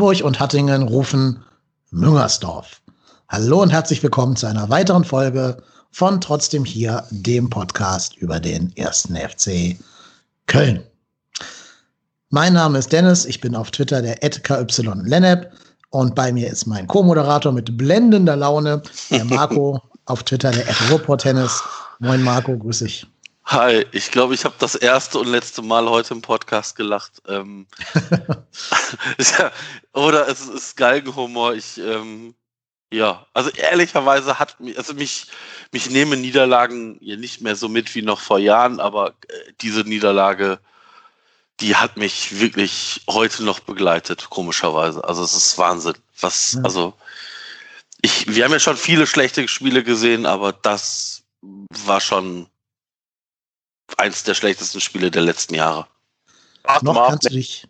Hamburg und Hattingen rufen Müngersdorf. Hallo und herzlich willkommen zu einer weiteren Folge von Trotzdem hier, dem Podcast über den ersten FC Köln. Mein Name ist Dennis, ich bin auf Twitter der KY und bei mir ist mein Co-Moderator mit blendender Laune, der Marco auf Twitter der Tennis. Moin Marco, grüß dich. Hi, ich glaube, ich habe das erste und letzte Mal heute im Podcast gelacht. Ähm, ja, oder es ist Galgenhumor. Ich, ähm, ja, also ehrlicherweise hat mich, also mich, mich nehmen Niederlagen hier nicht mehr so mit wie noch vor Jahren, aber äh, diese Niederlage, die hat mich wirklich heute noch begleitet, komischerweise. Also es ist Wahnsinn. Was, ja. also ich, wir haben ja schon viele schlechte Spiele gesehen, aber das war schon eins der schlechtesten Spiele der letzten Jahre. Ach, noch kannst du dich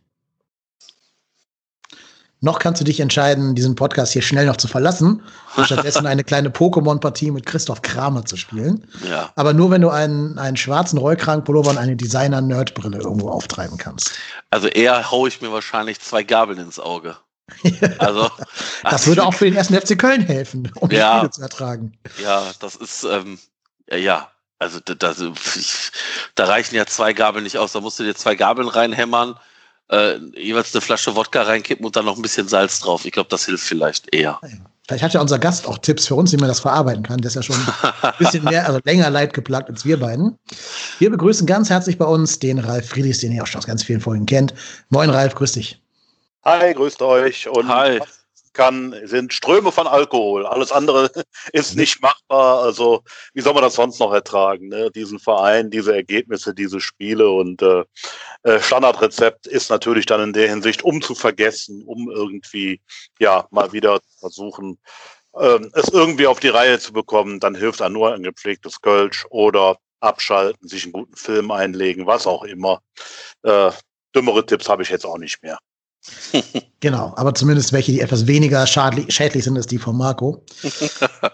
noch kannst du dich entscheiden, diesen Podcast hier schnell noch zu verlassen und stattdessen eine kleine Pokémon-Partie mit Christoph Kramer zu spielen. Ja. Aber nur, wenn du einen, einen schwarzen Rollkragenpullover und eine Designer-Nerd-Brille irgendwo auftreiben kannst. Also eher haue ich mir wahrscheinlich zwei Gabeln ins Auge. also, das würde auch für den ersten FC Köln helfen, um ja, die Spiele zu ertragen. Ja, das ist, ähm, ja, also da, da, da, reichen ja zwei Gabeln nicht aus. Da musst du dir zwei Gabeln reinhämmern, äh, jeweils eine Flasche Wodka reinkippen und dann noch ein bisschen Salz drauf. Ich glaube, das hilft vielleicht eher. Vielleicht hat ja unser Gast auch Tipps für uns, wie man das verarbeiten kann. Der ist ja schon ein bisschen mehr, also länger leid geplagt als wir beiden. Wir begrüßen ganz herzlich bei uns den Ralf Friedrichs, den ihr auch schon aus ganz vielen Folgen kennt. Moin Ralf, grüß dich. Hi, grüßt euch. Und Hi kann, sind Ströme von Alkohol. Alles andere ist nicht machbar. Also wie soll man das sonst noch ertragen? Ne? Diesen Verein, diese Ergebnisse, diese Spiele und äh, äh, Standardrezept ist natürlich dann in der Hinsicht, um zu vergessen, um irgendwie ja mal wieder versuchen, äh, es irgendwie auf die Reihe zu bekommen. Dann hilft dann nur ein gepflegtes Kölsch oder abschalten, sich einen guten Film einlegen, was auch immer. Äh, dümmere Tipps habe ich jetzt auch nicht mehr. genau, aber zumindest welche, die etwas weniger schadlich, schädlich sind als die von Marco.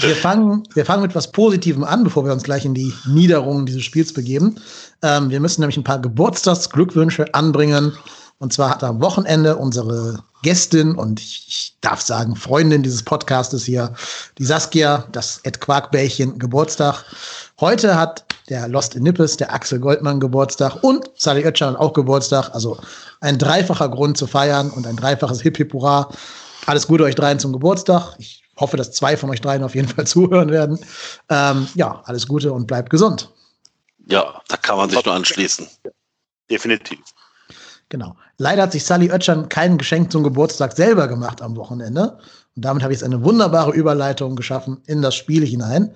Wir fangen, wir fangen mit was Positivem an, bevor wir uns gleich in die Niederungen dieses Spiels begeben. Ähm, wir müssen nämlich ein paar Geburtstagsglückwünsche anbringen. Und zwar hat am Wochenende unsere Gästin und ich, ich darf sagen Freundin dieses Podcastes hier, die Saskia, das Ed Quarkbällchen, Geburtstag. Heute hat der Lost in Nippes, der Axel Goldmann Geburtstag und Sally Oetschan auch Geburtstag. Also ein dreifacher Grund zu feiern und ein dreifaches Hip Hip Hurra. Alles Gute euch dreien zum Geburtstag. Ich hoffe, dass zwei von euch dreien auf jeden Fall zuhören werden. Ähm, ja, alles Gute und bleibt gesund. Ja, da kann man sich nur anschließen. Definitiv. Genau. Leider hat sich Sally Oetschan kein Geschenk zum Geburtstag selber gemacht am Wochenende. Und damit habe ich jetzt eine wunderbare Überleitung geschaffen in das Spiel hinein.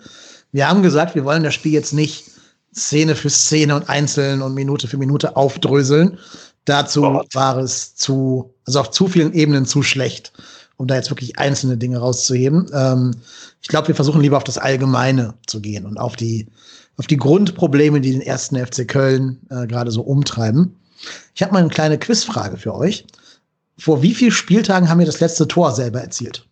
Wir haben gesagt, wir wollen das Spiel jetzt nicht Szene für Szene und einzeln und Minute für Minute aufdröseln. Dazu Gott. war es zu, also auf zu vielen Ebenen zu schlecht, um da jetzt wirklich einzelne Dinge rauszuheben. Ähm, ich glaube, wir versuchen lieber auf das Allgemeine zu gehen und auf die, auf die Grundprobleme, die den ersten FC Köln äh, gerade so umtreiben. Ich habe mal eine kleine Quizfrage für euch. Vor wie vielen Spieltagen haben wir das letzte Tor selber erzielt?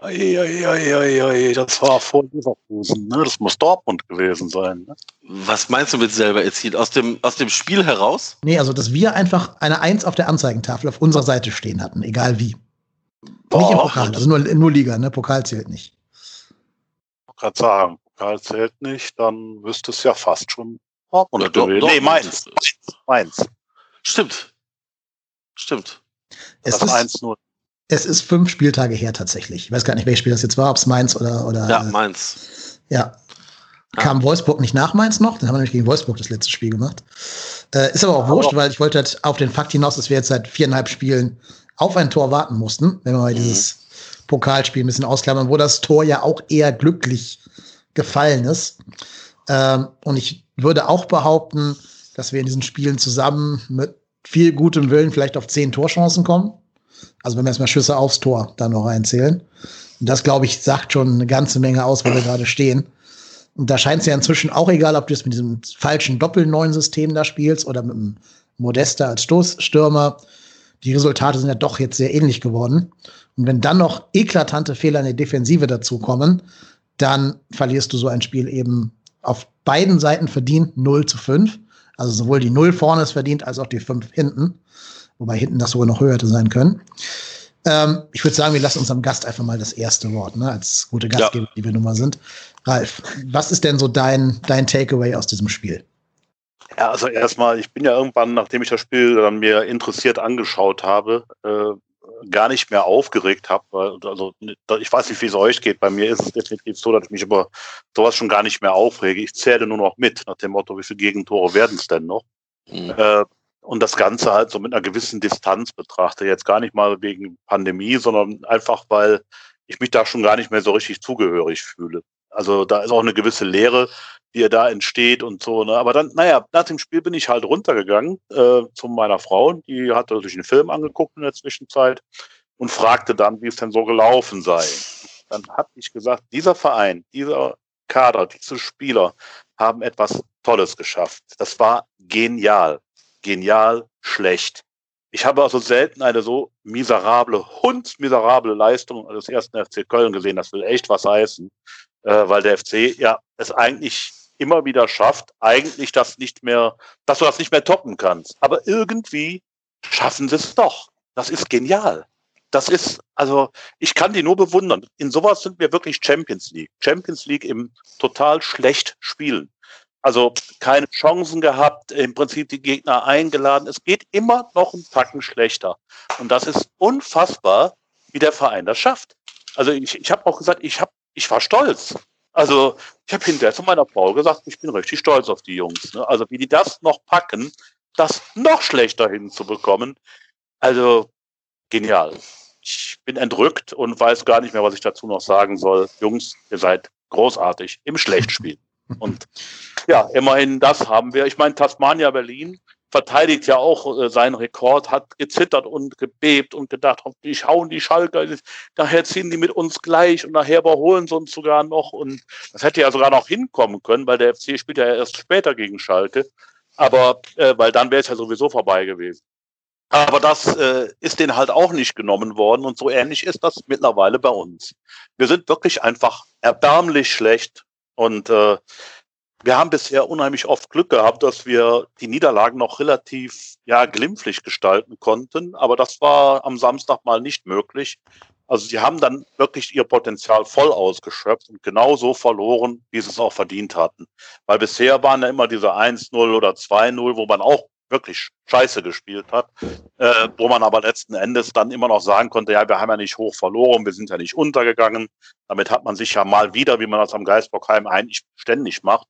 Eieieiei, das war vor Leverkusen, ne? Das muss Dortmund gewesen sein. Ne? Was meinst du mit selber erzielt? Aus dem, aus dem Spiel heraus? Nee, also dass wir einfach eine Eins auf der Anzeigentafel auf unserer Seite stehen hatten, egal wie. Boah, nicht im Pokal, also nur, nur Liga, ne? Pokal zählt nicht. Ich gerade sagen, Pokal zählt nicht, dann wüsste es ja fast schon Dortmund ja, gewesen. Nee, Mainz. Mainz. Stimmt. Stimmt. Es ist 1-0. Es ist fünf Spieltage her tatsächlich. Ich weiß gar nicht, welches Spiel das jetzt war, ob es Mainz oder, oder. Ja, Mainz. Ja. Kam Wolfsburg nicht nach Mainz noch? Dann haben wir nämlich gegen Wolfsburg das letzte Spiel gemacht. Äh, ist aber auch wurscht, weil ich wollte halt auf den Fakt hinaus, dass wir jetzt seit viereinhalb Spielen auf ein Tor warten mussten, wenn wir mal mhm. dieses Pokalspiel ein bisschen ausklammern, wo das Tor ja auch eher glücklich gefallen ist. Ähm, und ich würde auch behaupten, dass wir in diesen Spielen zusammen mit viel gutem Willen vielleicht auf zehn Torchancen kommen. Also wenn wir jetzt mal Schüsse aufs Tor dann noch einzählen. Und das, glaube ich, sagt schon eine ganze Menge aus, wo wir gerade stehen. Und da scheint es ja inzwischen auch egal, ob du es mit diesem falschen Doppel-Neun-System da spielst oder mit einem Modesta als Stoßstürmer. Die Resultate sind ja doch jetzt sehr ähnlich geworden. Und wenn dann noch eklatante Fehler in der Defensive dazukommen, dann verlierst du so ein Spiel eben auf beiden Seiten verdient 0 zu 5. Also sowohl die 0 vorne ist verdient, als auch die 5 hinten. Wobei hinten das sogar noch höher hätte sein können. Ähm, ich würde sagen, wir lassen unserem Gast einfach mal das erste Wort, ne, als gute Gastgeber, ja. die wir nun mal sind. Ralf, was ist denn so dein, dein Takeaway aus diesem Spiel? Ja, also erstmal, ich bin ja irgendwann, nachdem ich das Spiel dann mir interessiert angeschaut habe, äh, gar nicht mehr aufgeregt habe. Also ich weiß nicht, wie es euch geht. Bei mir ist es definitiv so, dass ich mich über sowas schon gar nicht mehr aufrege. Ich zähle nur noch mit, nach dem Motto, wie viele Gegentore werden es denn noch? Mhm. Äh, und das Ganze halt so mit einer gewissen Distanz betrachte. Jetzt gar nicht mal wegen Pandemie, sondern einfach, weil ich mich da schon gar nicht mehr so richtig zugehörig fühle. Also da ist auch eine gewisse Leere, die da entsteht und so. Ne? Aber dann, naja, nach dem Spiel bin ich halt runtergegangen äh, zu meiner Frau. Die hatte natürlich einen Film angeguckt in der Zwischenzeit und fragte dann, wie es denn so gelaufen sei. Dann habe ich gesagt, dieser Verein, dieser Kader, diese Spieler haben etwas Tolles geschafft. Das war genial. Genial, schlecht. Ich habe also selten eine so miserable, hundsmiserable Leistung des ersten FC Köln gesehen. Das will echt was heißen, äh, weil der FC ja es eigentlich immer wieder schafft, eigentlich das nicht mehr, dass du das nicht mehr toppen kannst. Aber irgendwie schaffen sie es doch. Das ist genial. Das ist, also ich kann die nur bewundern. In sowas sind wir wirklich Champions League. Champions League im total schlecht spielen. Also keine Chancen gehabt, im Prinzip die Gegner eingeladen. Es geht immer noch ein Tacken schlechter. Und das ist unfassbar, wie der Verein das schafft. Also ich, ich habe auch gesagt, ich, hab, ich war stolz. Also ich habe hinterher zu meiner Frau gesagt, ich bin richtig stolz auf die Jungs. Ne? Also wie die das noch packen, das noch schlechter hinzubekommen. Also genial. Ich bin entrückt und weiß gar nicht mehr, was ich dazu noch sagen soll. Jungs, ihr seid großartig im Schlechtspiel. Und ja, immerhin das haben wir. Ich meine, Tasmania Berlin verteidigt ja auch äh, seinen Rekord, hat gezittert und gebebt und gedacht, hoffentlich hauen die Schalker, nachher ziehen die mit uns gleich und nachher überholen sie uns sogar noch. Und das hätte ja sogar noch hinkommen können, weil der FC spielt ja erst später gegen Schalke. Aber äh, weil dann wäre es ja sowieso vorbei gewesen. Aber das äh, ist denen halt auch nicht genommen worden und so ähnlich ist das mittlerweile bei uns. Wir sind wirklich einfach erbärmlich schlecht und äh, wir haben bisher unheimlich oft Glück gehabt, dass wir die Niederlagen noch relativ ja, glimpflich gestalten konnten. Aber das war am Samstag mal nicht möglich. Also sie haben dann wirklich ihr Potenzial voll ausgeschöpft und genauso verloren, wie sie es auch verdient hatten. Weil bisher waren ja immer diese 1-0 oder 2-0, wo man auch wirklich scheiße gespielt hat, äh, wo man aber letzten Endes dann immer noch sagen konnte, ja, wir haben ja nicht hoch verloren, wir sind ja nicht untergegangen. Damit hat man sich ja mal wieder, wie man das am Geisbockheim eigentlich ständig macht,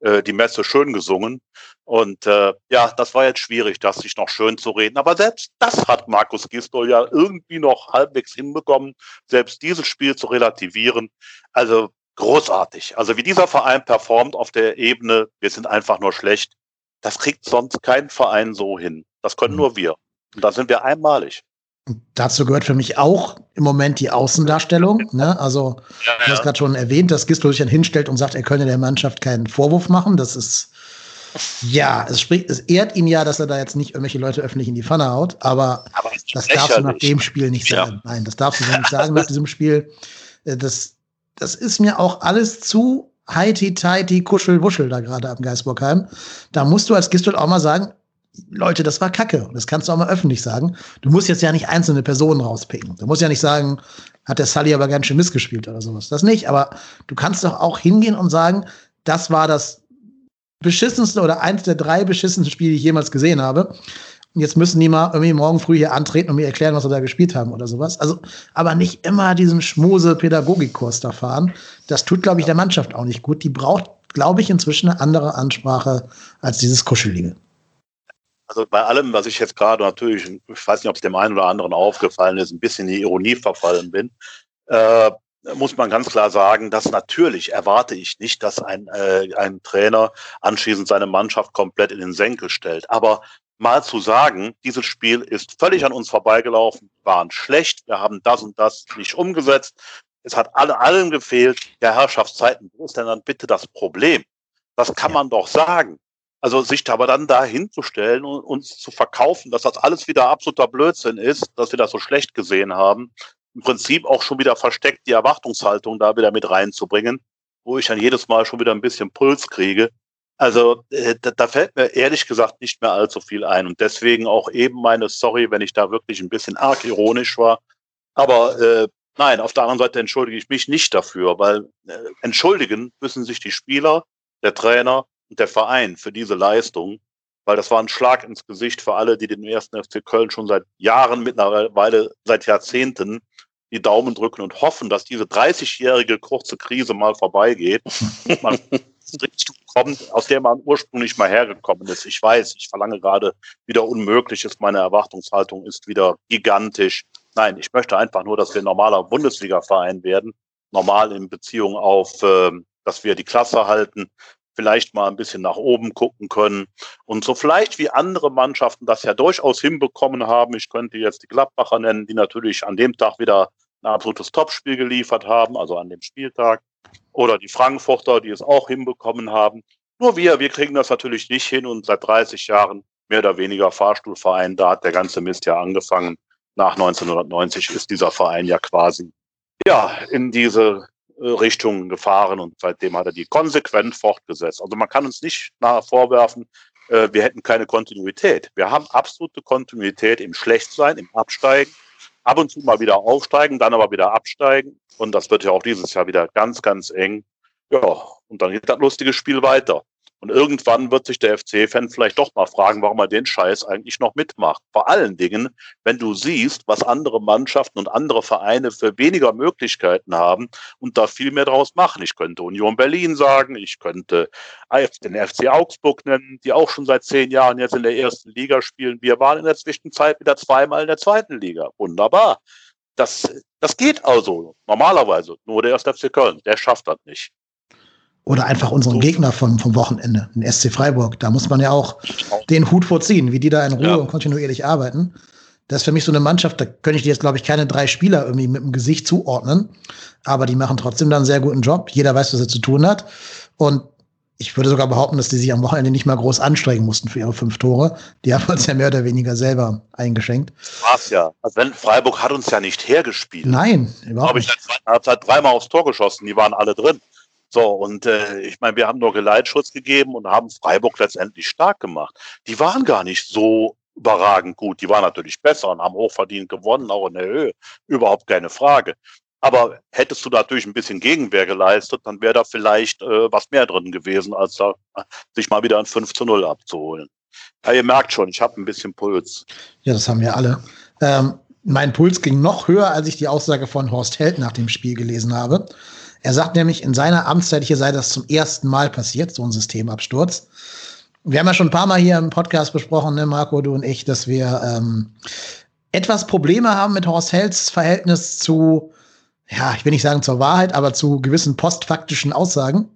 äh, die Messe schön gesungen. Und äh, ja, das war jetzt schwierig, das sich noch schön zu reden. Aber selbst das hat Markus Gisdol ja irgendwie noch halbwegs hinbekommen, selbst dieses Spiel zu relativieren. Also großartig. Also wie dieser Verein performt auf der Ebene, wir sind einfach nur schlecht. Das kriegt sonst kein Verein so hin. Das können mhm. nur wir. Und da sind wir einmalig. Dazu gehört für mich auch im Moment die Außendarstellung. Ne? Also, ja, ja. du hast gerade schon erwähnt, dass Gislo sich dann hinstellt und sagt, er könne der Mannschaft keinen Vorwurf machen. Das ist, ja, es, spricht, es ehrt ihn ja, dass er da jetzt nicht irgendwelche Leute öffentlich in die Pfanne haut, aber, aber das darfst du nach dem Spiel nicht sagen. Ja. Nein, das darfst du so nicht sagen nach diesem Spiel. Äh, das, das ist mir auch alles zu heiti-teiti, kuschel-wuschel da gerade am Geisburgheim. Da musst du als Gistol auch mal sagen, Leute, das war Kacke. Das kannst du auch mal öffentlich sagen. Du musst jetzt ja nicht einzelne Personen rauspicken. Du musst ja nicht sagen, hat der Sully aber ganz schön missgespielt oder sowas. Das nicht. Aber du kannst doch auch hingehen und sagen, das war das beschissenste oder eins der drei beschissensten Spiele, die ich jemals gesehen habe. Jetzt müssen die mal irgendwie morgen früh hier antreten und mir erklären, was sie da gespielt haben oder sowas. Also, aber nicht immer diesen Schmose-Pädagogikkurs da fahren. Das tut, glaube ich, der Mannschaft auch nicht gut. Die braucht, glaube ich, inzwischen eine andere Ansprache als dieses Kuschelige. Also bei allem, was ich jetzt gerade natürlich, ich weiß nicht, ob es dem einen oder anderen aufgefallen ist, ein bisschen in die Ironie verfallen bin, äh, muss man ganz klar sagen, dass natürlich erwarte ich nicht, dass ein, äh, ein Trainer anschließend seine Mannschaft komplett in den Senkel stellt. Aber mal zu sagen, dieses Spiel ist völlig an uns vorbeigelaufen, waren schlecht, wir haben das und das nicht umgesetzt, es hat alle, allen gefehlt, der Herrschaftszeiten, wo ist denn dann bitte das Problem? Das kann man doch sagen. Also sich aber dann da hinzustellen und uns zu verkaufen, dass das alles wieder absoluter Blödsinn ist, dass wir das so schlecht gesehen haben, im Prinzip auch schon wieder versteckt die Erwartungshaltung da wieder mit reinzubringen, wo ich dann jedes Mal schon wieder ein bisschen Puls kriege. Also äh, da, da, fällt mir ehrlich gesagt nicht mehr allzu viel ein und deswegen auch eben meine Sorry, wenn ich da wirklich ein bisschen arg ironisch war. Aber äh, nein, auf der anderen Seite entschuldige ich mich nicht dafür, weil äh, entschuldigen müssen sich die Spieler, der Trainer und der Verein für diese Leistung, weil das war ein Schlag ins Gesicht für alle, die den ersten FC Köln schon seit Jahren, mittlerweile seit Jahrzehnten die Daumen drücken und hoffen, dass diese 30-jährige kurze Krise mal vorbeigeht. Man kommt, aus der man ursprünglich mal hergekommen ist. Ich weiß, ich verlange gerade wieder Unmögliches. Meine Erwartungshaltung ist wieder gigantisch. Nein, ich möchte einfach nur, dass wir ein normaler Bundesliga-Verein werden. Normal in Beziehung auf, äh, dass wir die Klasse halten, vielleicht mal ein bisschen nach oben gucken können und so vielleicht wie andere Mannschaften das ja durchaus hinbekommen haben. Ich könnte jetzt die Gladbacher nennen, die natürlich an dem Tag wieder ein absolutes Topspiel geliefert haben, also an dem Spieltag. Oder die Frankfurter, die es auch hinbekommen haben. Nur wir, wir kriegen das natürlich nicht hin und seit 30 Jahren mehr oder weniger Fahrstuhlverein, da hat der ganze Mist ja angefangen. Nach 1990 ist dieser Verein ja quasi ja in diese äh, Richtung gefahren und seitdem hat er die konsequent fortgesetzt. Also man kann uns nicht nachher vorwerfen, äh, wir hätten keine Kontinuität. Wir haben absolute Kontinuität im Schlechtsein, im Absteigen, ab und zu mal wieder aufsteigen, dann aber wieder absteigen. Und das wird ja auch dieses Jahr wieder ganz, ganz eng. Ja, und dann geht das lustige Spiel weiter. Und irgendwann wird sich der FC-Fan vielleicht doch mal fragen, warum er den Scheiß eigentlich noch mitmacht. Vor allen Dingen, wenn du siehst, was andere Mannschaften und andere Vereine für weniger Möglichkeiten haben und da viel mehr draus machen. Ich könnte Union Berlin sagen, ich könnte den FC Augsburg nennen, die auch schon seit zehn Jahren jetzt in der ersten Liga spielen. Wir waren in der Zwischenzeit wieder zweimal in der zweiten Liga. Wunderbar. Das, das geht also normalerweise. Nur der erste FC Köln, der schafft das nicht. Oder einfach unseren Gegner vom, vom Wochenende, den SC Freiburg. Da muss man ja auch den Hut vorziehen, wie die da in Ruhe ja. und kontinuierlich arbeiten. Das ist für mich so eine Mannschaft, da könnte ich dir jetzt, glaube ich, keine drei Spieler irgendwie mit dem Gesicht zuordnen. Aber die machen trotzdem dann einen sehr guten Job. Jeder weiß, was er zu tun hat. Und ich würde sogar behaupten, dass die sich am Wochenende nicht mal groß anstrengen mussten für ihre fünf Tore. Die haben uns ja mehr oder weniger selber eingeschenkt. War's ja. Also wenn Freiburg hat uns ja nicht hergespielt. Nein, überhaupt nicht. Ich habe seit dreimal aufs Tor geschossen. Die waren alle drin. So, und äh, ich meine, wir haben nur Geleitschutz gegeben und haben Freiburg letztendlich stark gemacht. Die waren gar nicht so überragend gut. Die waren natürlich besser und haben hochverdient gewonnen, auch in der Höhe. Überhaupt keine Frage. Aber hättest du natürlich ein bisschen Gegenwehr geleistet, dann wäre da vielleicht äh, was mehr drin gewesen, als da äh, sich mal wieder ein 5 zu 0 abzuholen. Ja, ihr merkt schon, ich habe ein bisschen Puls. Ja, das haben wir alle. Ähm, mein Puls ging noch höher, als ich die Aussage von Horst Held nach dem Spiel gelesen habe. Er sagt nämlich, in seiner Amtszeit hier sei das zum ersten Mal passiert, so ein Systemabsturz. Wir haben ja schon ein paar Mal hier im Podcast besprochen, ne, Marco, du und ich, dass wir ähm, etwas Probleme haben mit Horst Hells Verhältnis zu, ja, ich will nicht sagen zur Wahrheit, aber zu gewissen postfaktischen Aussagen.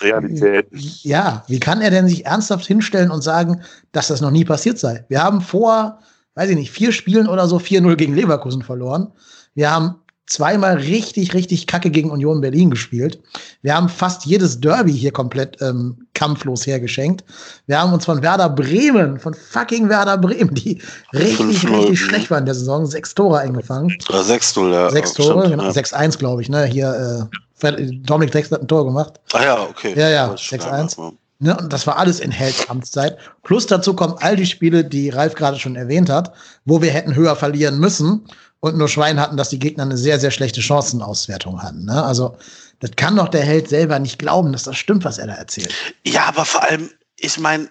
Realität. Ja, wie kann er denn sich ernsthaft hinstellen und sagen, dass das noch nie passiert sei? Wir haben vor, weiß ich nicht, vier Spielen oder so 4-0 gegen Leverkusen verloren. Wir haben zweimal richtig, richtig kacke gegen Union Berlin gespielt. Wir haben fast jedes Derby hier komplett ähm, kampflos hergeschenkt. Wir haben uns von Werder Bremen, von fucking Werder Bremen, die richtig, richtig schlecht waren in der Saison, sechs Tore eingefangen. Oder sechs Tore, ja. Sechs Tore, genau, ja. 6-1, glaube ich, ne? Hier, äh, Dominik Drexler hat ein Tor gemacht. Ah ja, okay. Ja, ja, 6-1. Ne, und das war alles in Helds Amtszeit. Plus dazu kommen all die Spiele, die Ralf gerade schon erwähnt hat, wo wir hätten höher verlieren müssen und nur Schwein hatten, dass die Gegner eine sehr, sehr schlechte Chancenauswertung hatten. Ne? Also, das kann doch der Held selber nicht glauben, dass das stimmt, was er da erzählt. Ja, aber vor allem, ich meine,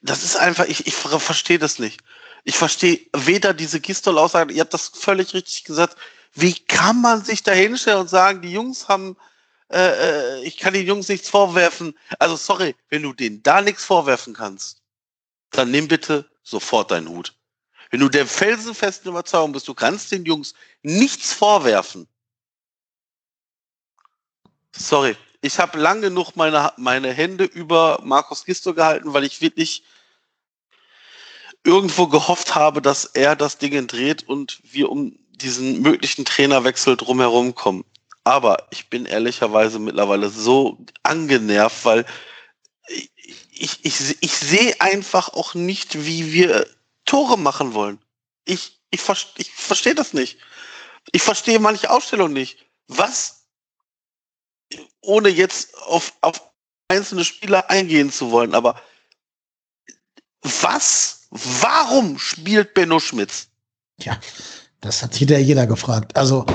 das ist einfach, ich, ich verstehe das nicht. Ich verstehe weder diese Gistol-Aussage, ihr habt das völlig richtig gesagt. Wie kann man sich da hinstellen und sagen, die Jungs haben, äh, äh, ich kann den Jungs nichts vorwerfen. Also, sorry, wenn du denen da nichts vorwerfen kannst, dann nimm bitte sofort deinen Hut. Wenn du der felsenfesten Überzeugung bist, du kannst den Jungs nichts vorwerfen. Sorry, ich habe lang genug meine, meine Hände über Markus Gisto gehalten, weil ich wirklich irgendwo gehofft habe, dass er das Ding dreht und wir um diesen möglichen Trainerwechsel drumherum kommen. Aber ich bin ehrlicherweise mittlerweile so angenervt, weil ich, ich, ich, ich sehe einfach auch nicht, wie wir Tore machen wollen. Ich, ich, ich verstehe das nicht. Ich verstehe manche Ausstellungen nicht. Was, ohne jetzt auf, auf einzelne Spieler eingehen zu wollen, aber was, warum spielt Benno Schmitz? Ja, das hat jeder, jeder gefragt. Also,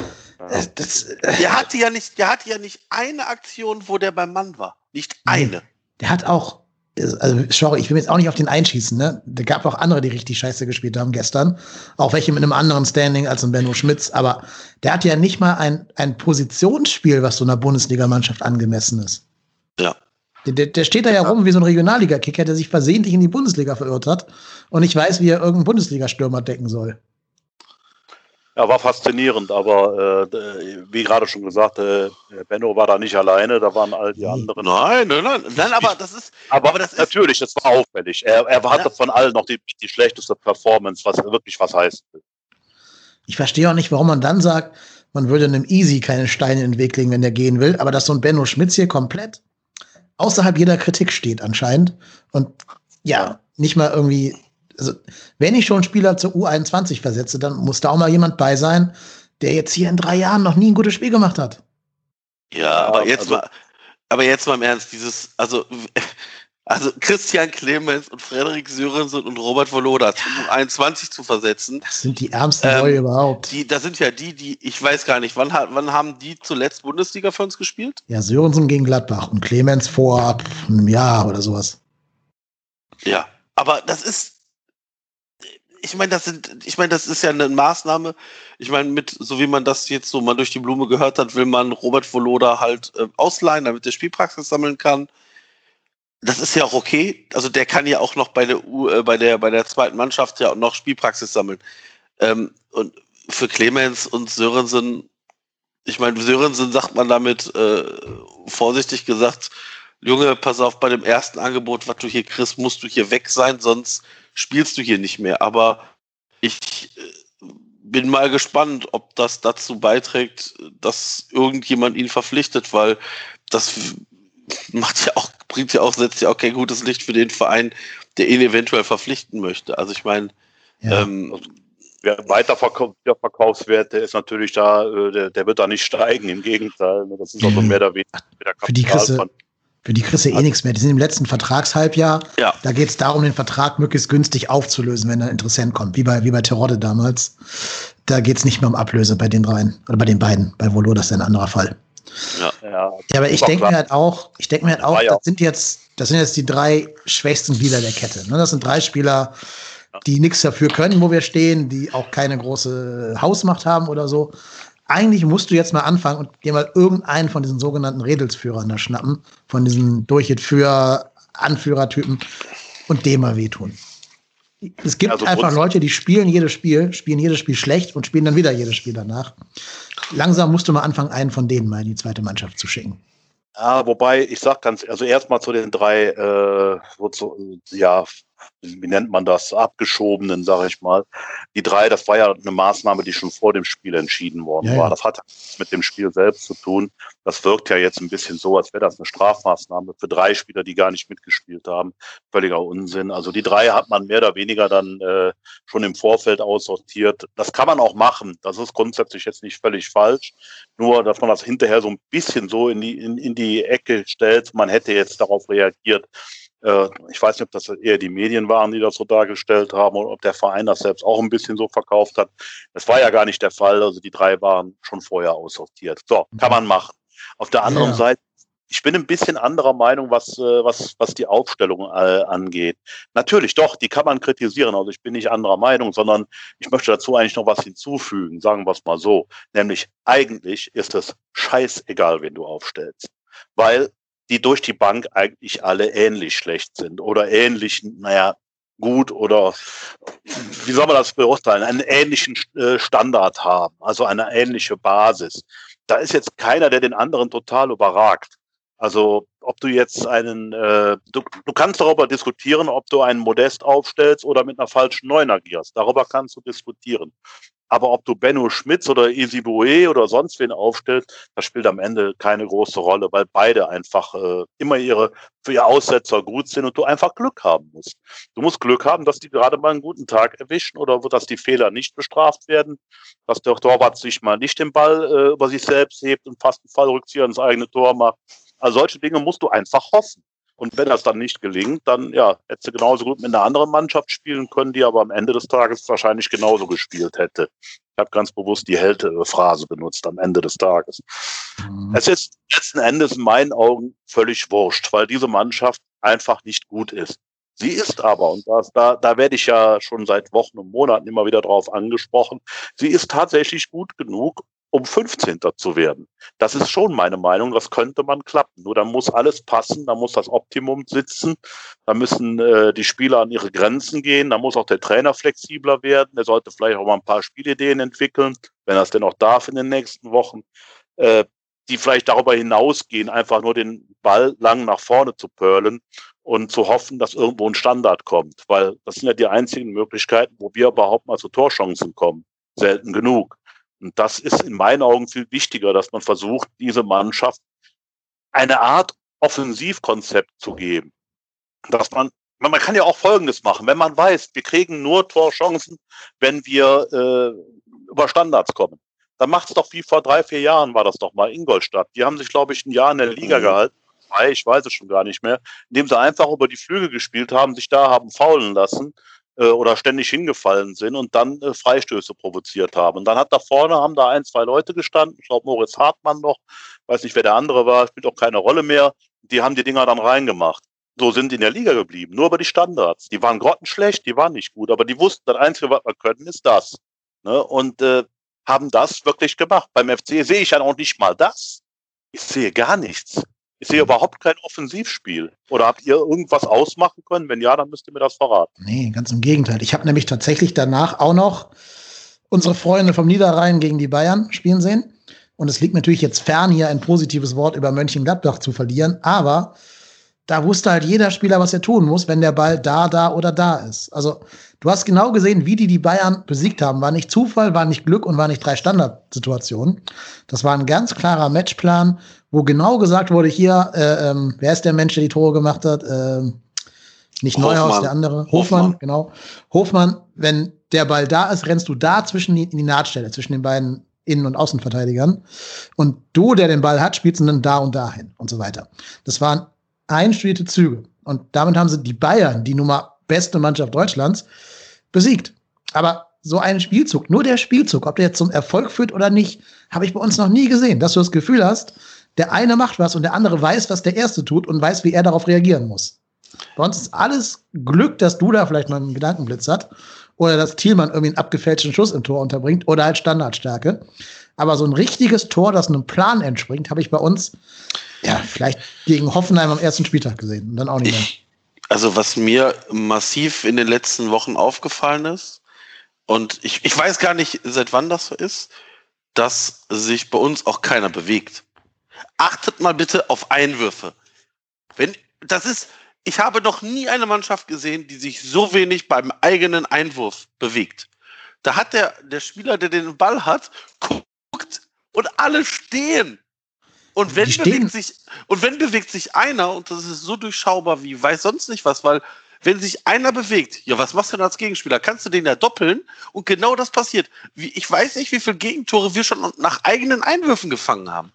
das, das, der hatte ja nicht, der hatte ja nicht eine Aktion, wo der beim Mann war. Nicht eine. Der hat auch, also sorry, ich will jetzt auch nicht auf den einschießen, ne? Da gab auch andere, die richtig scheiße gespielt haben gestern. Auch welche mit einem anderen Standing als ein Benno Schmitz. Aber der hat ja nicht mal ein, ein Positionsspiel, was so einer Bundesligamannschaft angemessen ist. Ja. Der, der steht da ja rum wie so ein Regionalliga-Kicker, der sich versehentlich in die Bundesliga verirrt hat und nicht weiß, wie er irgendeinen Bundesliga-Stürmer decken soll. Ja, war faszinierend, aber äh, wie gerade schon gesagt, äh, Benno war da nicht alleine, da waren all die anderen. Nein, nein, nein, nein aber das ist. Aber, aber das natürlich, ist, das war auffällig. Er, er hatte ja. von allen noch die, die schlechteste Performance, was wirklich was heißt. Ich verstehe auch nicht, warum man dann sagt, man würde einem Easy keine Steine in den Weg legen, wenn der gehen will, aber dass so ein Benno Schmitz hier komplett außerhalb jeder Kritik steht anscheinend und ja, nicht mal irgendwie also wenn ich schon Spieler zur U21 versetze, dann muss da auch mal jemand bei sein, der jetzt hier in drei Jahren noch nie ein gutes Spiel gemacht hat. Ja, aber jetzt also, mal, aber jetzt mal im Ernst, dieses, also, also Christian Clemens und Frederik Sörensen und Robert Voloda zu U21 zu versetzen. Das sind die ärmsten ähm, Leute überhaupt. Die, das sind ja die, die, ich weiß gar nicht, wann, wann haben die zuletzt Bundesliga für uns gespielt? Ja, Sörensen gegen Gladbach und Clemens vor einem Jahr oder sowas. Ja, aber das ist, ich meine, das sind, ich meine, das ist ja eine Maßnahme. Ich meine, mit, so wie man das jetzt so mal durch die Blume gehört hat, will man Robert Voloda halt äh, ausleihen, damit der Spielpraxis sammeln kann. Das ist ja auch okay. Also der kann ja auch noch bei der U, äh, bei der, bei der zweiten Mannschaft ja auch noch Spielpraxis sammeln. Ähm, und für Clemens und Sörensen, ich meine, Sörensen sagt man damit, äh, vorsichtig gesagt, Junge, pass auf, bei dem ersten Angebot, was du hier kriegst, musst du hier weg sein, sonst spielst du hier nicht mehr. Aber ich äh, bin mal gespannt, ob das dazu beiträgt, dass irgendjemand ihn verpflichtet, weil das macht ja auch, bringt ja auch, setzt ja auch kein gutes Licht für den Verein, der ihn eventuell verpflichten möchte. Also ich meine, ja. ähm, Weiterverkaufswert, der ist natürlich da, äh, der, der, wird da nicht steigen, im Gegenteil. Das ist also mehr oder weniger der Kapital Für die Kasse, für die kriegst du eh nichts mehr. Die sind im letzten Vertragshalbjahr. Ja. Da geht es darum, den Vertrag möglichst günstig aufzulösen, wenn ein Interessent kommt. Wie bei, wie bei Terodde damals. Da geht es nicht mehr um Ablöse bei den dreien. Oder bei den beiden. Bei Volo, das ist ein anderer Fall. Ja, ja, ja aber ich denke mir halt auch, ich denke mir halt auch, das sind jetzt, das sind jetzt die drei schwächsten Glieder der Kette. Ne? Das sind drei Spieler, die nichts dafür können, wo wir stehen, die auch keine große Hausmacht haben oder so eigentlich musst du jetzt mal anfangen und dir mal irgendeinen von diesen sogenannten Redelsführern da schnappen, von diesen Durchit für Anführertypen und dem mal wehtun. Es gibt also einfach Leute, die spielen jedes Spiel, spielen jedes Spiel schlecht und spielen dann wieder jedes Spiel danach. Langsam musst du mal anfangen, einen von denen mal in die zweite Mannschaft zu schicken. Ja, wobei, ich sag ganz, also erstmal zu den drei, äh, wozu, ja, wie nennt man das, abgeschobenen, sage ich mal. Die drei, das war ja eine Maßnahme, die schon vor dem Spiel entschieden worden ja, war. Das hat mit dem Spiel selbst zu tun. Das wirkt ja jetzt ein bisschen so, als wäre das eine Strafmaßnahme für drei Spieler, die gar nicht mitgespielt haben. Völliger Unsinn. Also die drei hat man mehr oder weniger dann äh, schon im Vorfeld aussortiert. Das kann man auch machen. Das ist grundsätzlich jetzt nicht völlig falsch. Nur, dass man das hinterher so ein bisschen so in die, in, in die Ecke stellt. Man hätte jetzt darauf reagiert. Äh, ich weiß nicht, ob das eher die Medien waren, die das so dargestellt haben, oder ob der Verein das selbst auch ein bisschen so verkauft hat. Das war ja gar nicht der Fall. Also die drei waren schon vorher aussortiert. So, kann man machen. Auf der anderen ja. Seite, ich bin ein bisschen anderer Meinung, was, äh, was, was die Aufstellung äh, angeht. Natürlich, doch, die kann man kritisieren. Also ich bin nicht anderer Meinung, sondern ich möchte dazu eigentlich noch was hinzufügen, sagen wir es mal so. Nämlich, eigentlich ist es scheißegal, wen du aufstellst. Weil die durch die Bank eigentlich alle ähnlich schlecht sind oder ähnlich, naja, gut oder wie soll man das beurteilen, einen ähnlichen äh, Standard haben, also eine ähnliche Basis. Da ist jetzt keiner, der den anderen total überragt. Also ob du jetzt einen, äh, du, du kannst darüber diskutieren, ob du einen Modest aufstellst oder mit einer falschen Neun agierst. Darüber kannst du diskutieren. Aber ob du Benno Schmitz oder Easy Boué oder sonst wen aufstellst, das spielt am Ende keine große Rolle, weil beide einfach äh, immer ihre für ihr Aussetzer gut sind und du einfach Glück haben musst. Du musst Glück haben, dass die gerade mal einen guten Tag erwischen oder dass die Fehler nicht bestraft werden, dass der Torwart sich mal nicht den Ball äh, über sich selbst hebt und fast einen Fallrückzieher ins eigene Tor macht. Also solche Dinge musst du einfach hoffen. Und wenn das dann nicht gelingt, dann ja, hätte sie genauso gut mit einer anderen Mannschaft spielen können, die aber am Ende des Tages wahrscheinlich genauso gespielt hätte. Ich habe ganz bewusst die Hälte-Phrase benutzt am Ende des Tages. Mhm. Es ist letzten Endes in meinen Augen völlig wurscht, weil diese Mannschaft einfach nicht gut ist. Sie ist aber, und das, da, da werde ich ja schon seit Wochen und Monaten immer wieder drauf angesprochen, sie ist tatsächlich gut genug, um 15. zu werden. Das ist schon meine Meinung, das könnte man klappen. Nur da muss alles passen, da muss das Optimum sitzen, da müssen äh, die Spieler an ihre Grenzen gehen, da muss auch der Trainer flexibler werden, er sollte vielleicht auch mal ein paar Spielideen entwickeln, wenn er es denn auch darf in den nächsten Wochen, äh, die vielleicht darüber hinausgehen, einfach nur den Ball lang nach vorne zu perlen und zu hoffen, dass irgendwo ein Standard kommt, weil das sind ja die einzigen Möglichkeiten, wo wir überhaupt mal zu Torchancen kommen. Selten genug. Und das ist in meinen Augen viel wichtiger, dass man versucht, diese Mannschaft eine Art Offensivkonzept zu geben. Dass man, man kann ja auch Folgendes machen, wenn man weiß, wir kriegen nur Torchancen, wenn wir äh, über Standards kommen. Dann macht es doch wie vor drei, vier Jahren war das doch mal Ingolstadt. Die haben sich, glaube ich, ein Jahr in der Liga mhm. gehalten. Ich weiß es schon gar nicht mehr, indem sie einfach über die Flügel gespielt haben, sich da haben faulen lassen äh, oder ständig hingefallen sind und dann äh, Freistöße provoziert haben. Und dann hat da vorne, haben da ein, zwei Leute gestanden, ich glaube Moritz Hartmann noch, weiß nicht, wer der andere war, spielt auch keine Rolle mehr. Die haben die Dinger dann reingemacht. So sind die in der Liga geblieben, nur über die Standards. Die waren grottenschlecht, die waren nicht gut, aber die wussten, das Einzige, was wir können, ist das. Ne? Und äh, haben das wirklich gemacht. Beim FC sehe ich ja auch nicht mal das. Ich sehe gar nichts. Ich sehe überhaupt kein Offensivspiel. Oder habt ihr irgendwas ausmachen können? Wenn ja, dann müsst ihr mir das verraten. Nee, ganz im Gegenteil. Ich habe nämlich tatsächlich danach auch noch unsere Freunde vom Niederrhein gegen die Bayern spielen sehen. Und es liegt natürlich jetzt fern, hier ein positives Wort über Mönchengladbach zu verlieren. Aber da wusste halt jeder Spieler, was er tun muss, wenn der Ball da, da oder da ist. Also du hast genau gesehen, wie die die Bayern besiegt haben. War nicht Zufall, war nicht Glück und war nicht drei Standardsituationen. Das war ein ganz klarer Matchplan, wo genau gesagt wurde, hier, äh, ähm, wer ist der Mensch, der die Tore gemacht hat? Äh, nicht Hofmann. Neuhaus, der andere. Hofmann, Hofmann, genau. Hofmann, wenn der Ball da ist, rennst du da zwischen die, in die Nahtstelle, zwischen den beiden Innen- und Außenverteidigern. Und du, der den Ball hat, spielst ihn dann da und dahin und so weiter. Das waren einstudierte Züge. Und damit haben sie die Bayern, die nun mal beste Mannschaft Deutschlands, besiegt. Aber so ein Spielzug, nur der Spielzug, ob der jetzt zum Erfolg führt oder nicht, habe ich bei uns noch nie gesehen, dass du das Gefühl hast, der eine macht was und der andere weiß, was der erste tut und weiß, wie er darauf reagieren muss. Bei uns ist alles Glück, dass du da vielleicht mal einen Gedankenblitz hat oder dass Thielmann irgendwie einen abgefälschten Schuss im Tor unterbringt oder halt Standardstärke. Aber so ein richtiges Tor, das einem Plan entspringt, habe ich bei uns ja vielleicht gegen Hoffenheim am ersten Spieltag gesehen und dann auch nicht mehr. Ich, also was mir massiv in den letzten Wochen aufgefallen ist, und ich, ich weiß gar nicht, seit wann das so ist, dass sich bei uns auch keiner bewegt. Achtet mal bitte auf Einwürfe. Wenn, das ist, ich habe noch nie eine Mannschaft gesehen, die sich so wenig beim eigenen Einwurf bewegt. Da hat der, der Spieler, der den Ball hat, guckt und alle stehen. Und wenn, bewegt sich, und wenn bewegt sich einer, und das ist so durchschaubar wie weiß sonst nicht was, weil wenn sich einer bewegt, ja, was machst du denn als Gegenspieler? Kannst du den ja doppeln? Und genau das passiert. Ich weiß nicht, wie viele Gegentore wir schon nach eigenen Einwürfen gefangen haben.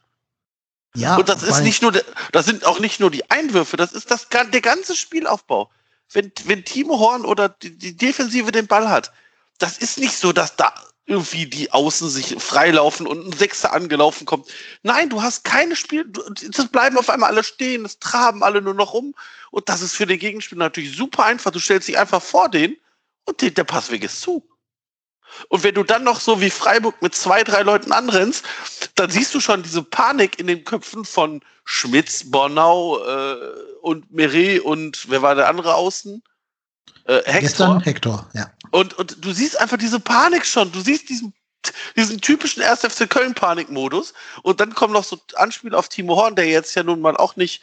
Ja, und das ist nicht nur, das sind auch nicht nur die Einwürfe, das ist das, der ganze Spielaufbau. Wenn, wenn Timo Horn oder die, die Defensive den Ball hat, das ist nicht so, dass da irgendwie die Außen sich freilaufen und ein Sechser angelaufen kommt. Nein, du hast keine Spiel, das bleiben auf einmal alle stehen, es traben alle nur noch um und das ist für den Gegenspieler natürlich super einfach. Du stellst dich einfach vor den und der Passweg ist zu. Und wenn du dann noch so wie Freiburg mit zwei, drei Leuten anrennst, dann siehst du schon diese Panik in den Köpfen von Schmitz, Bornau äh, und Meret und wer war der andere außen? Äh, Hector. Gestern Hector, ja. Und, und du siehst einfach diese Panik schon. Du siehst diesen, diesen typischen 1. FC Köln-Panikmodus. Und dann kommen noch so Anspiele auf Timo Horn, der jetzt ja nun mal auch nicht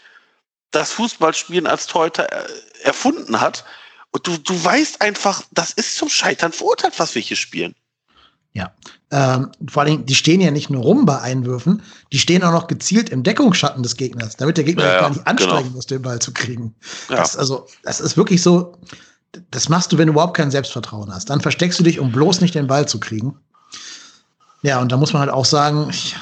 das Fußballspielen als Torhüter äh, erfunden hat. Und du, du weißt einfach, das ist zum Scheitern verurteilt, was wir hier spielen. Ja. Ähm, vor allem, die stehen ja nicht nur rum bei Einwürfen, die stehen auch noch gezielt im Deckungsschatten des Gegners, damit der Gegner ja, gar nicht anstrengen genau. muss, den Ball zu kriegen. Ja. Das, also, das ist wirklich so, das machst du, wenn du überhaupt kein Selbstvertrauen hast. Dann versteckst du dich, um bloß nicht den Ball zu kriegen. Ja, und da muss man halt auch sagen, ich,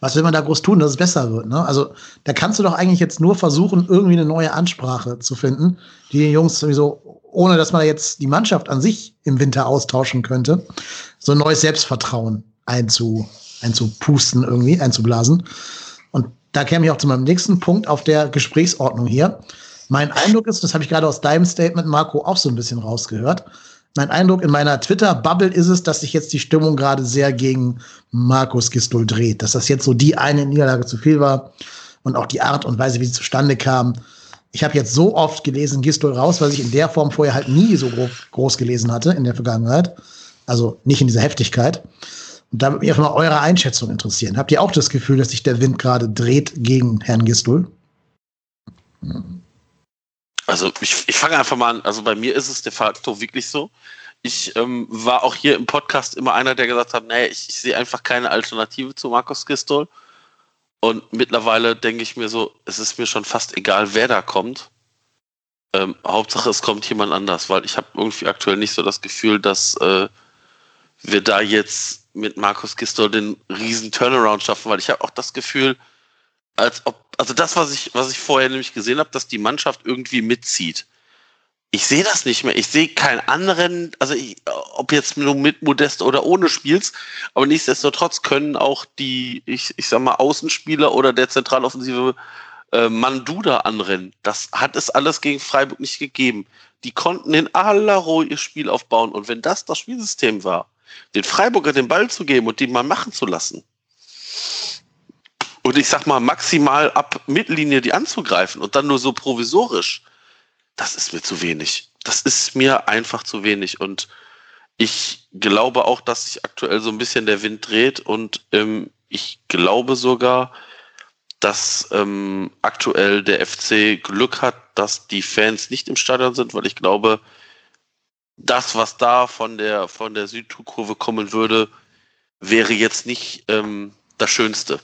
was will man da groß tun, dass es besser wird? Ne? Also da kannst du doch eigentlich jetzt nur versuchen, irgendwie eine neue Ansprache zu finden, die den Jungs sowieso, ohne dass man jetzt die Mannschaft an sich im Winter austauschen könnte, so ein neues Selbstvertrauen einzu, einzupusten irgendwie, einzublasen. Und da käme ich auch zu meinem nächsten Punkt auf der Gesprächsordnung hier. Mein Eindruck ist, das habe ich gerade aus deinem Statement, Marco, auch so ein bisschen rausgehört, mein Eindruck in meiner Twitter-Bubble ist es, dass sich jetzt die Stimmung gerade sehr gegen Markus Gistol dreht. Dass das jetzt so die eine Niederlage zu viel war und auch die Art und Weise, wie sie zustande kam. Ich habe jetzt so oft gelesen, Gistol raus, weil ich in der Form vorher halt nie so groß gelesen hatte in der Vergangenheit. Also nicht in dieser Heftigkeit. Und da würde mich einfach mal eure Einschätzung interessieren. Habt ihr auch das Gefühl, dass sich der Wind gerade dreht gegen Herrn Gistol? Hm. Also ich, ich fange einfach mal an. Also bei mir ist es de facto wirklich so. Ich ähm, war auch hier im Podcast immer einer, der gesagt hat, nee, ich, ich sehe einfach keine Alternative zu Markus Gistol. Und mittlerweile denke ich mir so, es ist mir schon fast egal, wer da kommt. Ähm, Hauptsache, es kommt jemand anders, weil ich habe irgendwie aktuell nicht so das Gefühl, dass äh, wir da jetzt mit Markus Gistol den riesen Turnaround schaffen, weil ich habe auch das Gefühl, als ob, also das, was ich, was ich vorher nämlich gesehen habe, dass die Mannschaft irgendwie mitzieht. Ich sehe das nicht mehr. Ich sehe keinen anderen, also ich, ob jetzt nur mit Modest oder ohne spielst, aber nichtsdestotrotz können auch die, ich, ich sag mal, Außenspieler oder der zentraloffensive äh, Manduda anrennen. Das hat es alles gegen Freiburg nicht gegeben. Die konnten in aller Ruhe ihr Spiel aufbauen. Und wenn das das Spielsystem war, den Freiburger den Ball zu geben und den mal machen zu lassen, und ich sag mal, maximal ab Mittellinie die anzugreifen und dann nur so provisorisch, das ist mir zu wenig. Das ist mir einfach zu wenig. Und ich glaube auch, dass sich aktuell so ein bisschen der Wind dreht und ähm, ich glaube sogar, dass ähm, aktuell der FC Glück hat, dass die Fans nicht im Stadion sind, weil ich glaube, das, was da von der, von der Südkurve kommen würde, wäre jetzt nicht ähm, das Schönste.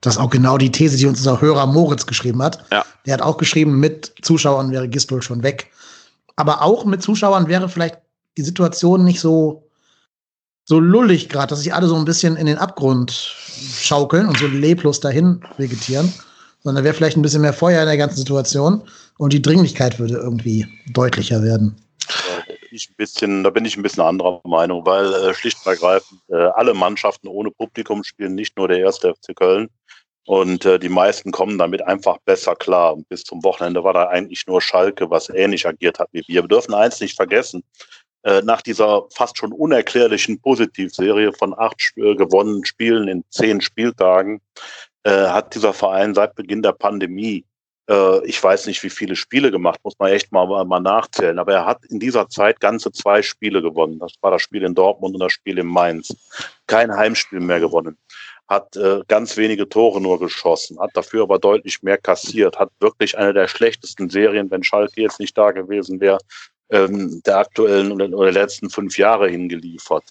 Das ist auch genau die These, die uns unser Hörer Moritz geschrieben hat. Ja. Der hat auch geschrieben, mit Zuschauern wäre Gistol schon weg. Aber auch mit Zuschauern wäre vielleicht die Situation nicht so, so lullig gerade, dass sich alle so ein bisschen in den Abgrund schaukeln und so leblos dahin vegetieren. Sondern wäre vielleicht ein bisschen mehr Feuer in der ganzen Situation und die Dringlichkeit würde irgendwie deutlicher werden. Da bin ich ein bisschen, da bin ich ein bisschen anderer Meinung, weil äh, schlicht und ergreifend äh, alle Mannschaften ohne Publikum spielen, nicht nur der erste FC Köln. Und äh, die meisten kommen damit einfach besser klar. Und bis zum Wochenende war da eigentlich nur Schalke, was ähnlich agiert hat wie wir. Wir dürfen eins nicht vergessen. Äh, nach dieser fast schon unerklärlichen Positivserie von acht äh, gewonnenen Spielen in zehn Spieltagen äh, hat dieser Verein seit Beginn der Pandemie äh, ich weiß nicht, wie viele Spiele gemacht, muss man echt mal, mal nachzählen. Aber er hat in dieser Zeit ganze zwei Spiele gewonnen. Das war das Spiel in Dortmund und das Spiel in Mainz. Kein Heimspiel mehr gewonnen hat äh, ganz wenige Tore nur geschossen, hat dafür aber deutlich mehr kassiert, hat wirklich eine der schlechtesten Serien, wenn Schalke jetzt nicht da gewesen wäre, ähm, der aktuellen oder, oder der letzten fünf Jahre hingeliefert.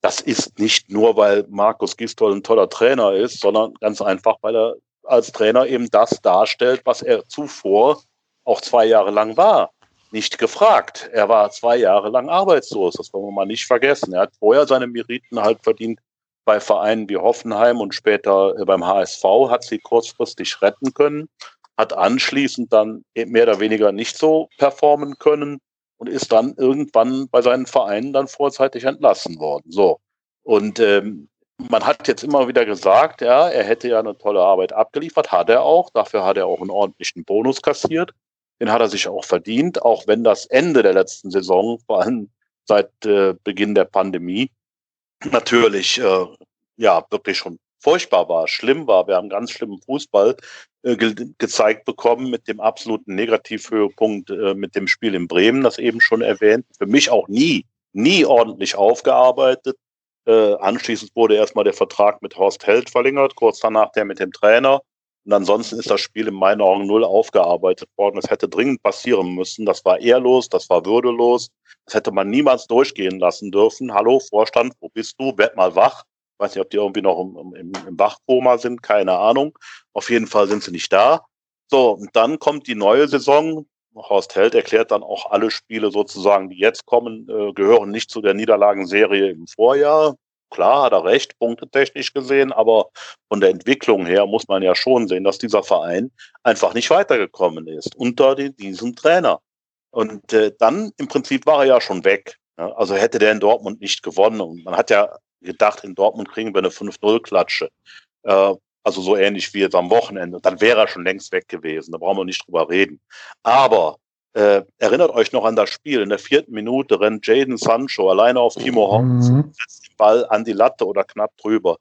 Das ist nicht nur, weil Markus Gistol ein toller Trainer ist, sondern ganz einfach, weil er als Trainer eben das darstellt, was er zuvor auch zwei Jahre lang war. Nicht gefragt. Er war zwei Jahre lang arbeitslos. Das wollen wir mal nicht vergessen. Er hat vorher seine Meriten halt verdient bei Vereinen wie Hoffenheim und später äh, beim HSV, hat sie kurzfristig retten können, hat anschließend dann mehr oder weniger nicht so performen können und ist dann irgendwann bei seinen Vereinen dann vorzeitig entlassen worden. So. Und ähm, man hat jetzt immer wieder gesagt, ja, er hätte ja eine tolle Arbeit abgeliefert, hat er auch. Dafür hat er auch einen ordentlichen Bonus kassiert. Den hat er sich auch verdient, auch wenn das Ende der letzten Saison, vor allem seit äh, Beginn der Pandemie, natürlich äh, ja wirklich schon furchtbar war, schlimm war. Wir haben ganz schlimmen Fußball äh, ge gezeigt bekommen mit dem absoluten Negativhöhepunkt äh, mit dem Spiel in Bremen, das eben schon erwähnt. Für mich auch nie, nie ordentlich aufgearbeitet. Äh, anschließend wurde erstmal der Vertrag mit Horst Held verlängert, kurz danach der mit dem Trainer. Und ansonsten ist das Spiel in meinen Augen null aufgearbeitet worden. Es hätte dringend passieren müssen. Das war ehrlos, das war würdelos. Das hätte man niemals durchgehen lassen dürfen. Hallo, Vorstand, wo bist du? Werd mal wach. Ich weiß nicht, ob die irgendwie noch im, im, im Wachkoma sind, keine Ahnung. Auf jeden Fall sind sie nicht da. So, und dann kommt die neue Saison. Horst Held erklärt dann auch alle Spiele sozusagen, die jetzt kommen, äh, gehören nicht zu der Niederlagenserie im Vorjahr. Klar, hat er recht, punktetechnisch gesehen, aber von der Entwicklung her muss man ja schon sehen, dass dieser Verein einfach nicht weitergekommen ist unter die, diesem Trainer. Und äh, dann im Prinzip war er ja schon weg. Ja? Also hätte der in Dortmund nicht gewonnen. Und man hat ja gedacht, in Dortmund kriegen wir eine 5-0-Klatsche. Äh, also so ähnlich wie jetzt am Wochenende. Dann wäre er schon längst weg gewesen. Da brauchen wir nicht drüber reden. Aber äh, erinnert euch noch an das Spiel. In der vierten Minute rennt Jaden Sancho alleine auf Timo Horn, mhm. setzt Ball an die Latte oder knapp drüber.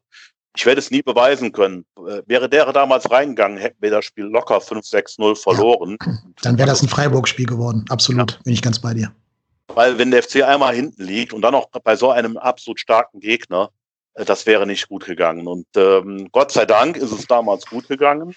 Ich werde es nie beweisen können. Äh, wäre der damals reingegangen, hätten wir das Spiel locker 5-6-0 verloren. Ja. Dann wäre das ein Freiburg-Spiel geworden. Absolut. Ja. Bin ich ganz bei dir. Weil wenn der FC einmal hinten liegt und dann auch bei so einem absolut starken Gegner, äh, das wäre nicht gut gegangen. Und ähm, Gott sei Dank ist es damals gut gegangen.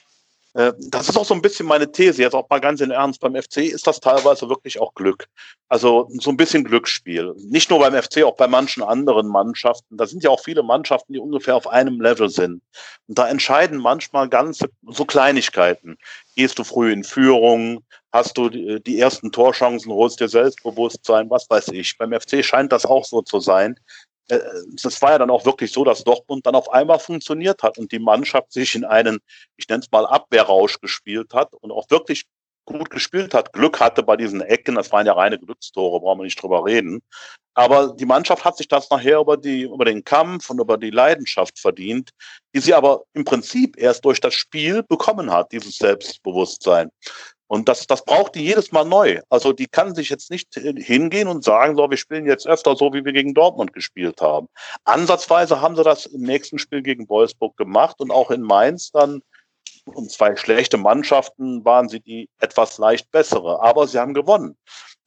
Äh, das ist auch so ein bisschen meine These, jetzt auch mal ganz in Ernst. Beim FC ist das teilweise wirklich auch Glück. Also so ein bisschen Glücksspiel. Nicht nur beim FC, auch bei manchen anderen Mannschaften. Da sind ja auch viele Mannschaften, die ungefähr auf einem Level sind. Und da entscheiden manchmal ganze so Kleinigkeiten. Gehst du früh in Führung? Hast du die ersten Torchancen, holst dir Selbstbewusstsein, was weiß ich. Beim FC scheint das auch so zu sein, das war ja dann auch wirklich so, dass Dortmund dann auf einmal funktioniert hat und die Mannschaft sich in einen, ich nenne es mal Abwehrrausch gespielt hat und auch wirklich gut gespielt hat, Glück hatte bei diesen Ecken, das waren ja reine Glückstore, brauchen wir nicht drüber reden. Aber die Mannschaft hat sich das nachher über, die, über den Kampf und über die Leidenschaft verdient, die sie aber im Prinzip erst durch das Spiel bekommen hat, dieses Selbstbewusstsein. Und das, das braucht die jedes Mal neu. Also die kann sich jetzt nicht hingehen und sagen, so, wir spielen jetzt öfter so, wie wir gegen Dortmund gespielt haben. Ansatzweise haben sie das im nächsten Spiel gegen Wolfsburg gemacht und auch in Mainz dann, und zwei schlechte Mannschaften waren sie die etwas leicht bessere, aber sie haben gewonnen.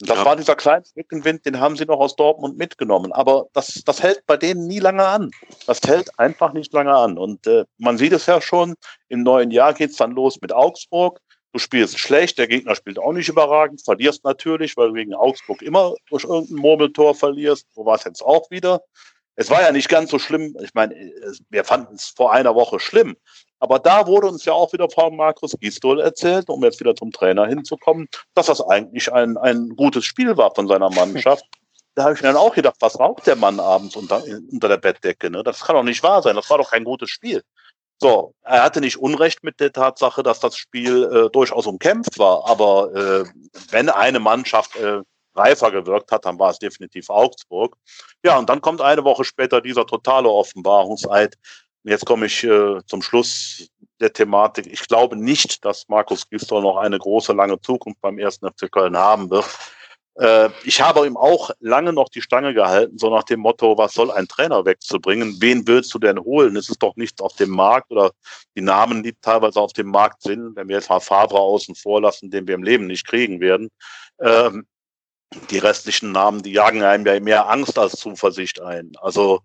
Und das ja. war dieser kleine Rückenwind, den haben sie noch aus Dortmund mitgenommen. Aber das, das hält bei denen nie lange an. Das hält einfach nicht lange an. Und äh, man sieht es ja schon, im neuen Jahr geht's dann los mit Augsburg. Du spielst schlecht, der Gegner spielt auch nicht überragend, verlierst natürlich, weil du gegen Augsburg immer durch irgendein Murmeltor verlierst. So war es jetzt auch wieder. Es war ja nicht ganz so schlimm. Ich meine, wir fanden es vor einer Woche schlimm. Aber da wurde uns ja auch wieder von Markus Gistol erzählt, um jetzt wieder zum Trainer hinzukommen, dass das eigentlich ein, ein gutes Spiel war von seiner Mannschaft. Da habe ich mir dann auch gedacht, was raucht der Mann abends unter, unter der Bettdecke? Ne? Das kann doch nicht wahr sein. Das war doch kein gutes Spiel. So, er hatte nicht Unrecht mit der Tatsache, dass das Spiel äh, durchaus umkämpft war, aber äh, wenn eine Mannschaft äh, reifer gewirkt hat, dann war es definitiv Augsburg. Ja, und dann kommt eine Woche später dieser totale Offenbarungseid. Jetzt komme ich äh, zum Schluss der Thematik. Ich glaube nicht, dass Markus Gisdol noch eine große, lange Zukunft beim ersten FC Köln haben wird. Äh, ich habe ihm auch lange noch die Stange gehalten, so nach dem Motto, was soll ein Trainer wegzubringen? Wen willst du denn holen? Es ist doch nichts auf dem Markt oder die Namen, die teilweise auf dem Markt sind, wenn wir jetzt mal Favre außen vor lassen, den wir im Leben nicht kriegen werden. Ähm, die restlichen Namen, die jagen einem ja mehr Angst als Zuversicht ein. Also,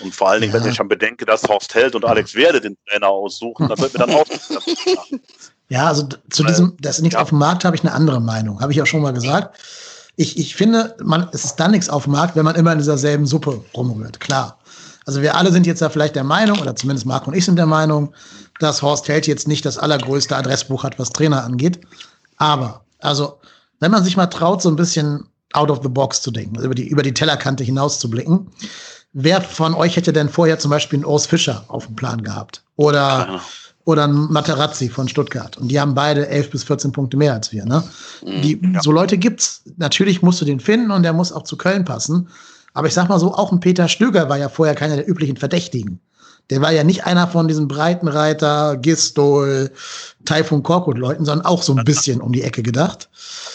und vor allen Dingen, ja. wenn ich schon bedenke, dass Horst Held und Alex Werde den Trainer aussuchen, dann wird mir dann auch. ja, also zu diesem, das nicht ja. auf dem Markt habe ich eine andere Meinung. Habe ich auch schon mal gesagt ich, ich finde, man, es ist dann nichts auf dem Markt, wenn man immer in dieser selben Suppe rumrührt. Klar. Also wir alle sind jetzt ja vielleicht der Meinung, oder zumindest Marc und ich sind der Meinung, dass Horst Held jetzt nicht das allergrößte Adressbuch hat, was Trainer angeht. Aber, also, wenn man sich mal traut, so ein bisschen out of the box zu denken, über die, über die Tellerkante hinaus zu blicken, wer von euch hätte denn vorher zum Beispiel einen Urs Fischer auf dem Plan gehabt? Oder oder ein Materazzi von Stuttgart. Und die haben beide 11 bis 14 Punkte mehr als wir. Ne? Mhm, die, ja. So Leute gibt's. Natürlich musst du den finden und der muss auch zu Köln passen. Aber ich sag mal so, auch ein Peter Stöger war ja vorher keiner der üblichen Verdächtigen. Der war ja nicht einer von diesen Breitenreiter, Gistol, Taifun Korkut Leuten, sondern auch so ein bisschen um die Ecke gedacht.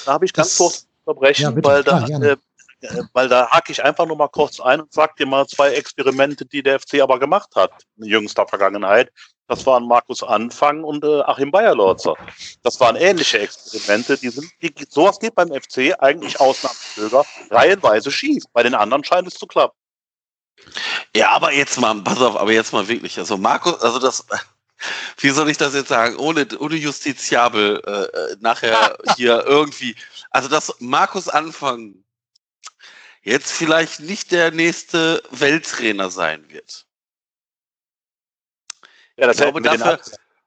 Da habe ich ganz kurz unterbrechen, ja, bitte, weil klar, da äh, äh, weil da hake ich einfach nur mal kurz ein und sag dir mal zwei Experimente, die der FC aber gemacht hat in jüngster Vergangenheit. Das waren Markus Anfang und äh, Achim Bayerlorzer. Das waren ähnliche Experimente. Die sind, die, sowas geht beim FC eigentlich Ausnahmsbürger reihenweise schief. Bei den anderen scheint es zu klappen. Ja, aber jetzt mal, pass auf, aber jetzt mal wirklich. Also Markus, also das, wie soll ich das jetzt sagen, ohne, ohne justiziabel äh, äh nachher hier irgendwie. Also dass Markus Anfang jetzt vielleicht nicht der nächste Welttrainer sein wird. Ja, das ich glaube, dafür,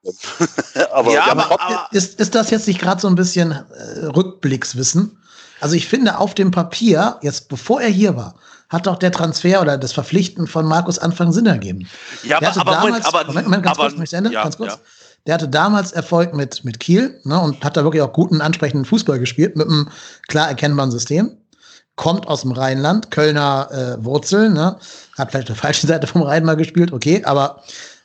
aber, ja, aber, aber, ist, ist das jetzt nicht gerade so ein bisschen äh, Rückblickswissen? Also ich finde auf dem Papier, jetzt bevor er hier war, hat doch der Transfer oder das Verpflichten von Markus Anfang Sinn ergeben. Ja, aber, aber, damals, aber, Moment, Moment, ganz aber, kurz, Ende, ja, ganz kurz. Ja. Der hatte damals Erfolg mit, mit Kiel ne, und hat da wirklich auch guten, ansprechenden Fußball gespielt mit einem klar erkennbaren System. Kommt aus dem Rheinland, Kölner äh, Wurzeln, ne, hat vielleicht auf der falschen Seite vom Rhein mal gespielt, okay, aber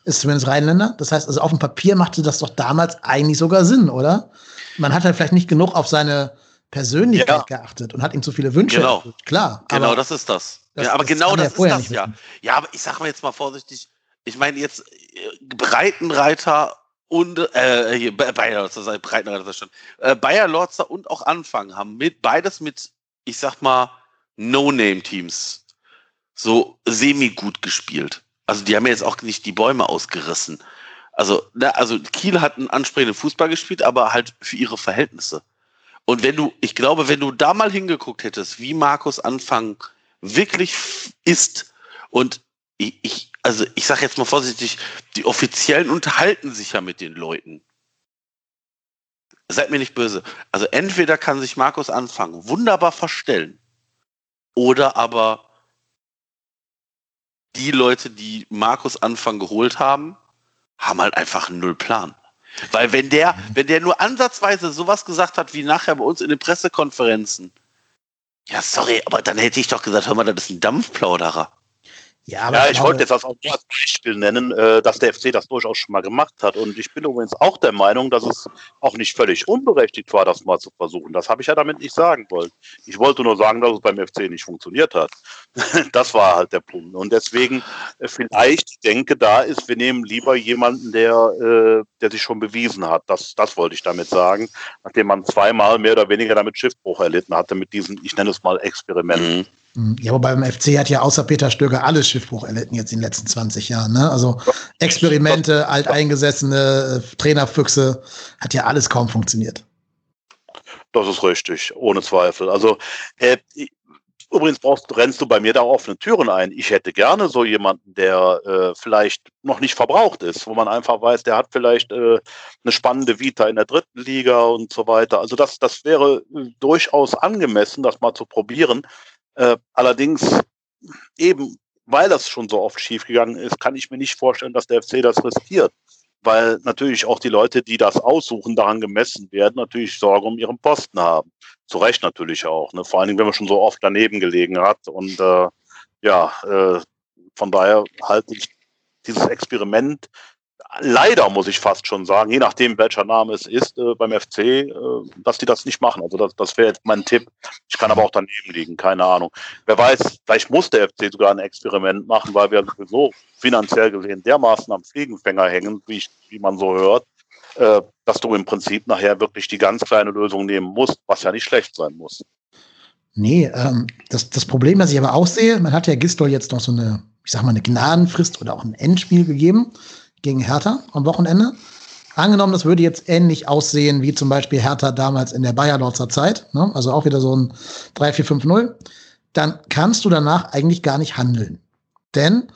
ist zumindest Rheinländer. Das heißt, also auf dem Papier machte das doch damals eigentlich sogar Sinn, oder? Man hat halt vielleicht nicht genug auf seine Persönlichkeit ja. geachtet und hat ihm zu viele Wünsche. Genau. Erfüllt. Klar. Genau, das ist das. das ja, aber das genau das ist das ja. Ja, aber ich sage mal jetzt mal vorsichtig, ich meine jetzt äh, Breitenreiter und äh, hier, Bayer Lorzer, Breitenreiter schon. Äh, Bayer Lorzer und auch Anfang haben mit beides mit, ich sag mal, No-Name-Teams so semi-gut gespielt. Also die haben ja jetzt auch nicht die Bäume ausgerissen. Also, na, also Kiel hat einen ansprechenden Fußball gespielt, aber halt für ihre Verhältnisse. Und wenn du, ich glaube, wenn du da mal hingeguckt hättest, wie Markus Anfang wirklich ist und ich, ich also ich sage jetzt mal vorsichtig, die Offiziellen unterhalten sich ja mit den Leuten. Seid mir nicht böse. Also entweder kann sich Markus Anfang wunderbar verstellen oder aber die Leute, die Markus Anfang geholt haben, haben halt einfach null Plan. Weil wenn der, wenn der nur ansatzweise sowas gesagt hat wie nachher bei uns in den Pressekonferenzen, ja, sorry, aber dann hätte ich doch gesagt, hör mal, das ist ein Dampfplauderer. Ja, aber ja ich wollte jetzt das auch als Beispiel nennen, äh, dass der FC das durchaus schon mal gemacht hat. Und ich bin übrigens auch der Meinung, dass es auch nicht völlig unberechtigt war, das mal zu versuchen. Das habe ich ja damit nicht sagen wollen. Ich wollte nur sagen, dass es beim FC nicht funktioniert hat. das war halt der Punkt. Und deswegen äh, vielleicht, ich denke, da ist, wir nehmen lieber jemanden, der, äh, der sich schon bewiesen hat. Das, das wollte ich damit sagen. Nachdem man zweimal mehr oder weniger damit Schiffbruch erlitten hatte mit diesen, ich nenne es mal Experimenten. Mhm. Hm, ja, wobei beim FC hat ja außer Peter Stöger alles Schiffbruch erlitten jetzt in den letzten 20 Jahren. Ne? Also Experimente, alteingesessene äh, Trainerfüchse, hat ja alles kaum funktioniert. Das ist richtig, ohne Zweifel. Also äh, übrigens brauchst, rennst du bei mir da offene Türen ein. Ich hätte gerne so jemanden, der äh, vielleicht noch nicht verbraucht ist, wo man einfach weiß, der hat vielleicht äh, eine spannende Vita in der dritten Liga und so weiter. Also das, das wäre äh, durchaus angemessen, das mal zu probieren. Äh, allerdings eben, weil das schon so oft schiefgegangen ist, kann ich mir nicht vorstellen, dass der FC das riskiert. Weil natürlich auch die Leute, die das aussuchen, daran gemessen werden, natürlich Sorge um ihren Posten haben. Zu Recht natürlich auch. Ne? Vor allen Dingen, wenn man schon so oft daneben gelegen hat. Und äh, ja, äh, von daher halte ich dieses Experiment leider muss ich fast schon sagen, je nachdem welcher Name es ist äh, beim FC, äh, dass die das nicht machen. Also das, das wäre jetzt mein Tipp. Ich kann aber auch daneben liegen, keine Ahnung. Wer weiß, vielleicht muss der FC sogar ein Experiment machen, weil wir sowieso finanziell gesehen dermaßen am Fliegenfänger hängen, wie, ich, wie man so hört, äh, dass du im Prinzip nachher wirklich die ganz kleine Lösung nehmen musst, was ja nicht schlecht sein muss. Nee, ähm, das, das Problem, das ich aber auch sehe, man hat ja Gistol jetzt noch so eine, ich sag mal, eine Gnadenfrist oder auch ein Endspiel gegeben gegen Hertha am Wochenende. Angenommen, das würde jetzt ähnlich aussehen wie zum Beispiel Hertha damals in der Bayer-Lorzer Zeit, ne? also auch wieder so ein 3-4-5-0, dann kannst du danach eigentlich gar nicht handeln. Denn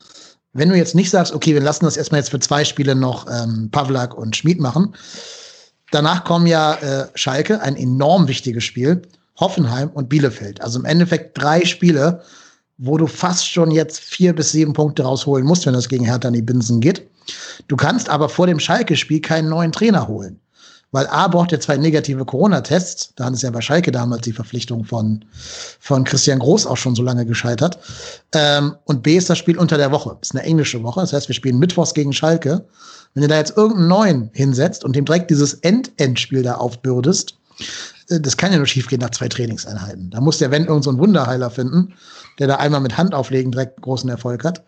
wenn du jetzt nicht sagst, okay, wir lassen das erstmal jetzt für zwei Spiele noch ähm, Pavlak und Schmid machen, danach kommen ja äh, Schalke, ein enorm wichtiges Spiel, Hoffenheim und Bielefeld. Also im Endeffekt drei Spiele, wo du fast schon jetzt vier bis sieben Punkte rausholen musst, wenn das gegen Hertha in die Binsen geht. Du kannst aber vor dem Schalke-Spiel keinen neuen Trainer holen. Weil A braucht ja zwei negative Corona-Tests. Da hat es ja bei Schalke damals die Verpflichtung von, von Christian Groß auch schon so lange gescheitert. Ähm, und B ist das Spiel unter der Woche. Ist eine englische Woche. Das heißt, wir spielen Mittwochs gegen Schalke. Wenn du da jetzt irgendeinen neuen hinsetzt und dem direkt dieses End-Endspiel da aufbürdest, äh, das kann ja nur schiefgehen nach zwei Trainingseinheiten. Da muss der Wenn irgendein so Wunderheiler finden, der da einmal mit Hand auflegen direkt großen Erfolg hat.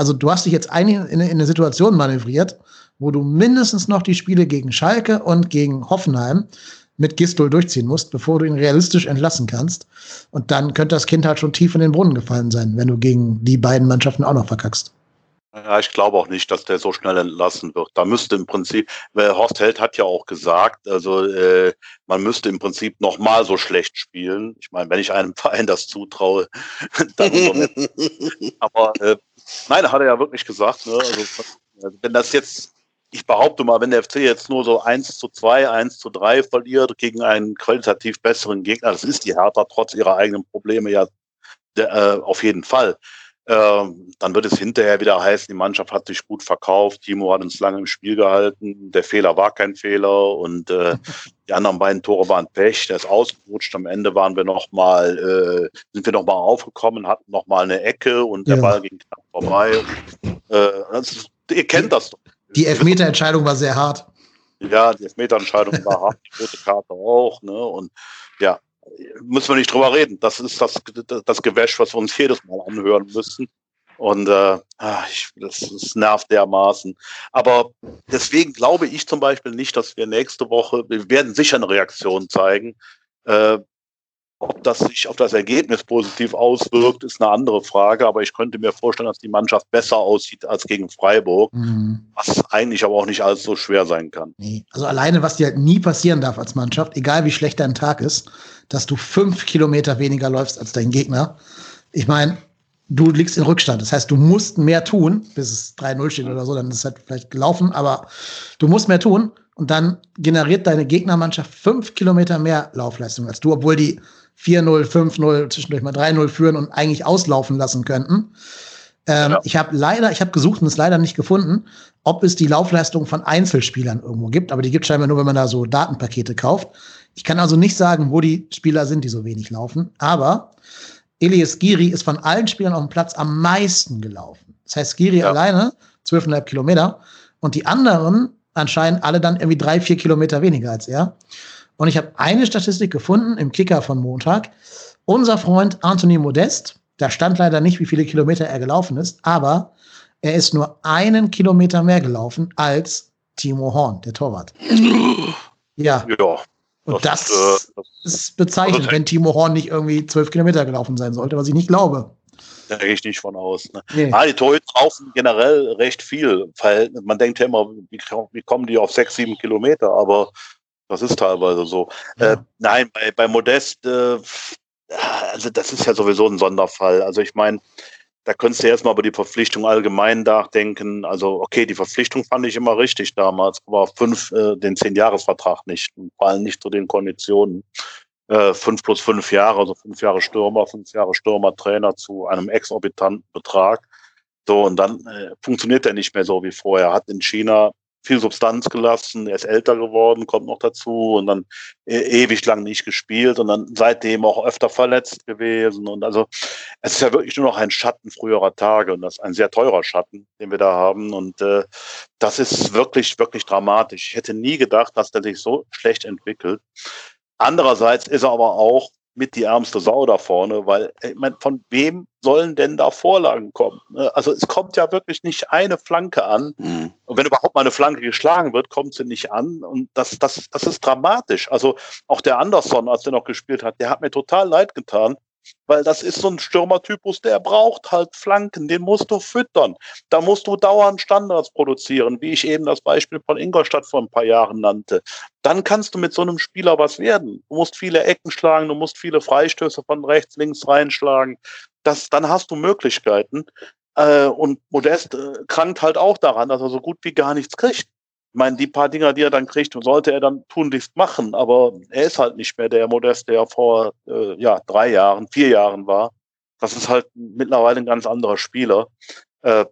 Also du hast dich jetzt eigentlich in, in eine Situation manövriert, wo du mindestens noch die Spiele gegen Schalke und gegen Hoffenheim mit Gistol durchziehen musst, bevor du ihn realistisch entlassen kannst. Und dann könnte das Kind halt schon tief in den Brunnen gefallen sein, wenn du gegen die beiden Mannschaften auch noch verkackst. Ja, ich glaube auch nicht, dass der so schnell entlassen wird. Da müsste im Prinzip, weil Horst Held hat ja auch gesagt, also äh, man müsste im Prinzip noch mal so schlecht spielen. Ich meine, wenn ich einem Verein das zutraue, dann so nicht. Aber äh, Nein, hat er ja wirklich gesagt. Ne? Also, wenn das jetzt ich behaupte mal, wenn der FC jetzt nur so 1 zu 2, 1 zu 3 verliert gegen einen qualitativ besseren Gegner, das ist die Hertha trotz ihrer eigenen Probleme ja der, äh, auf jeden Fall. Ähm, dann wird es hinterher wieder heißen, die Mannschaft hat sich gut verkauft, Timo hat uns lange im Spiel gehalten, der Fehler war kein Fehler und äh, die anderen beiden Tore waren Pech, der ist ausgerutscht. Am Ende waren wir noch mal, äh, sind wir noch mal aufgekommen, hatten noch mal eine Ecke und der ja. Ball ging knapp vorbei. Äh, ist, ihr kennt das. Die Elfmeterentscheidung war sehr hart. Ja, die Elfmeterentscheidung war hart, die rote Karte auch. Ne? Und ja, müssen wir nicht drüber reden. Das ist das, das Gewäsch, was wir uns jedes Mal anhören müssen. Und äh, ah, ich, das, das nervt dermaßen. Aber deswegen glaube ich zum Beispiel nicht, dass wir nächste Woche, wir werden sicher eine Reaktion zeigen. Äh, ob das sich auf das Ergebnis positiv auswirkt, ist eine andere Frage. Aber ich könnte mir vorstellen, dass die Mannschaft besser aussieht als gegen Freiburg, mhm. was eigentlich aber auch nicht alles so schwer sein kann. Nee. Also alleine, was dir halt nie passieren darf als Mannschaft, egal wie schlecht dein Tag ist, dass du fünf Kilometer weniger läufst als dein Gegner. Ich meine, du liegst in Rückstand. Das heißt, du musst mehr tun, bis es 3-0 steht oder so, dann ist es halt vielleicht gelaufen, aber du musst mehr tun und dann generiert deine Gegnermannschaft fünf Kilometer mehr Laufleistung als du, obwohl die 4-0, 5-0, zwischendurch mal 3-0 führen und eigentlich auslaufen lassen könnten. Ähm, ja. Ich habe leider, ich habe gesucht und es leider nicht gefunden, ob es die Laufleistung von Einzelspielern irgendwo gibt, aber die gibt es scheinbar nur, wenn man da so Datenpakete kauft. Ich kann also nicht sagen, wo die Spieler sind, die so wenig laufen, aber Elias Giri ist von allen Spielern auf dem Platz am meisten gelaufen. Das heißt, Giri ja. alleine 12,5 Kilometer und die anderen anscheinend alle dann irgendwie drei, vier Kilometer weniger als er. Und ich habe eine Statistik gefunden im Kicker von Montag. Unser Freund Anthony Modest, da stand leider nicht, wie viele Kilometer er gelaufen ist, aber er ist nur einen Kilometer mehr gelaufen als Timo Horn, der Torwart. Ja. ja Und das, das, äh, das ist bezeichnend, also, wenn Timo Horn nicht irgendwie zwölf Kilometer gelaufen sein sollte, was ich nicht glaube. Da gehe ich nicht von aus. Ne? Nee. Ah, die Torhüter laufen generell recht viel. Man denkt ja immer, wie, wie kommen die auf sechs, sieben Kilometer? Aber das ist teilweise so. Ja. Äh, nein, bei, bei Modest, äh, also das ist ja sowieso ein Sonderfall. Also ich meine, da könntest du erstmal über die Verpflichtung allgemein nachdenken. Also, okay, die Verpflichtung fand ich immer richtig damals, aber fünf, äh, den Zehn-Jahres-Vertrag nicht, vor allem nicht zu den Konditionen. Äh, fünf plus fünf Jahre, also fünf Jahre Stürmer, fünf Jahre Stürmer-Trainer zu einem exorbitanten Betrag. So, und dann äh, funktioniert er nicht mehr so wie vorher. Hat in China viel Substanz gelassen, er ist älter geworden, kommt noch dazu und dann e ewig lang nicht gespielt und dann seitdem auch öfter verletzt gewesen. Und also es ist ja wirklich nur noch ein Schatten früherer Tage und das ist ein sehr teurer Schatten, den wir da haben. Und äh, das ist wirklich, wirklich dramatisch. Ich hätte nie gedacht, dass der sich so schlecht entwickelt. Andererseits ist er aber auch mit die ärmste Sau da vorne, weil ich meine, von wem sollen denn da Vorlagen kommen? Ne? Also es kommt ja wirklich nicht eine Flanke an. Mhm. Und wenn überhaupt mal eine Flanke geschlagen wird, kommt sie nicht an. Und das, das, das ist dramatisch. Also auch der Anderson, als der noch gespielt hat, der hat mir total leid getan, weil das ist so ein Stürmertypus, der braucht halt Flanken, den musst du füttern. Da musst du dauernd Standards produzieren, wie ich eben das Beispiel von Ingolstadt vor ein paar Jahren nannte. Dann kannst du mit so einem Spieler was werden. Du musst viele Ecken schlagen, du musst viele Freistöße von rechts, links reinschlagen. Das, dann hast du Möglichkeiten. Äh, und Modest äh, krankt halt auch daran, dass er so gut wie gar nichts kriegt. Ich meine, die paar Dinger, die er dann kriegt, sollte er dann tunlichst machen, aber er ist halt nicht mehr der Modest, der vor äh, ja, drei Jahren, vier Jahren war. Das ist halt mittlerweile ein ganz anderer Spieler. Äh,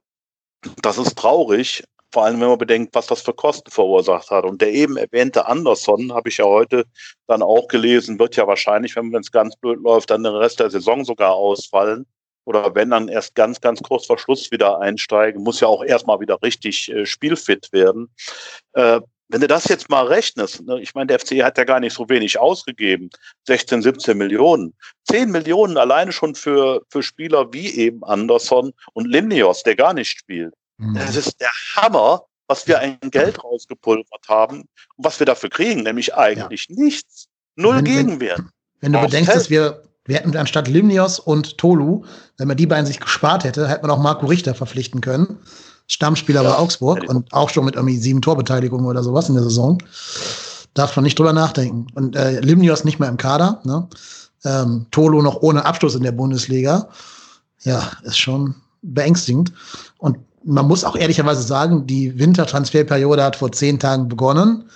das ist traurig, vor allem wenn man bedenkt, was das für Kosten verursacht hat. Und der eben erwähnte Anderson, habe ich ja heute dann auch gelesen, wird ja wahrscheinlich, wenn es ganz blöd läuft, dann den Rest der Saison sogar ausfallen oder wenn dann erst ganz, ganz kurz vor Schluss wieder einsteigen, muss ja auch erstmal wieder richtig äh, spielfit werden. Äh, wenn du das jetzt mal rechnest, ne, ich meine, der FC hat ja gar nicht so wenig ausgegeben, 16, 17 Millionen. 10 Millionen alleine schon für, für Spieler wie eben Anderson und Limnios, der gar nicht spielt. Mhm. Das ist der Hammer, was wir ein Geld rausgepulvert haben und was wir dafür kriegen, nämlich eigentlich ja. nichts. Null wenn, Gegenwert. Wenn, wenn du bedenkst, dass wir wir hätten anstatt Limnios und Tolu, wenn man die beiden sich gespart hätte, hätte man auch Marco Richter verpflichten können. Stammspieler ja, bei Augsburg und auch schon mit irgendwie sieben Torbeteiligungen oder sowas in der Saison. Darf man nicht drüber nachdenken. Und äh, Limnios nicht mehr im Kader. Ne? Ähm, Tolu noch ohne Abschluss in der Bundesliga. Ja, ist schon beängstigend. Und man muss auch ehrlicherweise sagen, die Wintertransferperiode hat vor zehn Tagen begonnen.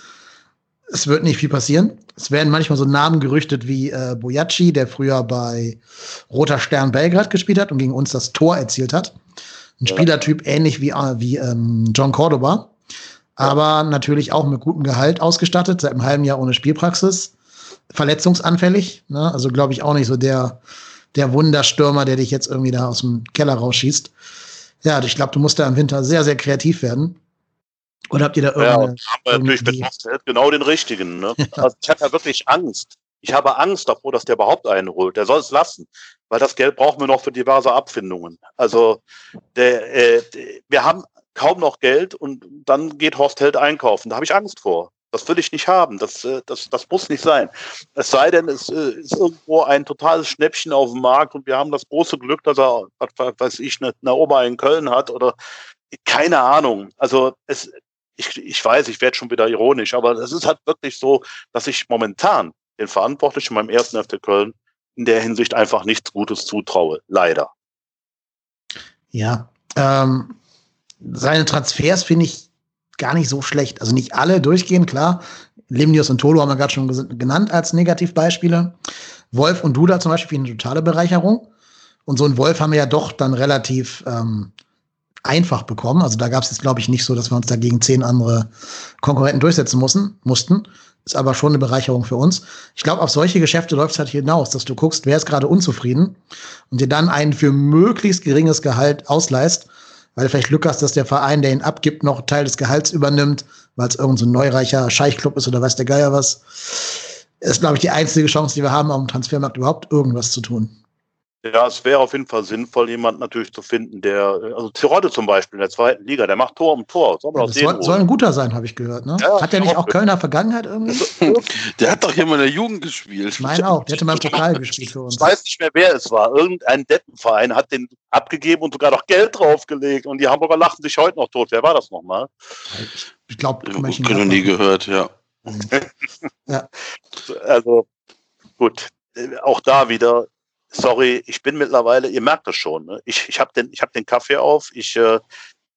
Es wird nicht viel passieren. Es werden manchmal so Namen gerüchtet wie äh, Boyacci, der früher bei Roter Stern Belgrad gespielt hat und gegen uns das Tor erzielt hat. Ein ja. Spielertyp ähnlich wie, äh, wie ähm, John Cordoba, aber natürlich auch mit gutem Gehalt ausgestattet, seit einem halben Jahr ohne Spielpraxis. Verletzungsanfällig, ne? also glaube ich auch nicht so der, der Wunderstürmer, der dich jetzt irgendwie da aus dem Keller rausschießt. Ja, ich glaube, du musst da im Winter sehr, sehr kreativ werden. Oder habt ihr da irgendeine? Ja, haben wir natürlich mit genau den richtigen. Ne? Also ich habe ja wirklich Angst. Ich habe Angst davor, dass der überhaupt einen holt. Der soll es lassen, weil das Geld brauchen wir noch für diverse Abfindungen. Also der, äh, wir haben kaum noch Geld und dann geht Horst Held einkaufen. Da habe ich Angst vor. Das will ich nicht haben. Das, äh, das, das muss nicht sein. Es sei denn, es äh, ist irgendwo ein totales Schnäppchen auf dem Markt und wir haben das große Glück, dass er, was weiß ich, eine, eine Oma in Köln hat oder keine Ahnung. Also es, ich, ich weiß, ich werde schon wieder ironisch, aber es ist halt wirklich so, dass ich momentan den Verantwortlichen beim ersten FC Köln in der Hinsicht einfach nichts Gutes zutraue. Leider. Ja, ähm, seine Transfers finde ich gar nicht so schlecht. Also nicht alle durchgehen, klar. Limnius und Tolo haben wir gerade schon genannt als Negativbeispiele. Wolf und Duda zum Beispiel eine totale Bereicherung. Und so einen Wolf haben wir ja doch dann relativ ähm, einfach bekommen. Also da gab es jetzt, glaube ich, nicht so, dass wir uns dagegen zehn andere Konkurrenten durchsetzen mussten, mussten. Ist aber schon eine Bereicherung für uns. Ich glaube, auf solche Geschäfte läuft es halt hinaus, dass du guckst, wer ist gerade unzufrieden und dir dann einen für möglichst geringes Gehalt ausleist, weil du vielleicht Glück hast, dass der Verein, der ihn abgibt, noch Teil des Gehalts übernimmt, weil es irgendein so neureicher Scheichclub ist oder weiß der Geier was. Ist, glaube ich, die einzige Chance, die wir haben, am Transfermarkt überhaupt irgendwas zu tun. Ja, es wäre auf jeden Fall sinnvoll, jemand natürlich zu finden, der, also Terodde zum Beispiel in der zweiten Liga, der macht Tor um Tor. Soll, ja, soll, soll, ein guter sein, habe ich gehört. Ne? Ja, hat der nicht auch Kölner Vergangenheit irgendwie? der hat doch hier mal in der Jugend gespielt. Ich meine auch, der hätte mal im Pokal gespielt für uns. Ich weiß nicht mehr, wer es war. Irgendein Deppenverein hat den abgegeben und sogar noch Geld draufgelegt und die Hamburger lachen sich heute noch tot. Wer war das nochmal? Ich glaube, ich habe nie gehört, ja. ja. Also, gut. Auch da wieder, sorry, ich bin mittlerweile, ihr merkt das schon, ne? ich, ich habe den, ich hab den Kaffee auf, ich, äh,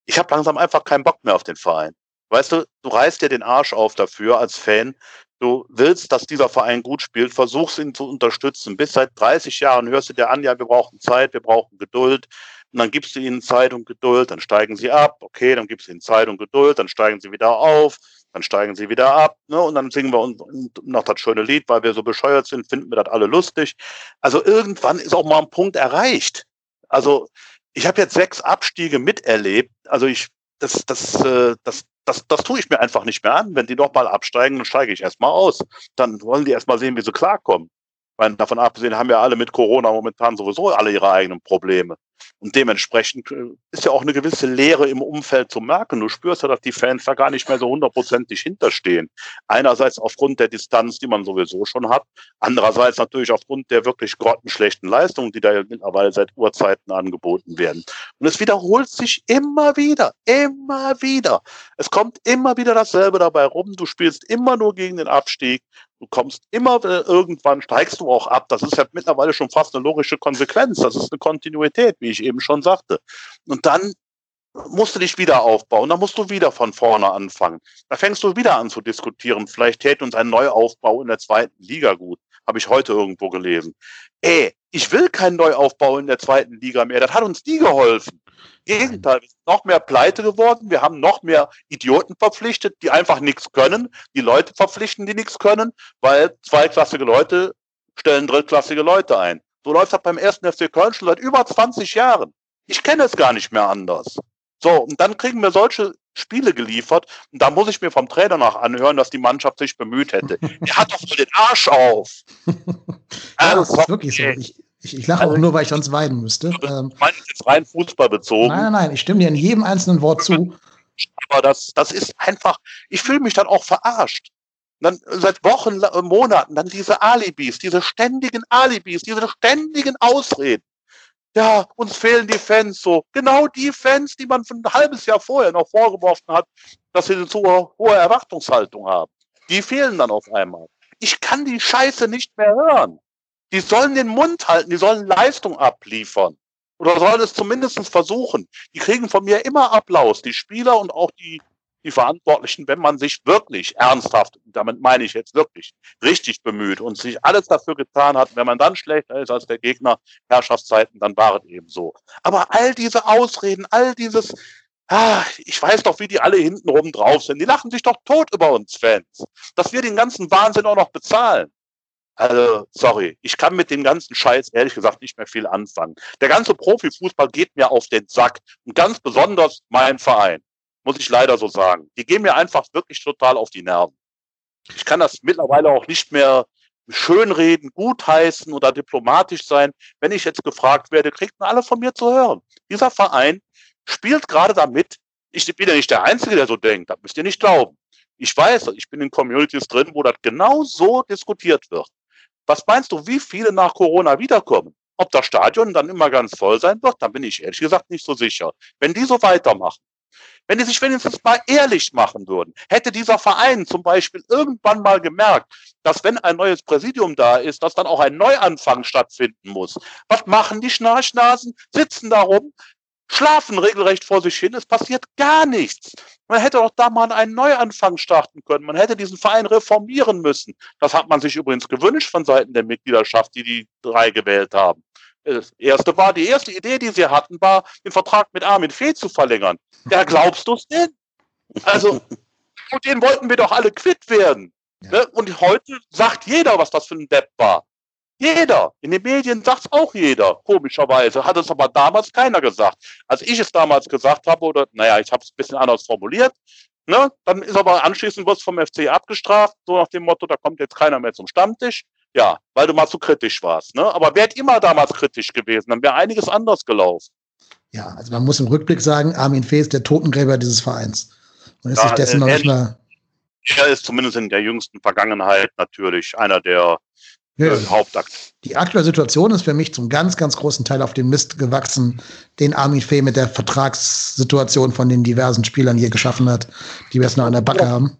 ich habe langsam einfach keinen Bock mehr auf den Verein. Weißt du, du reißt dir den Arsch auf dafür als Fan. Du willst, dass dieser Verein gut spielt, versuchst ihn zu unterstützen. Bis seit 30 Jahren hörst du dir an, ja, wir brauchen Zeit, wir brauchen Geduld. Und dann gibst du ihnen Zeit und Geduld, dann steigen sie ab. Okay, dann gibst du ihnen Zeit und Geduld, dann steigen sie wieder auf dann steigen sie wieder ab, ne? Und dann singen wir uns noch das schöne Lied, weil wir so bescheuert sind, finden wir das alle lustig. Also irgendwann ist auch mal ein Punkt erreicht. Also ich habe jetzt sechs Abstiege miterlebt. Also ich, das, das, äh, das, das, das tue ich mir einfach nicht mehr an. Wenn die noch mal absteigen, dann steige ich erstmal aus. Dann wollen die erstmal sehen, wie sie klarkommen. Weil davon abgesehen haben ja alle mit Corona momentan sowieso alle ihre eigenen Probleme. Und dementsprechend äh, ist ja auch eine gewisse Leere im Umfeld zu merken. Du spürst ja, dass die Fans da gar nicht mehr so hundertprozentig hinterstehen. Einerseits aufgrund der Distanz, die man sowieso schon hat. Andererseits natürlich aufgrund der wirklich grottenschlechten Leistungen, die da ja mittlerweile seit Urzeiten angeboten werden. Und es wiederholt sich immer wieder, immer wieder. Es kommt immer wieder dasselbe dabei rum. Du spielst immer nur gegen den Abstieg. Du kommst immer, irgendwann steigst du auch ab. Das ist ja mittlerweile schon fast eine logische Konsequenz. Das ist eine Kontinuität, wie ich eben schon sagte. Und dann musst du dich wieder aufbauen. Dann musst du wieder von vorne anfangen. Da fängst du wieder an zu diskutieren. Vielleicht täte uns ein Neuaufbau in der zweiten Liga gut. Habe ich heute irgendwo gelesen. Ey, ich will keinen Neuaufbau in der zweiten Liga mehr. Das hat uns nie geholfen. Gegenteil, wir sind noch mehr pleite geworden. Wir haben noch mehr Idioten verpflichtet, die einfach nichts können. Die Leute verpflichten, die nichts können, weil zweiklassige Leute stellen drittklassige Leute ein. So läuft das beim ersten FC Köln schon seit über 20 Jahren. Ich kenne es gar nicht mehr anders. So, und dann kriegen wir solche Spiele geliefert. Und da muss ich mir vom Trainer nach anhören, dass die Mannschaft sich bemüht hätte. Er hat doch so den Arsch auf. ja, das ist wirklich so. Ich, ich, ich lache also, auch nur, weil ich sonst weinen müsste. Ähm, ich meine jetzt rein Fußball bezogen. Nein, nein, nein, ich stimme dir in jedem einzelnen Wort zu. Aber das, das ist einfach, ich fühle mich dann auch verarscht. dann seit Wochen, äh, Monaten, dann diese Alibis, diese ständigen Alibis, diese ständigen Ausreden. Ja, uns fehlen die Fans so. Genau die Fans, die man ein halbes Jahr vorher noch vorgeworfen hat, dass sie eine zu hohe Erwartungshaltung haben. Die fehlen dann auf einmal. Ich kann die Scheiße nicht mehr hören. Die sollen den Mund halten, die sollen Leistung abliefern. Oder sollen es zumindest versuchen. Die kriegen von mir immer Applaus, die Spieler und auch die, die Verantwortlichen, wenn man sich wirklich ernsthaft, damit meine ich jetzt wirklich, richtig bemüht und sich alles dafür getan hat, wenn man dann schlechter ist als der Gegner, Herrschaftszeiten, dann war es eben so. Aber all diese Ausreden, all dieses, ah, ich weiß doch, wie die alle hinten rum drauf sind, die lachen sich doch tot über uns Fans, dass wir den ganzen Wahnsinn auch noch bezahlen. Also, sorry, ich kann mit dem ganzen Scheiß ehrlich gesagt nicht mehr viel anfangen. Der ganze Profifußball geht mir auf den Sack. Und ganz besonders mein Verein, muss ich leider so sagen. Die gehen mir einfach wirklich total auf die Nerven. Ich kann das mittlerweile auch nicht mehr schönreden, gutheißen oder diplomatisch sein. Wenn ich jetzt gefragt werde, kriegt man alle von mir zu hören. Dieser Verein spielt gerade damit, ich bin ja nicht der Einzige, der so denkt, das müsst ihr nicht glauben. Ich weiß, ich bin in Communities drin, wo das genau so diskutiert wird. Was meinst du, wie viele nach Corona wiederkommen? Ob das Stadion dann immer ganz voll sein wird, da bin ich ehrlich gesagt nicht so sicher. Wenn die so weitermachen, wenn die sich wenigstens mal ehrlich machen würden, hätte dieser Verein zum Beispiel irgendwann mal gemerkt, dass wenn ein neues Präsidium da ist, dass dann auch ein Neuanfang stattfinden muss. Was machen die Schnarchnasen? Sitzen da rum, schlafen regelrecht vor sich hin, es passiert gar nichts. Man hätte doch da mal einen Neuanfang starten können. Man hätte diesen Verein reformieren müssen. Das hat man sich übrigens gewünscht von Seiten der Mitgliedschaft, die die drei gewählt haben. Das erste war, die erste Idee, die sie hatten, war, den Vertrag mit Armin Fee zu verlängern. Ja, glaubst du es denn? Also, und den wollten wir doch alle quitt werden. Ja. Ne? Und heute sagt jeder, was das für ein Depp war. Jeder. In den Medien sagt es auch jeder, komischerweise. Hat es aber damals keiner gesagt. Als ich es damals gesagt habe, oder naja, ich habe es ein bisschen anders formuliert, ne, dann ist aber anschließend wird vom FC abgestraft, so nach dem Motto, da kommt jetzt keiner mehr zum Stammtisch. Ja, weil du mal zu kritisch warst. Ne? Aber wärt immer damals kritisch gewesen, dann wäre einiges anders gelaufen. Ja, also man muss im Rückblick sagen, Armin Fee ist der Totengräber dieses Vereins. Und ist ja, sich dessen noch nicht mal. Er ist zumindest in der jüngsten Vergangenheit natürlich einer der ja. Äh, Hauptakt. Die aktuelle Situation ist für mich zum ganz, ganz großen Teil auf den Mist gewachsen, den Armin Fee mit der Vertragssituation von den diversen Spielern hier geschaffen hat, die wir es noch an der Backe ja. haben.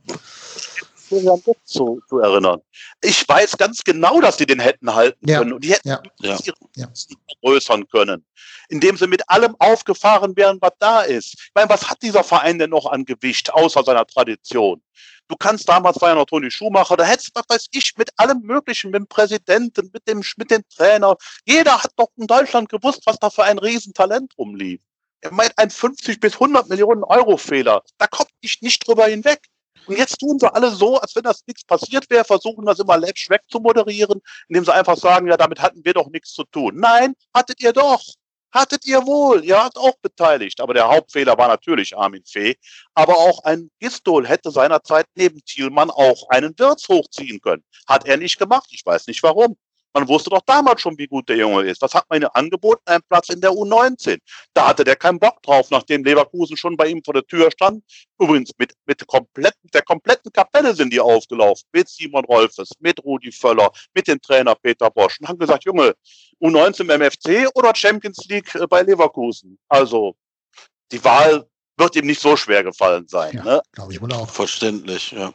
Zu, zu erinnern. Ich weiß ganz genau, dass die den hätten halten ja. können und die hätten ja. ja. ja. vergrößern können, indem sie mit allem aufgefahren wären, was da ist. Ich meine, was hat dieser Verein denn noch an Gewicht, außer seiner Tradition? Du kannst damals war ja noch Toni Schumacher, da hättest was weiß ich, mit allem Möglichen, mit dem Präsidenten, mit dem, mit dem Trainer. Jeder hat doch in Deutschland gewusst, was da für ein Riesentalent rumlief. Er meint ein 50 bis 100 Millionen Euro Fehler. Da kommt ich nicht drüber hinweg. Und jetzt tun sie alle so, als wenn das nichts passiert wäre, versuchen das immer läppisch wegzumoderieren, indem sie einfach sagen, ja, damit hatten wir doch nichts zu tun. Nein, hattet ihr doch. Hattet ihr wohl, ihr habt auch beteiligt. Aber der Hauptfehler war natürlich Armin Fee. Aber auch ein Gistol hätte seinerzeit neben Thielmann auch einen Wirtz hochziehen können. Hat er nicht gemacht. Ich weiß nicht warum. Man wusste doch damals schon, wie gut der Junge ist. Was hat man ihm angeboten? Ein Platz in der U19. Da hatte der keinen Bock drauf, nachdem Leverkusen schon bei ihm vor der Tür stand. Übrigens, mit, mit kompletten, der kompletten Kapelle sind die aufgelaufen. Mit Simon Rolfes, mit Rudi Völler, mit dem Trainer Peter Bosch. Und haben gesagt, Junge, U19 im MFC oder Champions League äh, bei Leverkusen? Also, die Wahl wird ihm nicht so schwer gefallen sein. Ja, ne? Glaube ich wohl auch. Verständlich, ja.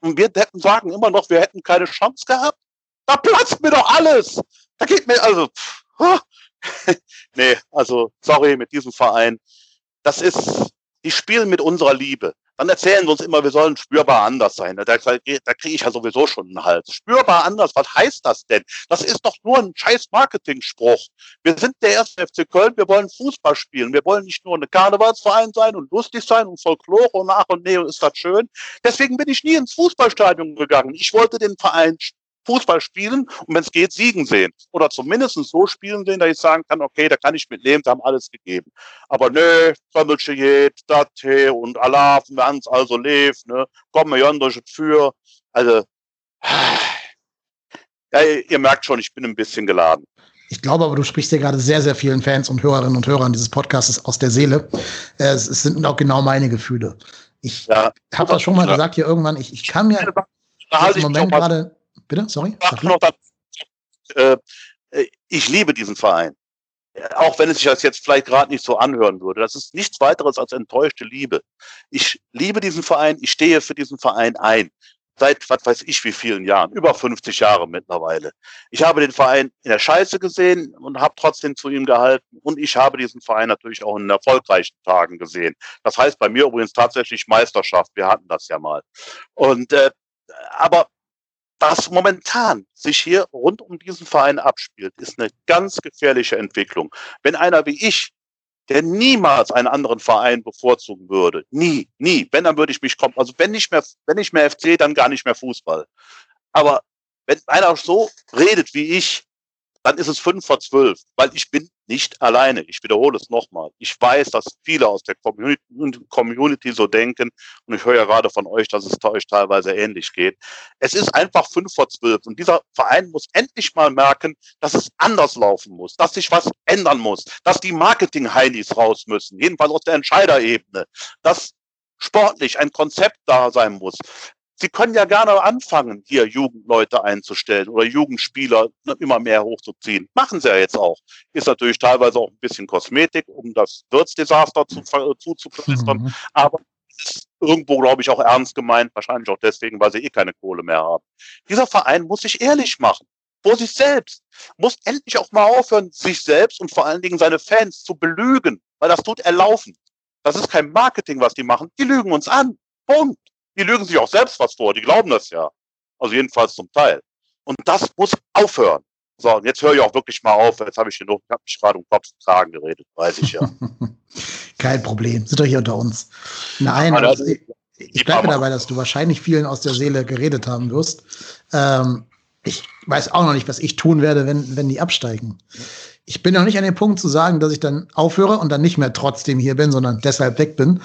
Und wir hätten sagen immer noch, wir hätten keine Chance gehabt. Da platzt mir doch alles. Da geht mir, also, pff, nee, also, sorry, mit diesem Verein. Das ist, die spielen mit unserer Liebe. Dann erzählen sie uns immer, wir sollen spürbar anders sein. Da, da kriege ich ja sowieso schon einen Hals. Spürbar anders, was heißt das denn? Das ist doch nur ein scheiß Marketing-Spruch. Wir sind der erste FC Köln, wir wollen Fußball spielen. Wir wollen nicht nur ein Karnevalsverein sein und lustig sein und Folklore und nach und Neo ist das schön. Deswegen bin ich nie ins Fußballstadion gegangen. Ich wollte den Verein Fußball spielen und wenn es geht, siegen sehen. Oder zumindest so spielen sehen, dass ich sagen kann, okay, da kann ich mit leben, da haben alles gegeben. Aber nö, Trömmelche dat und Allah, wir haben es also lebt, ne, kommen wir durch für. Also, ja, ihr merkt schon, ich bin ein bisschen geladen. Ich glaube aber, du sprichst ja gerade sehr, sehr vielen Fans und Hörerinnen und Hörern dieses Podcasts aus der Seele. Es, es sind auch genau meine Gefühle. Ich ja, habe das schon mal ja. gesagt hier irgendwann. Ich, ich kann mir im Moment gerade Bitte, sorry. Äh, äh, ich liebe diesen Verein. Auch wenn es sich das jetzt vielleicht gerade nicht so anhören würde. Das ist nichts weiteres als enttäuschte Liebe. Ich liebe diesen Verein, ich stehe für diesen Verein ein. seit was weiß ich wie vielen Jahren, über 50 Jahre mittlerweile. Ich habe den Verein in der Scheiße gesehen und habe trotzdem zu ihm gehalten und ich habe diesen Verein natürlich auch in erfolgreichen Tagen gesehen. Das heißt bei mir übrigens tatsächlich Meisterschaft, wir hatten das ja mal. Und äh, aber was momentan sich hier rund um diesen Verein abspielt, ist eine ganz gefährliche Entwicklung. Wenn einer wie ich der niemals einen anderen Verein bevorzugen würde. Nie, nie. Wenn, dann würde ich mich kommen. Also wenn nicht mehr, wenn nicht mehr FC, dann gar nicht mehr Fußball. Aber wenn einer so redet wie ich, dann ist es fünf vor zwölf, weil ich bin nicht alleine. Ich wiederhole es nochmal. Ich weiß, dass viele aus der Community so denken und ich höre ja gerade von euch, dass es euch teilweise ähnlich geht. Es ist einfach fünf vor zwölf und dieser Verein muss endlich mal merken, dass es anders laufen muss, dass sich was ändern muss, dass die Marketing-Heinis raus müssen, jedenfalls aus der Entscheiderebene, dass sportlich ein Konzept da sein muss, Sie können ja gerne anfangen, hier Jugendleute einzustellen oder Jugendspieler immer mehr hochzuziehen. Machen sie ja jetzt auch. Ist natürlich teilweise auch ein bisschen Kosmetik, um das Wirtsdesaster zu, zuzuflüstern. Mhm. Aber ist irgendwo, glaube ich, auch ernst gemeint. Wahrscheinlich auch deswegen, weil sie eh keine Kohle mehr haben. Dieser Verein muss sich ehrlich machen. Vor sich selbst. Muss endlich auch mal aufhören, sich selbst und vor allen Dingen seine Fans zu belügen. Weil das tut er laufen. Das ist kein Marketing, was die machen. Die lügen uns an. Punkt die lügen sich auch selbst was vor, die glauben das ja. Also jedenfalls zum Teil. Und das muss aufhören. So, und jetzt höre ich auch wirklich mal auf. Jetzt habe ich genug, ich habe mich gerade um Kopf und Kragen geredet, weiß ich ja. Kein Problem. Sind doch hier unter uns. Nein, ja, also, ich, ich bleibe dabei, dass du wahrscheinlich vielen aus der Seele geredet haben wirst. Ähm, ich weiß auch noch nicht, was ich tun werde, wenn, wenn die absteigen ich bin noch nicht an dem Punkt zu sagen, dass ich dann aufhöre und dann nicht mehr trotzdem hier bin, sondern deshalb weg bin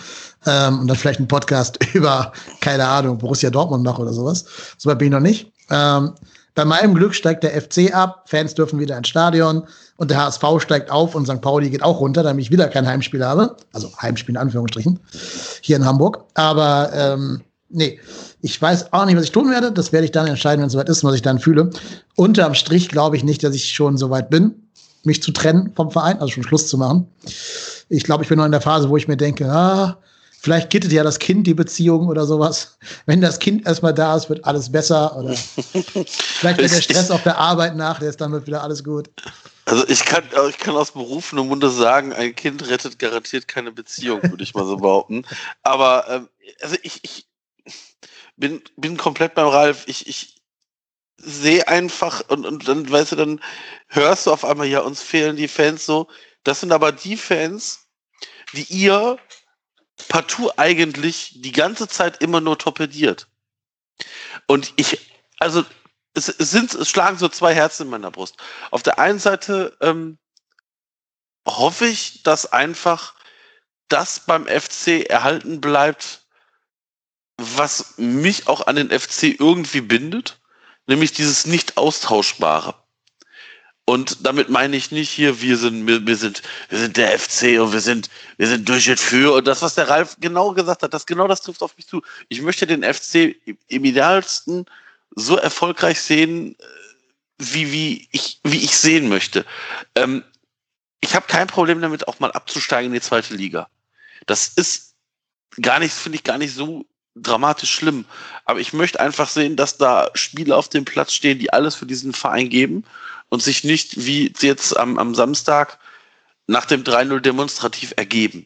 ähm, und dann vielleicht einen Podcast über, keine Ahnung, Borussia Dortmund mache oder sowas. So weit bin ich noch nicht. Ähm, bei meinem Glück steigt der FC ab, Fans dürfen wieder ins Stadion und der HSV steigt auf und St. Pauli geht auch runter, damit ich wieder kein Heimspiel habe. Also Heimspiel in Anführungsstrichen, hier in Hamburg. Aber ähm, nee, ich weiß auch nicht, was ich tun werde. Das werde ich dann entscheiden, wenn es soweit ist, was ich dann fühle. Unterm Strich glaube ich nicht, dass ich schon so weit bin mich zu trennen vom Verein, also schon Schluss zu machen. Ich glaube, ich bin noch in der Phase, wo ich mir denke, ah, vielleicht kittet ja das Kind die Beziehung oder sowas. Wenn das Kind erstmal da ist, wird alles besser. Oder vielleicht wird der Stress auf der Arbeit nach, der ist dann wird wieder alles gut. Also ich kann, ich kann aus berufenem Munde sagen, ein Kind rettet garantiert keine Beziehung, würde ich mal so behaupten. Aber ähm, also ich, ich bin, bin komplett beim Ralf. Ich, ich, sehe einfach und, und dann, weißt du, dann hörst du auf einmal, ja, uns fehlen die Fans so. Das sind aber die Fans, die ihr partout eigentlich die ganze Zeit immer nur torpediert. Und ich, also es, es sind, es schlagen so zwei Herzen in meiner Brust. Auf der einen Seite ähm, hoffe ich, dass einfach das beim FC erhalten bleibt, was mich auch an den FC irgendwie bindet nämlich dieses nicht austauschbare. Und damit meine ich nicht hier, wir sind, wir, wir, sind, wir sind der FC und wir sind, wir sind durch und für. Und das, was der Ralf genau gesagt hat, das genau das trifft auf mich zu. Ich möchte den FC im idealsten so erfolgreich sehen, äh, wie, wie ich, wie ich sehen möchte. Ähm, ich habe kein Problem damit, auch mal abzusteigen in die zweite Liga. Das ist gar nicht, finde ich gar nicht so dramatisch schlimm. Aber ich möchte einfach sehen, dass da Spieler auf dem Platz stehen, die alles für diesen Verein geben und sich nicht wie jetzt am, am Samstag nach dem 3-0 demonstrativ ergeben.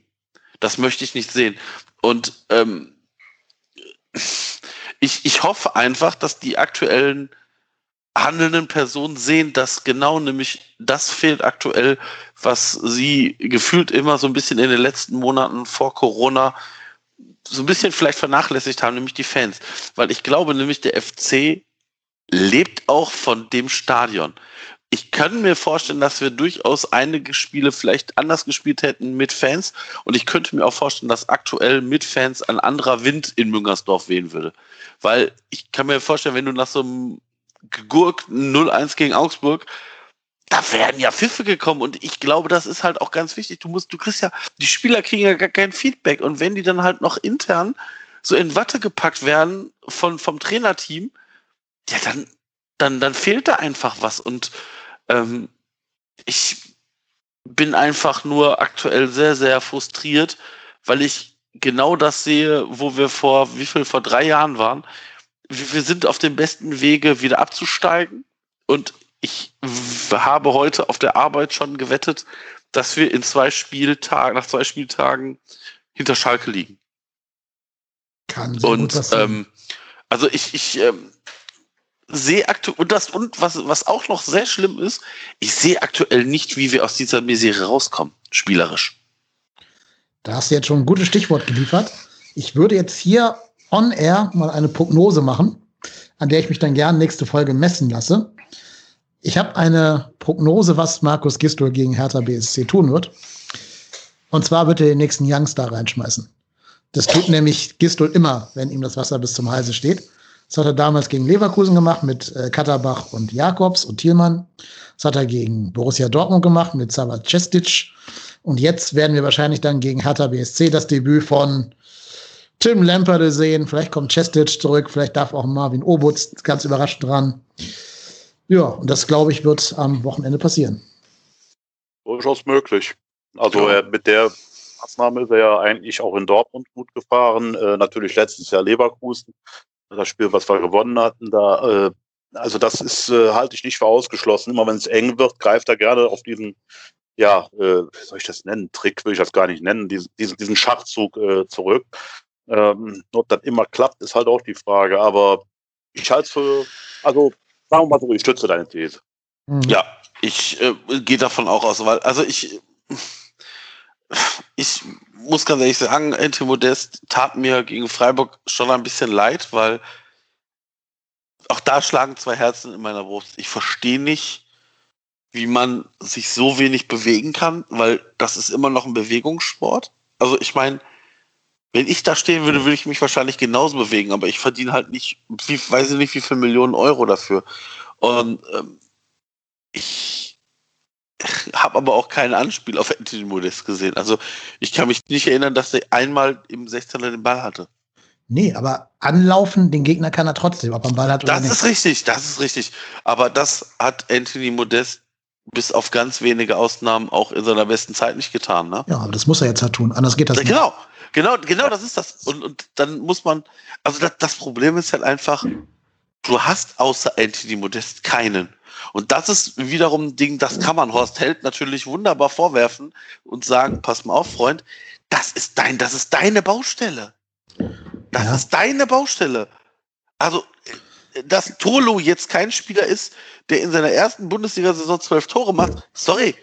Das möchte ich nicht sehen. Und ähm, ich, ich hoffe einfach, dass die aktuellen handelnden Personen sehen, dass genau nämlich das fehlt aktuell, was sie gefühlt immer so ein bisschen in den letzten Monaten vor Corona so ein bisschen vielleicht vernachlässigt haben, nämlich die Fans. Weil ich glaube nämlich, der FC lebt auch von dem Stadion. Ich kann mir vorstellen, dass wir durchaus einige Spiele vielleicht anders gespielt hätten mit Fans. Und ich könnte mir auch vorstellen, dass aktuell mit Fans ein anderer Wind in Müngersdorf wehen würde. Weil ich kann mir vorstellen, wenn du nach so einem Gurk 0-1 gegen Augsburg da werden ja Pfiffe gekommen und ich glaube, das ist halt auch ganz wichtig. Du musst, du kriegst ja, die Spieler kriegen ja gar kein Feedback und wenn die dann halt noch intern so in Watte gepackt werden von, vom Trainerteam, ja, dann, dann, dann fehlt da einfach was und ähm, ich bin einfach nur aktuell sehr, sehr frustriert, weil ich genau das sehe, wo wir vor, wie viel, vor drei Jahren waren. wir sind auf dem besten Wege, wieder abzusteigen. Und habe heute auf der Arbeit schon gewettet, dass wir in zwei Spieltagen, nach zwei Spieltagen hinter Schalke liegen. Kann so und ähm, also ich, ich ähm, sehe aktuell und das und was was auch noch sehr schlimm ist, ich sehe aktuell nicht, wie wir aus dieser Misere rauskommen, spielerisch. Da hast du jetzt schon ein gutes Stichwort geliefert. Ich würde jetzt hier on air mal eine Prognose machen, an der ich mich dann gerne nächste Folge messen lasse. Ich habe eine Prognose, was Markus Gistol gegen Hertha BSC tun wird. Und zwar wird er den nächsten Youngster reinschmeißen. Das tut nämlich Gistol immer, wenn ihm das Wasser bis zum Halse steht. Das hat er damals gegen Leverkusen gemacht mit äh, Katterbach und Jakobs und Thielmann. Das hat er gegen Borussia Dortmund gemacht mit Sava Cestic. Und jetzt werden wir wahrscheinlich dann gegen Hertha BSC das Debüt von Tim Lamperde sehen. Vielleicht kommt Cestic zurück, vielleicht darf auch Marvin Obutz ganz überrascht dran. Ja, und das, glaube ich, wird am Wochenende passieren. Durchaus möglich. Also ja. mit der Maßnahme ist er ja eigentlich auch in Dortmund gut gefahren. Äh, natürlich letztes Jahr Leverkusen, das Spiel, was wir gewonnen hatten. Da, äh, also das ist äh, halte ich nicht für ausgeschlossen. Immer wenn es eng wird, greift er gerne auf diesen, ja, äh, wie soll ich das nennen? Trick will ich das gar nicht nennen, diesen, diesen, Schachzug äh, zurück. Ähm, ob das immer klappt, ist halt auch die Frage. Aber ich halte es für, also Sagen wir mal so, ich stütze deine These. Mhm. Ja, ich äh, gehe davon auch aus, weil, also ich, ich muss ganz ehrlich sagen, Ente Modest tat mir gegen Freiburg schon ein bisschen leid, weil auch da schlagen zwei Herzen in meiner Brust. Ich verstehe nicht, wie man sich so wenig bewegen kann, weil das ist immer noch ein Bewegungssport. Also ich meine, wenn ich da stehen würde, würde ich mich wahrscheinlich genauso bewegen, aber ich verdiene halt nicht, wie, weiß ich nicht, wie viele Millionen Euro dafür. Und ähm, ich habe aber auch kein Anspiel auf Anthony Modest gesehen. Also ich kann mich nicht erinnern, dass er einmal im 16er den Ball hatte. Nee, aber anlaufen, den Gegner kann er trotzdem, ob er einen Ball hat oder das nicht. Das ist richtig, das ist richtig. Aber das hat Anthony Modest bis auf ganz wenige Ausnahmen auch in seiner besten Zeit nicht getan. Ne? Ja, aber das muss er jetzt halt tun, anders geht das ja, nicht. Genau, Genau, genau, das ist das. Und, und dann muss man, also das, das Problem ist halt einfach, du hast außer Anthony Modest keinen. Und das ist wiederum ein Ding, das kann man Horst Held natürlich wunderbar vorwerfen und sagen, pass mal auf, Freund, das ist dein, das ist deine Baustelle. Das ja. ist deine Baustelle. Also, dass Tolo jetzt kein Spieler ist, der in seiner ersten Bundesliga-Saison zwölf Tore macht, sorry.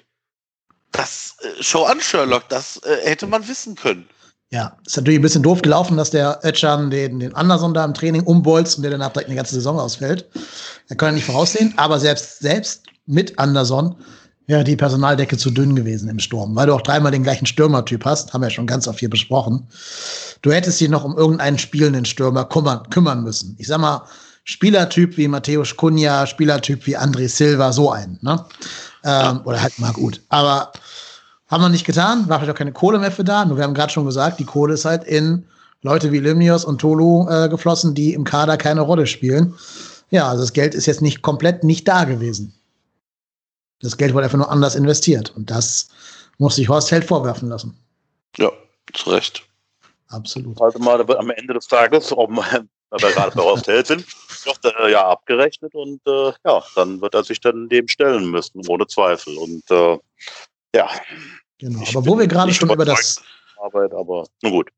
Das, äh, Show an Sherlock, das äh, hätte man wissen können. Ja, ist natürlich ein bisschen doof gelaufen, dass der Ötchan den, den Anderson da im Training umbolzt und der danach direkt eine ganze Saison ausfällt. Er kann er nicht voraussehen, aber selbst, selbst mit Anderson wäre die Personaldecke zu dünn gewesen im Sturm, weil du auch dreimal den gleichen Stürmertyp hast, haben wir ja schon ganz oft hier besprochen. Du hättest dich noch um irgendeinen spielenden Stürmer kümmern, kümmern müssen. Ich sag mal, Spielertyp wie Matthäus Kunja, Spielertyp wie André Silva, so einen, ne? Ähm, oder halt mal gut. Aber haben wir nicht getan, war vielleicht auch keine Kohle mehr für da. Nur wir haben gerade schon gesagt, die Kohle ist halt in Leute wie Limnios und Tolu äh, geflossen, die im Kader keine Rolle spielen. Ja, also das Geld ist jetzt nicht komplett nicht da gewesen. Das Geld wurde einfach nur anders investiert. Und das muss sich Horst Held vorwerfen lassen. Ja, zu Recht. Absolut. Also mal am Ende des Tages, ob wir gerade bei Horst Held sind, wird er ja abgerechnet und äh, ja, dann wird er sich dann dem stellen müssen, ohne Zweifel. Und äh, ja, Genau, aber wo wir gerade schon über das Arbeit, aber nun gut.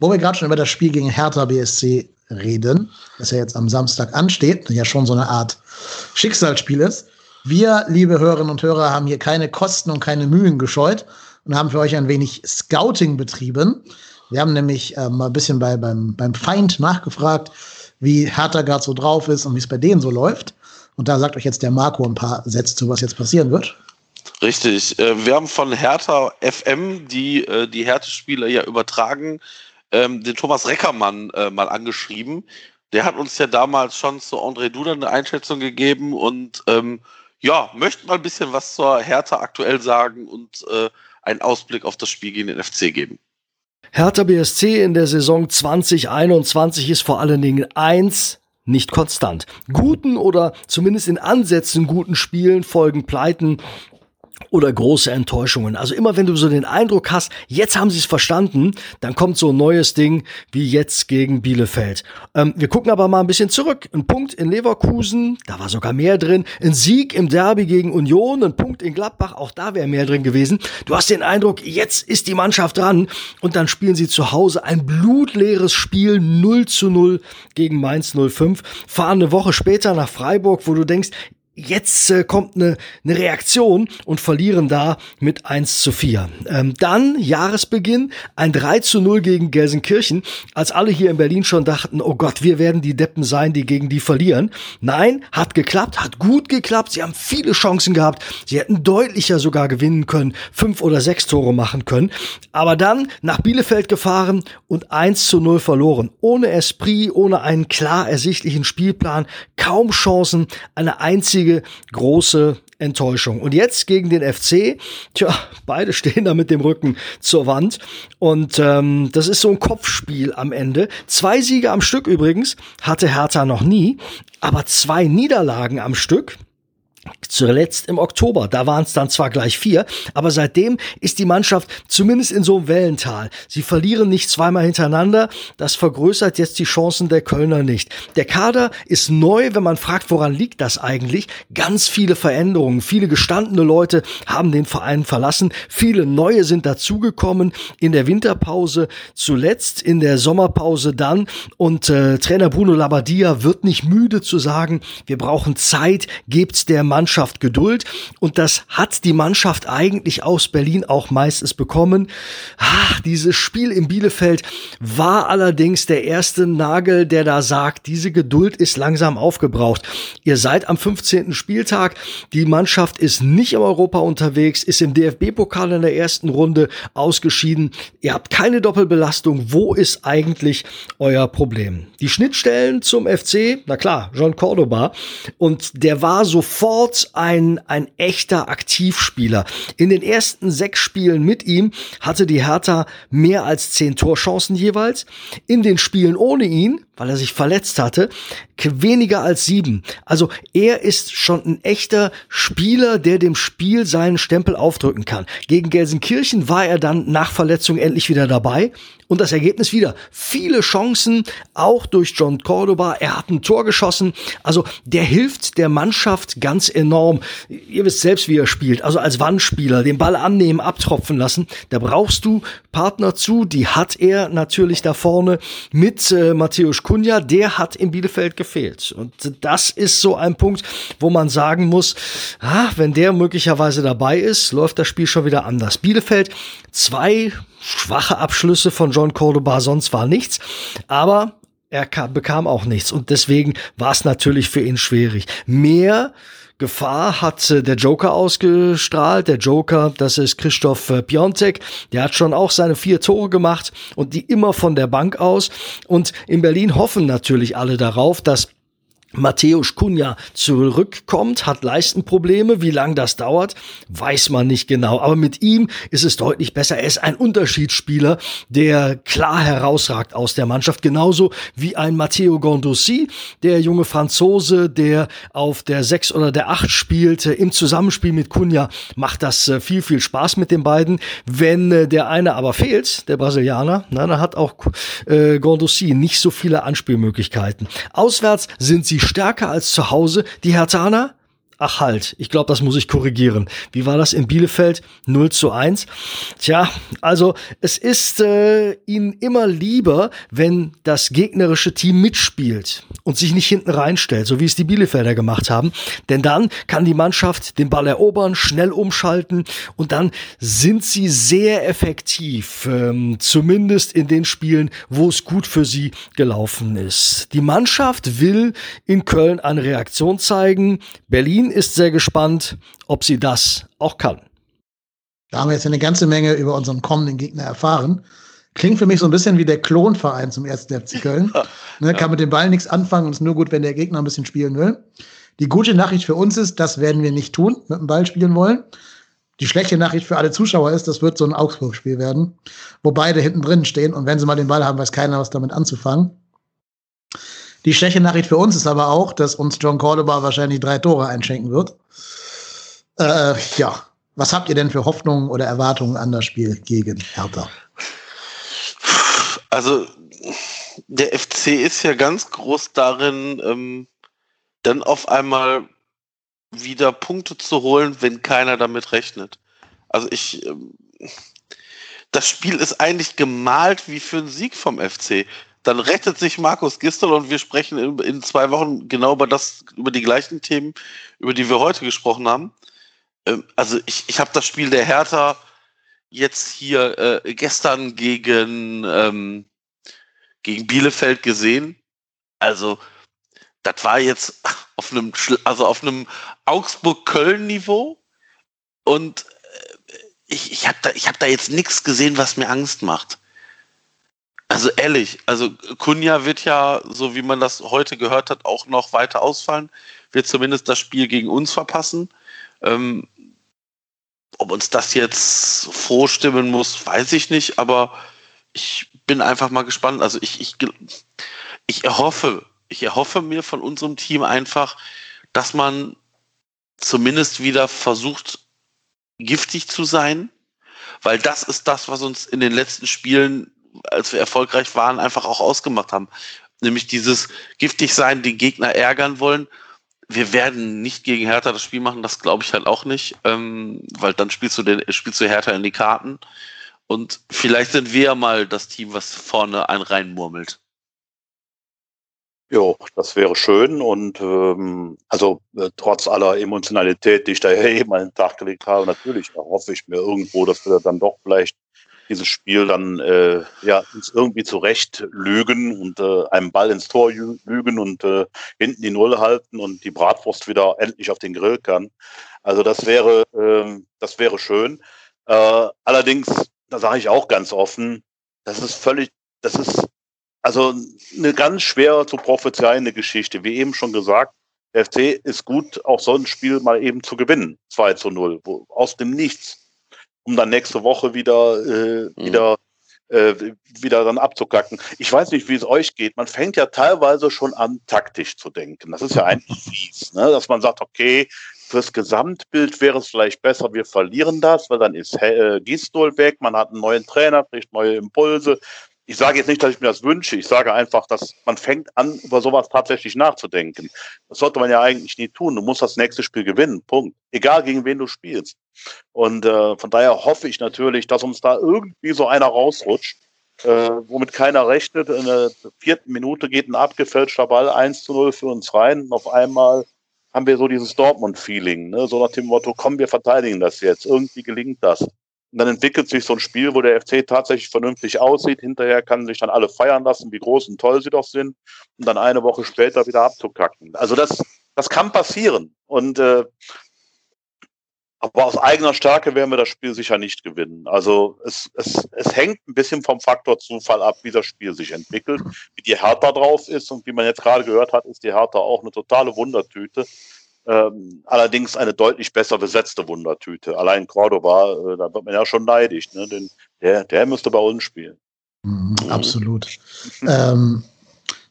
Wo wir gerade schon über das Spiel gegen Hertha BSC reden, das ja jetzt am Samstag ansteht, ja schon so eine Art Schicksalsspiel ist. Wir, liebe Hörerinnen und Hörer, haben hier keine Kosten und keine Mühen gescheut und haben für euch ein wenig Scouting betrieben. Wir haben nämlich äh, mal ein bisschen bei, beim, beim Feind nachgefragt, wie Hertha gerade so drauf ist und wie es bei denen so läuft. Und da sagt euch jetzt der Marco ein paar Sätze zu, was jetzt passieren wird. Richtig. Äh, wir haben von Hertha FM, die äh, die Hertha-Spiele ja übertragen, ähm, den Thomas Reckermann äh, mal angeschrieben. Der hat uns ja damals schon zu André Duda eine Einschätzung gegeben und ähm, ja, möchte mal ein bisschen was zur Hertha aktuell sagen und einen Ausblick auf das Spiel gegen den FC geben. Hertha BSC in der Saison 2021 ist vor allen Dingen eins, nicht konstant. Guten oder zumindest in Ansätzen guten Spielen folgen Pleiten oder große Enttäuschungen. Also immer wenn du so den Eindruck hast, jetzt haben sie es verstanden, dann kommt so ein neues Ding wie jetzt gegen Bielefeld. Ähm, wir gucken aber mal ein bisschen zurück. Ein Punkt in Leverkusen, da war sogar mehr drin. Ein Sieg im Derby gegen Union, ein Punkt in Gladbach, auch da wäre mehr drin gewesen. Du hast den Eindruck, jetzt ist die Mannschaft dran und dann spielen sie zu Hause ein blutleeres Spiel 0 zu 0 gegen Mainz 05, fahren eine Woche später nach Freiburg, wo du denkst, jetzt äh, kommt eine, eine Reaktion und verlieren da mit 1 zu 4. Ähm, dann Jahresbeginn ein 3 zu 0 gegen Gelsenkirchen, als alle hier in Berlin schon dachten, oh Gott, wir werden die Deppen sein, die gegen die verlieren. Nein, hat geklappt, hat gut geklappt. Sie haben viele Chancen gehabt. Sie hätten deutlicher sogar gewinnen können, fünf oder sechs Tore machen können. Aber dann nach Bielefeld gefahren und 1 zu 0 verloren. Ohne Esprit, ohne einen klar ersichtlichen Spielplan, kaum Chancen, eine einzige einzige große Enttäuschung. Und jetzt gegen den FC, tja, beide stehen da mit dem Rücken zur Wand. Und ähm, das ist so ein Kopfspiel am Ende. Zwei Siege am Stück übrigens hatte Hertha noch nie, aber zwei Niederlagen am Stück Zuletzt im Oktober, da waren es dann zwar gleich vier, aber seitdem ist die Mannschaft zumindest in so einem Wellental. Sie verlieren nicht zweimal hintereinander, das vergrößert jetzt die Chancen der Kölner nicht. Der Kader ist neu, wenn man fragt, woran liegt das eigentlich? Ganz viele Veränderungen, viele gestandene Leute haben den Verein verlassen, viele neue sind dazugekommen in der Winterpause, zuletzt in der Sommerpause dann und äh, Trainer Bruno Labbadia wird nicht müde zu sagen, wir brauchen Zeit, gebt's der Mannschaft Geduld und das hat die Mannschaft eigentlich aus Berlin auch meistens bekommen. Ach, dieses Spiel in Bielefeld war allerdings der erste Nagel, der da sagt, diese Geduld ist langsam aufgebraucht. Ihr seid am 15. Spieltag, die Mannschaft ist nicht im Europa unterwegs, ist im DFB-Pokal in der ersten Runde ausgeschieden. Ihr habt keine Doppelbelastung. Wo ist eigentlich euer Problem? Die Schnittstellen zum FC, na klar, John Cordoba. Und der war sofort ein, ein echter Aktivspieler. In den ersten sechs Spielen mit ihm hatte die Hertha mehr als zehn Torchancen jeweils. In den Spielen ohne ihn, weil er sich verletzt hatte, weniger als sieben. Also er ist schon ein echter Spieler, der dem Spiel seinen Stempel aufdrücken kann. Gegen Gelsenkirchen war er dann nach Verletzung endlich wieder dabei. Und das Ergebnis wieder. Viele Chancen, auch durch John Cordoba. Er hat ein Tor geschossen. Also der hilft der Mannschaft ganz enorm. Ihr wisst selbst, wie er spielt. Also als Wandspieler, den Ball annehmen, abtropfen lassen. Da brauchst du Partner zu. Die hat er natürlich da vorne mit äh, Matthäus Kunja. Der hat in Bielefeld gefehlt. Und das ist so ein Punkt, wo man sagen muss, ah, wenn der möglicherweise dabei ist, läuft das Spiel schon wieder anders. Bielefeld zwei schwache Abschlüsse von John Cordoba, sonst war nichts. Aber er bekam auch nichts und deswegen war es natürlich für ihn schwierig. Mehr Gefahr hat äh, der Joker ausgestrahlt. Der Joker, das ist Christoph äh, Piontek. Der hat schon auch seine vier Tore gemacht und die immer von der Bank aus. Und in Berlin hoffen natürlich alle darauf, dass Matthäus Kunja zurückkommt, hat Leistenprobleme. Wie lange das dauert, weiß man nicht genau. Aber mit ihm ist es deutlich besser. Er ist ein Unterschiedsspieler, der klar herausragt aus der Mannschaft. Genauso wie ein Matteo Gondossi, der junge Franzose, der auf der 6 oder der 8 spielt. Im Zusammenspiel mit Kunja macht das äh, viel, viel Spaß mit den beiden. Wenn äh, der eine aber fehlt, der Brasilianer, na, dann hat auch äh, Gondossi nicht so viele Anspielmöglichkeiten. Auswärts sind sie stärker als zu Hause, die Hertaner? Ach halt, ich glaube, das muss ich korrigieren. Wie war das in Bielefeld? 0 zu 1. Tja, also es ist äh, ihnen immer lieber, wenn das gegnerische Team mitspielt und sich nicht hinten reinstellt, so wie es die Bielefelder gemacht haben. Denn dann kann die Mannschaft den Ball erobern, schnell umschalten und dann sind sie sehr effektiv, ähm, zumindest in den Spielen, wo es gut für sie gelaufen ist. Die Mannschaft will in Köln eine Reaktion zeigen. Berlin ist sehr gespannt, ob sie das auch kann. Da haben wir jetzt eine ganze Menge über unseren kommenden Gegner erfahren. Klingt für mich so ein bisschen wie der Klonverein zum ersten FC Köln. Ne, kann mit dem Ball nichts anfangen und ist nur gut, wenn der Gegner ein bisschen spielen will. Die gute Nachricht für uns ist, das werden wir nicht tun, mit dem Ball spielen wollen. Die schlechte Nachricht für alle Zuschauer ist, das wird so ein Augsburg-Spiel werden, wo beide hinten drin stehen und wenn sie mal den Ball haben, weiß keiner, was damit anzufangen. Die schlechte Nachricht für uns ist aber auch, dass uns John Cordoba wahrscheinlich drei Tore einschenken wird. Äh, ja, Was habt ihr denn für Hoffnungen oder Erwartungen an das Spiel gegen Hertha? Also der FC ist ja ganz groß darin, ähm, dann auf einmal wieder Punkte zu holen, wenn keiner damit rechnet. Also ich, ähm, das Spiel ist eigentlich gemalt wie für einen Sieg vom FC. Dann rettet sich Markus Gistel und wir sprechen in, in, zwei Wochen genau über das, über die gleichen Themen, über die wir heute gesprochen haben. Ähm, also ich, ich habe das Spiel der Hertha jetzt hier äh, gestern gegen, ähm, gegen Bielefeld gesehen. Also das war jetzt auf einem, also auf einem Augsburg-Köln-Niveau und äh, ich, ich habe da, hab da jetzt nichts gesehen, was mir Angst macht. Also ehrlich, also Kunja wird ja, so wie man das heute gehört hat, auch noch weiter ausfallen, wird zumindest das Spiel gegen uns verpassen. Ähm, ob uns das jetzt vorstimmen muss, weiß ich nicht, aber ich bin einfach mal gespannt. Also ich, ich, ich erhoffe, ich erhoffe mir von unserem Team einfach, dass man zumindest wieder versucht, giftig zu sein, weil das ist das, was uns in den letzten Spielen, als wir erfolgreich waren, einfach auch ausgemacht haben. Nämlich dieses giftig sein, den Gegner ärgern wollen. Wir werden nicht gegen Hertha das Spiel machen, das glaube ich halt auch nicht, ähm, weil dann spielst du, den, spielst du Hertha in die Karten. Und vielleicht sind wir ja mal das Team, was vorne einen reinmurmelt. Jo, das wäre schön und ähm, also äh, trotz aller Emotionalität, die ich da eben an den Tag gelegt habe, natürlich erhoffe ich mir irgendwo, dass wir dann doch vielleicht dieses Spiel dann äh, ja uns irgendwie zurecht lügen und äh, einen Ball ins Tor lügen und äh, hinten die Null halten und die Bratwurst wieder endlich auf den Grill kann. Also das wäre äh, das wäre schön. Äh, allerdings, da sage ich auch ganz offen, das ist völlig, das ist also eine ganz schwer zu prophezeiende Geschichte. Wie eben schon gesagt, der FC ist gut, auch so ein Spiel mal eben zu gewinnen. 2 zu 0. Wo, aus dem Nichts. Um dann nächste Woche wieder, äh, mhm. wieder, äh, wieder dann abzukacken. Ich weiß nicht, wie es euch geht. Man fängt ja teilweise schon an, taktisch zu denken. Das ist ja eigentlich fies, ne? dass man sagt, okay, fürs Gesamtbild wäre es vielleicht besser, wir verlieren das, weil dann ist äh, Gisdol weg, man hat einen neuen Trainer, kriegt neue Impulse, ich sage jetzt nicht, dass ich mir das wünsche. Ich sage einfach, dass man fängt an, über sowas tatsächlich nachzudenken. Das sollte man ja eigentlich nie tun. Du musst das nächste Spiel gewinnen. Punkt. Egal gegen wen du spielst. Und äh, von daher hoffe ich natürlich, dass uns da irgendwie so einer rausrutscht, äh, womit keiner rechnet. In der vierten Minute geht ein abgefälschter Ball 1 zu 0 für uns rein. Und auf einmal haben wir so dieses Dortmund-Feeling. Ne? So nach dem Motto, komm, wir verteidigen das jetzt. Irgendwie gelingt das. Und dann entwickelt sich so ein Spiel, wo der FC tatsächlich vernünftig aussieht. Hinterher kann sich dann alle feiern lassen, wie groß und toll sie doch sind. Und dann eine Woche später wieder abzukacken. Also das, das kann passieren. Und äh, aber aus eigener Stärke werden wir das Spiel sicher nicht gewinnen. Also es, es, es hängt ein bisschen vom Faktor Zufall ab, wie das Spiel sich entwickelt, wie die Hertha drauf ist. Und wie man jetzt gerade gehört hat, ist die Hertha auch eine totale Wundertüte. Ähm, allerdings eine deutlich besser besetzte Wundertüte. Allein Cordoba, äh, da wird man ja schon neidisch. Ne? Denn der, der müsste bei uns spielen. Mhm, absolut. ähm,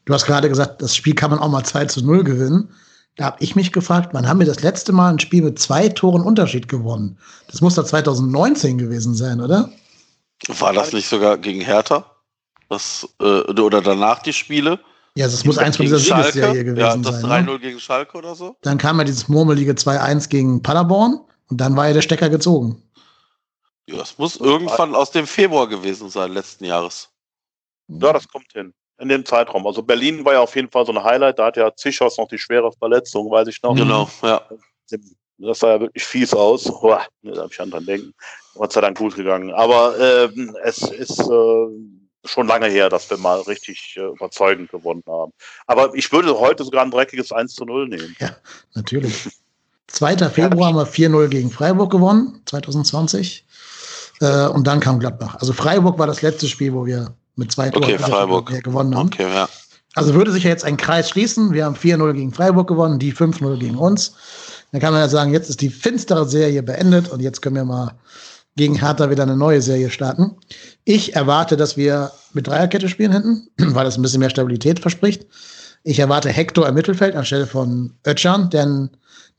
du hast gerade gesagt, das Spiel kann man auch mal 2 zu 0 gewinnen. Da habe ich mich gefragt, wann haben wir das letzte Mal ein Spiel mit zwei Toren Unterschied gewonnen? Das muss da 2019 gewesen sein, oder? War das nicht sogar gegen Hertha? Das, äh, oder danach die Spiele? Ja, das muss eins von dieser Siegesserie gewesen ja, das sein. 3-0 ne? gegen Schalke oder so. Dann kam ja dieses murmelige 2-1 gegen Paderborn und dann war ja der Stecker gezogen. Ja, das muss irgendwann aus dem Februar gewesen sein, letzten Jahres. Ja, das kommt hin. In dem Zeitraum. Also Berlin war ja auf jeden Fall so ein Highlight. Da hat ja Zichos noch die schwere Verletzung, weiß ich noch. Genau, ja. Das sah ja wirklich fies aus. Boah, da habe ich an dran denken. Gott sei Dank gut gegangen. Aber äh, es ist äh, schon lange her, dass wir mal richtig äh, überzeugend gewonnen haben. Aber ich würde heute sogar ein dreckiges 1 zu 0 nehmen. Ja, natürlich. 2. Februar haben wir 4-0 gegen Freiburg gewonnen, 2020. Äh, und dann kam Gladbach. Also Freiburg war das letzte Spiel, wo wir mit zwei Toren okay, gewonnen haben. Okay, ja. Also würde sich ja jetzt ein Kreis schließen. Wir haben 4-0 gegen Freiburg gewonnen, die 5-0 gegen uns. Dann kann man ja sagen, jetzt ist die finstere Serie beendet und jetzt können wir mal gegen Hertha wieder eine neue Serie starten. Ich erwarte, dass wir mit Dreierkette spielen hinten, weil das ein bisschen mehr Stabilität verspricht. Ich erwarte Hector im Mittelfeld anstelle von Ötchan, der eine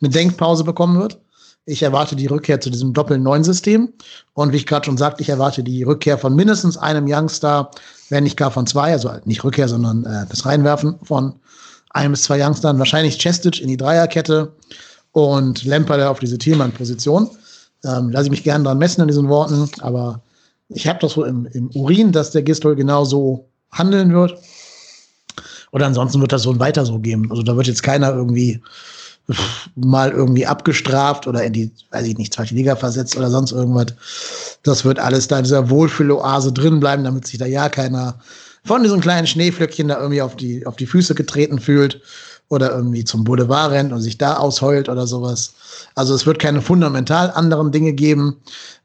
Denkpause bekommen wird. Ich erwarte die Rückkehr zu diesem Doppel-9-System. Und wie ich gerade schon sagte, ich erwarte die Rückkehr von mindestens einem Youngster, wenn nicht gar von zwei, also nicht Rückkehr, sondern äh, das Reinwerfen von einem bis zwei Youngstern. Wahrscheinlich Chestic in die Dreierkette und Lemperle auf diese Thielmann-Position. Ähm, lasse ich mich gerne dran messen an diesen Worten, aber ich habe das so im, im Urin, dass der Gistol genauso handeln wird. Oder ansonsten wird das so weiter so geben. Also da wird jetzt keiner irgendwie mal irgendwie abgestraft oder in die, weiß ich nicht, zweite Liga versetzt oder sonst irgendwas. Das wird alles da in dieser Wohlfühloase drin bleiben, damit sich da ja keiner von diesen kleinen Schneeflöckchen da irgendwie auf die, auf die Füße getreten fühlt oder irgendwie zum Boulevard rennt und sich da ausheult oder sowas. Also es wird keine fundamental anderen Dinge geben.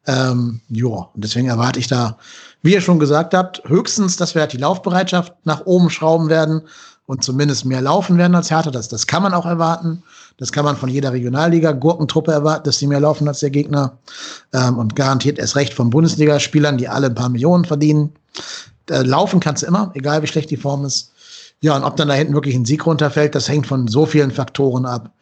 Ähm, ja, und deswegen erwarte ich da, wie ihr schon gesagt habt, höchstens, dass wir halt die Laufbereitschaft nach oben schrauben werden und zumindest mehr laufen werden als Hertha. Das, das kann man auch erwarten. Das kann man von jeder Regionalliga-Gurkentruppe erwarten, dass sie mehr laufen als der Gegner. Ähm, und garantiert erst recht von Bundesligaspielern, die alle ein paar Millionen verdienen. Äh, laufen kannst du immer, egal wie schlecht die Form ist. Ja, und ob dann da hinten wirklich ein Sieg runterfällt, das hängt von so vielen Faktoren ab.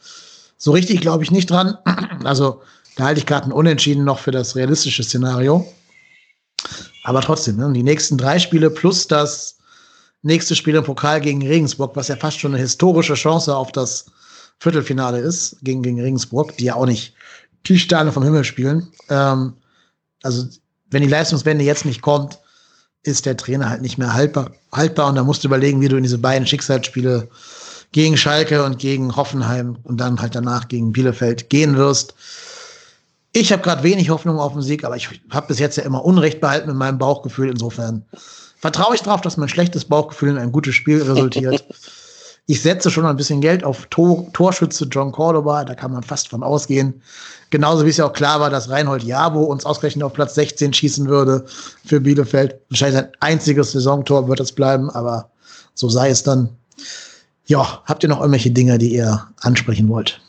So richtig glaube ich nicht dran. Also da halte ich gerade ein Unentschieden noch für das realistische Szenario. Aber trotzdem, ne, die nächsten drei Spiele plus das nächste Spiel im Pokal gegen Regensburg, was ja fast schon eine historische Chance auf das Viertelfinale ist, gegen, gegen Regensburg, die ja auch nicht die Sterne vom Himmel spielen. Ähm, also, wenn die Leistungswende jetzt nicht kommt, ist der Trainer halt nicht mehr haltbar, haltbar und da musst du überlegen, wie du in diese beiden Schicksalsspiele gegen Schalke und gegen Hoffenheim und dann halt danach gegen Bielefeld gehen wirst. Ich habe gerade wenig Hoffnung auf den Sieg, aber ich habe bis jetzt ja immer Unrecht behalten mit meinem Bauchgefühl. Insofern vertraue ich darauf, dass mein schlechtes Bauchgefühl in ein gutes Spiel resultiert. ich setze schon ein bisschen Geld auf Tor Torschütze John Cordoba, da kann man fast von ausgehen. Genauso wie es ja auch klar war, dass Reinhold Jabo uns ausgerechnet auf Platz 16 schießen würde für Bielefeld. Wahrscheinlich sein einziges Saisontor wird es bleiben, aber so sei es dann. Ja, habt ihr noch irgendwelche Dinge, die ihr ansprechen wollt?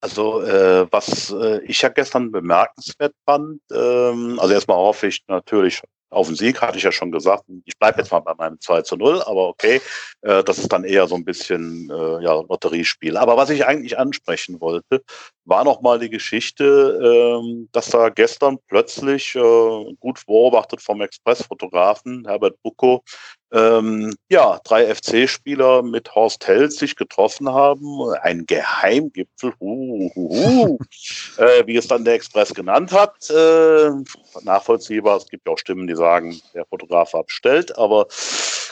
Also äh, was äh, ich ja gestern bemerkenswert fand, ähm, also erstmal hoffe ich natürlich auf den Sieg, hatte ich ja schon gesagt. Ich bleibe jetzt mal bei meinem 2 zu 0, aber okay, äh, das ist dann eher so ein bisschen äh, ja, Lotteriespiel. Aber was ich eigentlich ansprechen wollte, war nochmal die Geschichte, äh, dass da gestern plötzlich, äh, gut beobachtet vom Expressfotografen Herbert Bucco, ähm, ja, drei FC-Spieler mit Horst Held sich getroffen haben. Ein Geheimgipfel, hu, hu, hu, äh, wie es dann der Express genannt hat. Äh, nachvollziehbar, es gibt ja auch Stimmen, die sagen, der Fotograf hat bestellt. Aber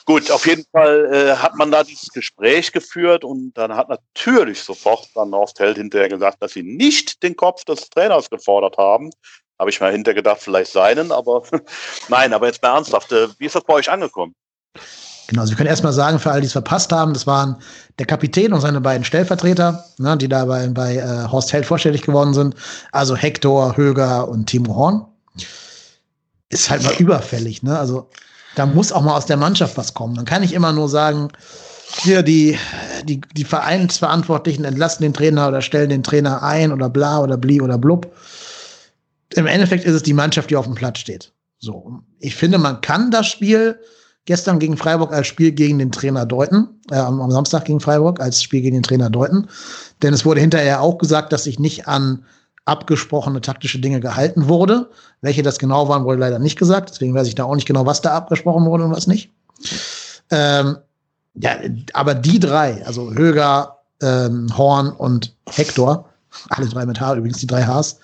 gut, auf jeden Fall äh, hat man da dieses Gespräch geführt und dann hat natürlich sofort dann Horst Held hinterher gesagt, dass sie nicht den Kopf des Trainers gefordert haben. Habe ich mal hinterher gedacht, vielleicht seinen, aber nein, aber jetzt mal ernsthaft, äh, wie ist das bei euch angekommen? Genau, also wir können erstmal sagen, für alle, die es verpasst haben, das waren der Kapitän und seine beiden Stellvertreter, ne, die da bei, äh, Horst Held vorstellig geworden sind. Also Hector, Höger und Timo Horn. Ist halt mal überfällig, ne? Also da muss auch mal aus der Mannschaft was kommen. Man kann nicht immer nur sagen, hier die, die, die Vereinsverantwortlichen entlassen den Trainer oder stellen den Trainer ein oder bla oder bli oder blub. Im Endeffekt ist es die Mannschaft, die auf dem Platz steht. So. Ich finde, man kann das Spiel gestern gegen Freiburg als Spiel gegen den Trainer deuten, äh, am Samstag gegen Freiburg als Spiel gegen den Trainer deuten. Denn es wurde hinterher auch gesagt, dass sich nicht an abgesprochene taktische Dinge gehalten wurde. Welche das genau waren, wurde leider nicht gesagt. Deswegen weiß ich da auch nicht genau, was da abgesprochen wurde und was nicht. Ähm, ja, aber die drei, also Höger, ähm, Horn und Hector, alle drei mit H, übrigens die drei Hs,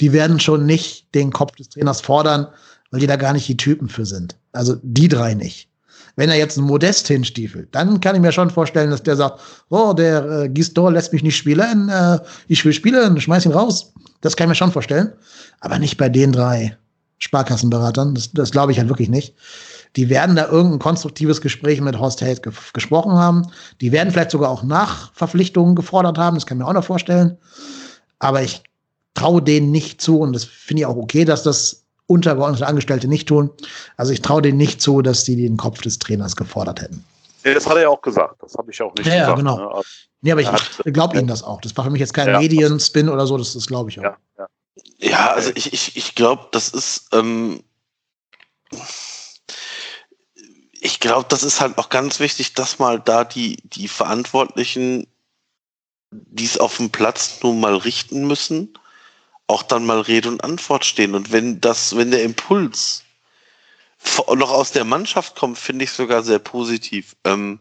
die werden schon nicht den Kopf des Trainers fordern, weil die da gar nicht die Typen für sind. Also die drei nicht. Wenn er jetzt einen Modest hinstiefelt, dann kann ich mir schon vorstellen, dass der sagt, oh, der äh, Gisdor lässt mich nicht spielen, äh, ich will spielen, schmeiß ihn raus. Das kann ich mir schon vorstellen. Aber nicht bei den drei Sparkassenberatern. Das, das glaube ich halt wirklich nicht. Die werden da irgendein konstruktives Gespräch mit Horst Held ge gesprochen haben. Die werden vielleicht sogar auch Nachverpflichtungen gefordert haben. Das kann ich mir auch noch vorstellen. Aber ich traue denen nicht zu und das finde ich auch okay, dass das untergeordnete Angestellte nicht tun. Also ich traue denen nicht zu, dass die den Kopf des Trainers gefordert hätten. Ja, das hat er ja auch gesagt. Das habe ich auch nicht ja, gesagt. Ja, genau. Ne? Also, nee, aber ich, ich glaube Ihnen das auch. Das war für mich jetzt kein ja, Medienspin oder so. Das, das glaube ich auch. Ja, ja. ja, also ich, ich, ich glaube, das ist. Ähm, ich glaube, das ist halt auch ganz wichtig, dass mal da die, die Verantwortlichen dies auf dem Platz nun mal richten müssen auch dann mal Rede und Antwort stehen. Und wenn das, wenn der Impuls noch aus der Mannschaft kommt, finde ich sogar sehr positiv. Ähm,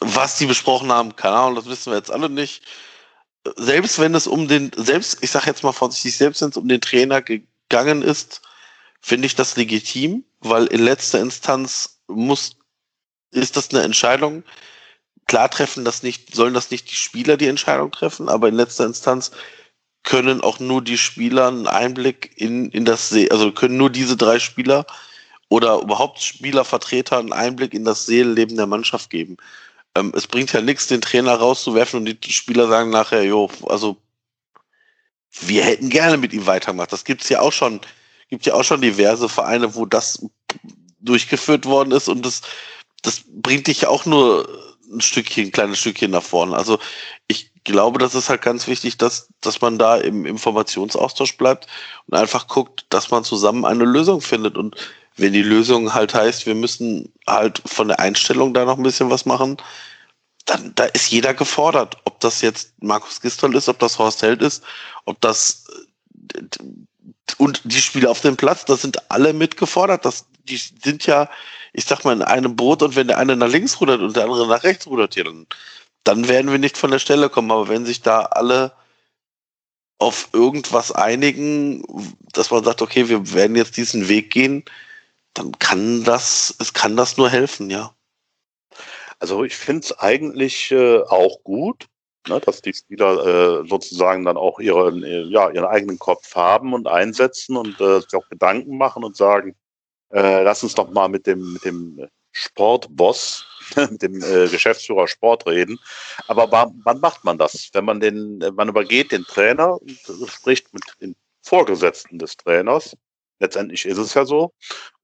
was die besprochen haben, keine Ahnung, das wissen wir jetzt alle nicht. Selbst wenn es um den, selbst, ich sage jetzt mal vorsichtig, selbst wenn es um den Trainer gegangen ist, finde ich das legitim, weil in letzter Instanz muss, ist das eine Entscheidung. Klar treffen das nicht, sollen das nicht die Spieler die Entscheidung treffen, aber in letzter Instanz können auch nur die Spieler einen Einblick in, in das, See also können nur diese drei Spieler oder überhaupt Spielervertreter einen Einblick in das Seelenleben der Mannschaft geben. Ähm, es bringt ja nichts, den Trainer rauszuwerfen und die Spieler sagen nachher, jo, also wir hätten gerne mit ihm weitergemacht. Das gibt's ja auch schon, gibt ja auch schon diverse Vereine, wo das durchgeführt worden ist und das, das bringt dich ja auch nur ein Stückchen, ein kleines Stückchen nach vorne. Also ich glaube, das ist halt ganz wichtig, dass, dass man da im Informationsaustausch bleibt und einfach guckt, dass man zusammen eine Lösung findet. Und wenn die Lösung halt heißt, wir müssen halt von der Einstellung da noch ein bisschen was machen, dann da ist jeder gefordert. Ob das jetzt Markus Gistol ist, ob das Horst Held ist, ob das und die Spieler auf dem Platz, das sind alle mitgefordert. Das, die sind ja, ich sag mal, in einem Boot und wenn der eine nach links rudert und der andere nach rechts rudert, hier, dann dann werden wir nicht von der Stelle kommen. Aber wenn sich da alle auf irgendwas einigen, dass man sagt, okay, wir werden jetzt diesen Weg gehen, dann kann das, es kann das nur helfen, ja. Also ich finde es eigentlich äh, auch gut, ne, dass die Spieler äh, sozusagen dann auch ihren, äh, ja, ihren eigenen Kopf haben und einsetzen und äh, sich auch Gedanken machen und sagen, äh, lass uns doch mal mit dem, mit dem Sportboss mit dem äh, Geschäftsführer Sport reden. Aber wann macht man das? Wenn man den, man übergeht den Trainer, spricht mit den Vorgesetzten des Trainers, letztendlich ist es ja so,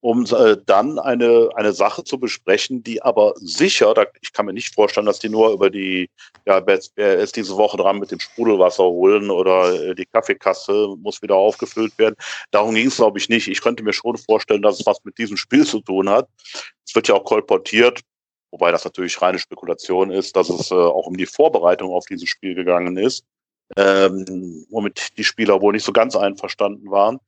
um äh, dann eine, eine Sache zu besprechen, die aber sicher, da, ich kann mir nicht vorstellen, dass die nur über die, ja, wer ist diese Woche dran mit dem Sprudelwasser holen oder äh, die Kaffeekasse muss wieder aufgefüllt werden. Darum ging es, glaube ich, nicht. Ich könnte mir schon vorstellen, dass es was mit diesem Spiel zu tun hat. Es wird ja auch kolportiert, wobei das natürlich reine Spekulation ist, dass es äh, auch um die Vorbereitung auf dieses Spiel gegangen ist, ähm, womit die Spieler wohl nicht so ganz einverstanden waren.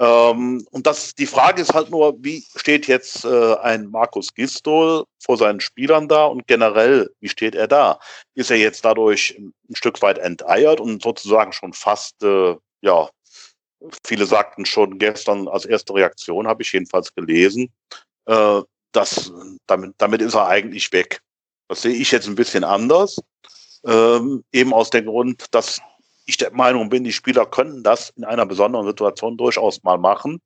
Ähm, und das, die Frage ist halt nur, wie steht jetzt äh, ein Markus Gistol vor seinen Spielern da und generell, wie steht er da? Ist er jetzt dadurch ein Stück weit enteiert und sozusagen schon fast, äh, ja, viele sagten schon gestern als erste Reaktion, habe ich jedenfalls gelesen, äh, das, damit, damit ist er eigentlich weg. Das sehe ich jetzt ein bisschen anders. Ähm, eben aus dem Grund, dass ich der Meinung bin, die Spieler können das in einer besonderen Situation durchaus mal machen.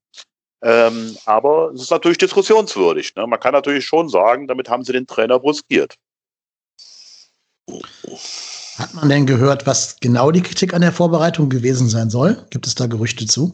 Ähm, aber es ist natürlich diskussionswürdig. Ne? Man kann natürlich schon sagen, damit haben sie den Trainer bruskiert. Hat man denn gehört, was genau die Kritik an der Vorbereitung gewesen sein soll? Gibt es da Gerüchte zu?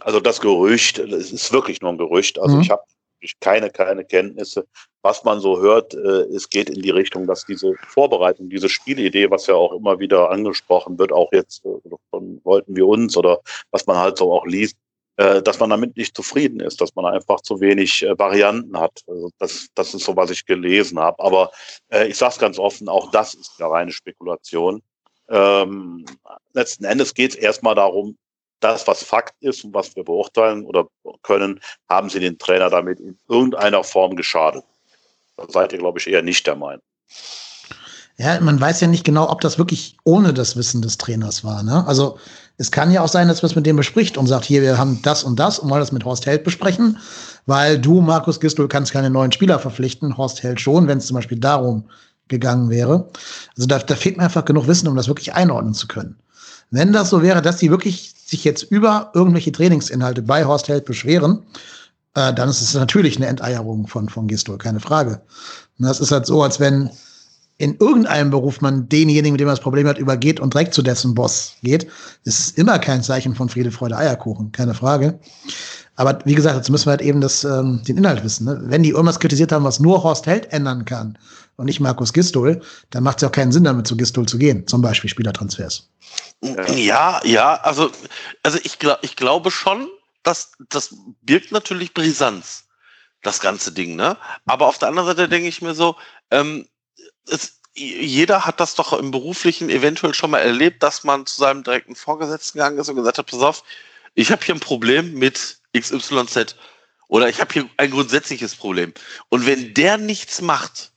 Also das Gerücht, es ist wirklich nur ein Gerücht. Also mhm. ich habe wirklich keine, keine Kenntnisse. Was man so hört, äh, es geht in die Richtung, dass diese Vorbereitung, diese Spielidee, was ja auch immer wieder angesprochen wird, auch jetzt äh, von wollten wir uns oder was man halt so auch liest, äh, dass man damit nicht zufrieden ist, dass man einfach zu wenig äh, Varianten hat. Also das, das ist so, was ich gelesen habe. Aber äh, ich sage es ganz offen, auch das ist eine reine Spekulation. Ähm, letzten Endes geht es erstmal darum, das, was Fakt ist und was wir beurteilen oder können, haben sie den Trainer damit in irgendeiner Form geschadet. Da seid ihr, glaube ich, eher nicht der Meinung. Ja, man weiß ja nicht genau, ob das wirklich ohne das Wissen des Trainers war. Ne? Also es kann ja auch sein, dass man es mit dem bespricht und sagt, hier, wir haben das und das und wollen das mit Horst Held besprechen, weil du, Markus Gistel, kannst keine neuen Spieler verpflichten, Horst Held schon, wenn es zum Beispiel darum gegangen wäre. Also da, da fehlt mir einfach genug Wissen, um das wirklich einordnen zu können. Wenn das so wäre, dass die wirklich sich jetzt über irgendwelche Trainingsinhalte bei Horst Held beschweren, äh, dann ist es natürlich eine Enteierung von, von Gistol, keine Frage. Und das ist halt so, als wenn in irgendeinem Beruf man denjenigen, mit dem man das Problem hat, übergeht und direkt zu dessen Boss geht. Das ist immer kein Zeichen von Friede, Freude, Eierkuchen, keine Frage. Aber wie gesagt, jetzt müssen wir halt eben das, ähm, den Inhalt wissen. Ne? Wenn die irgendwas kritisiert haben, was nur Horst Held ändern kann und nicht Markus Gistol, dann macht es ja auch keinen Sinn, damit zu Gistol zu gehen. Zum Beispiel Spielertransfers. Ja, ja, also, also ich, glaub, ich glaube schon, dass das birgt natürlich Brisanz, das ganze Ding, ne? Aber auf der anderen Seite denke ich mir so, ähm, es, jeder hat das doch im Beruflichen eventuell schon mal erlebt, dass man zu seinem direkten Vorgesetzten gegangen ist und gesagt hat, pass auf, ich habe hier ein Problem mit XYZ oder ich habe hier ein grundsätzliches Problem. Und wenn der nichts macht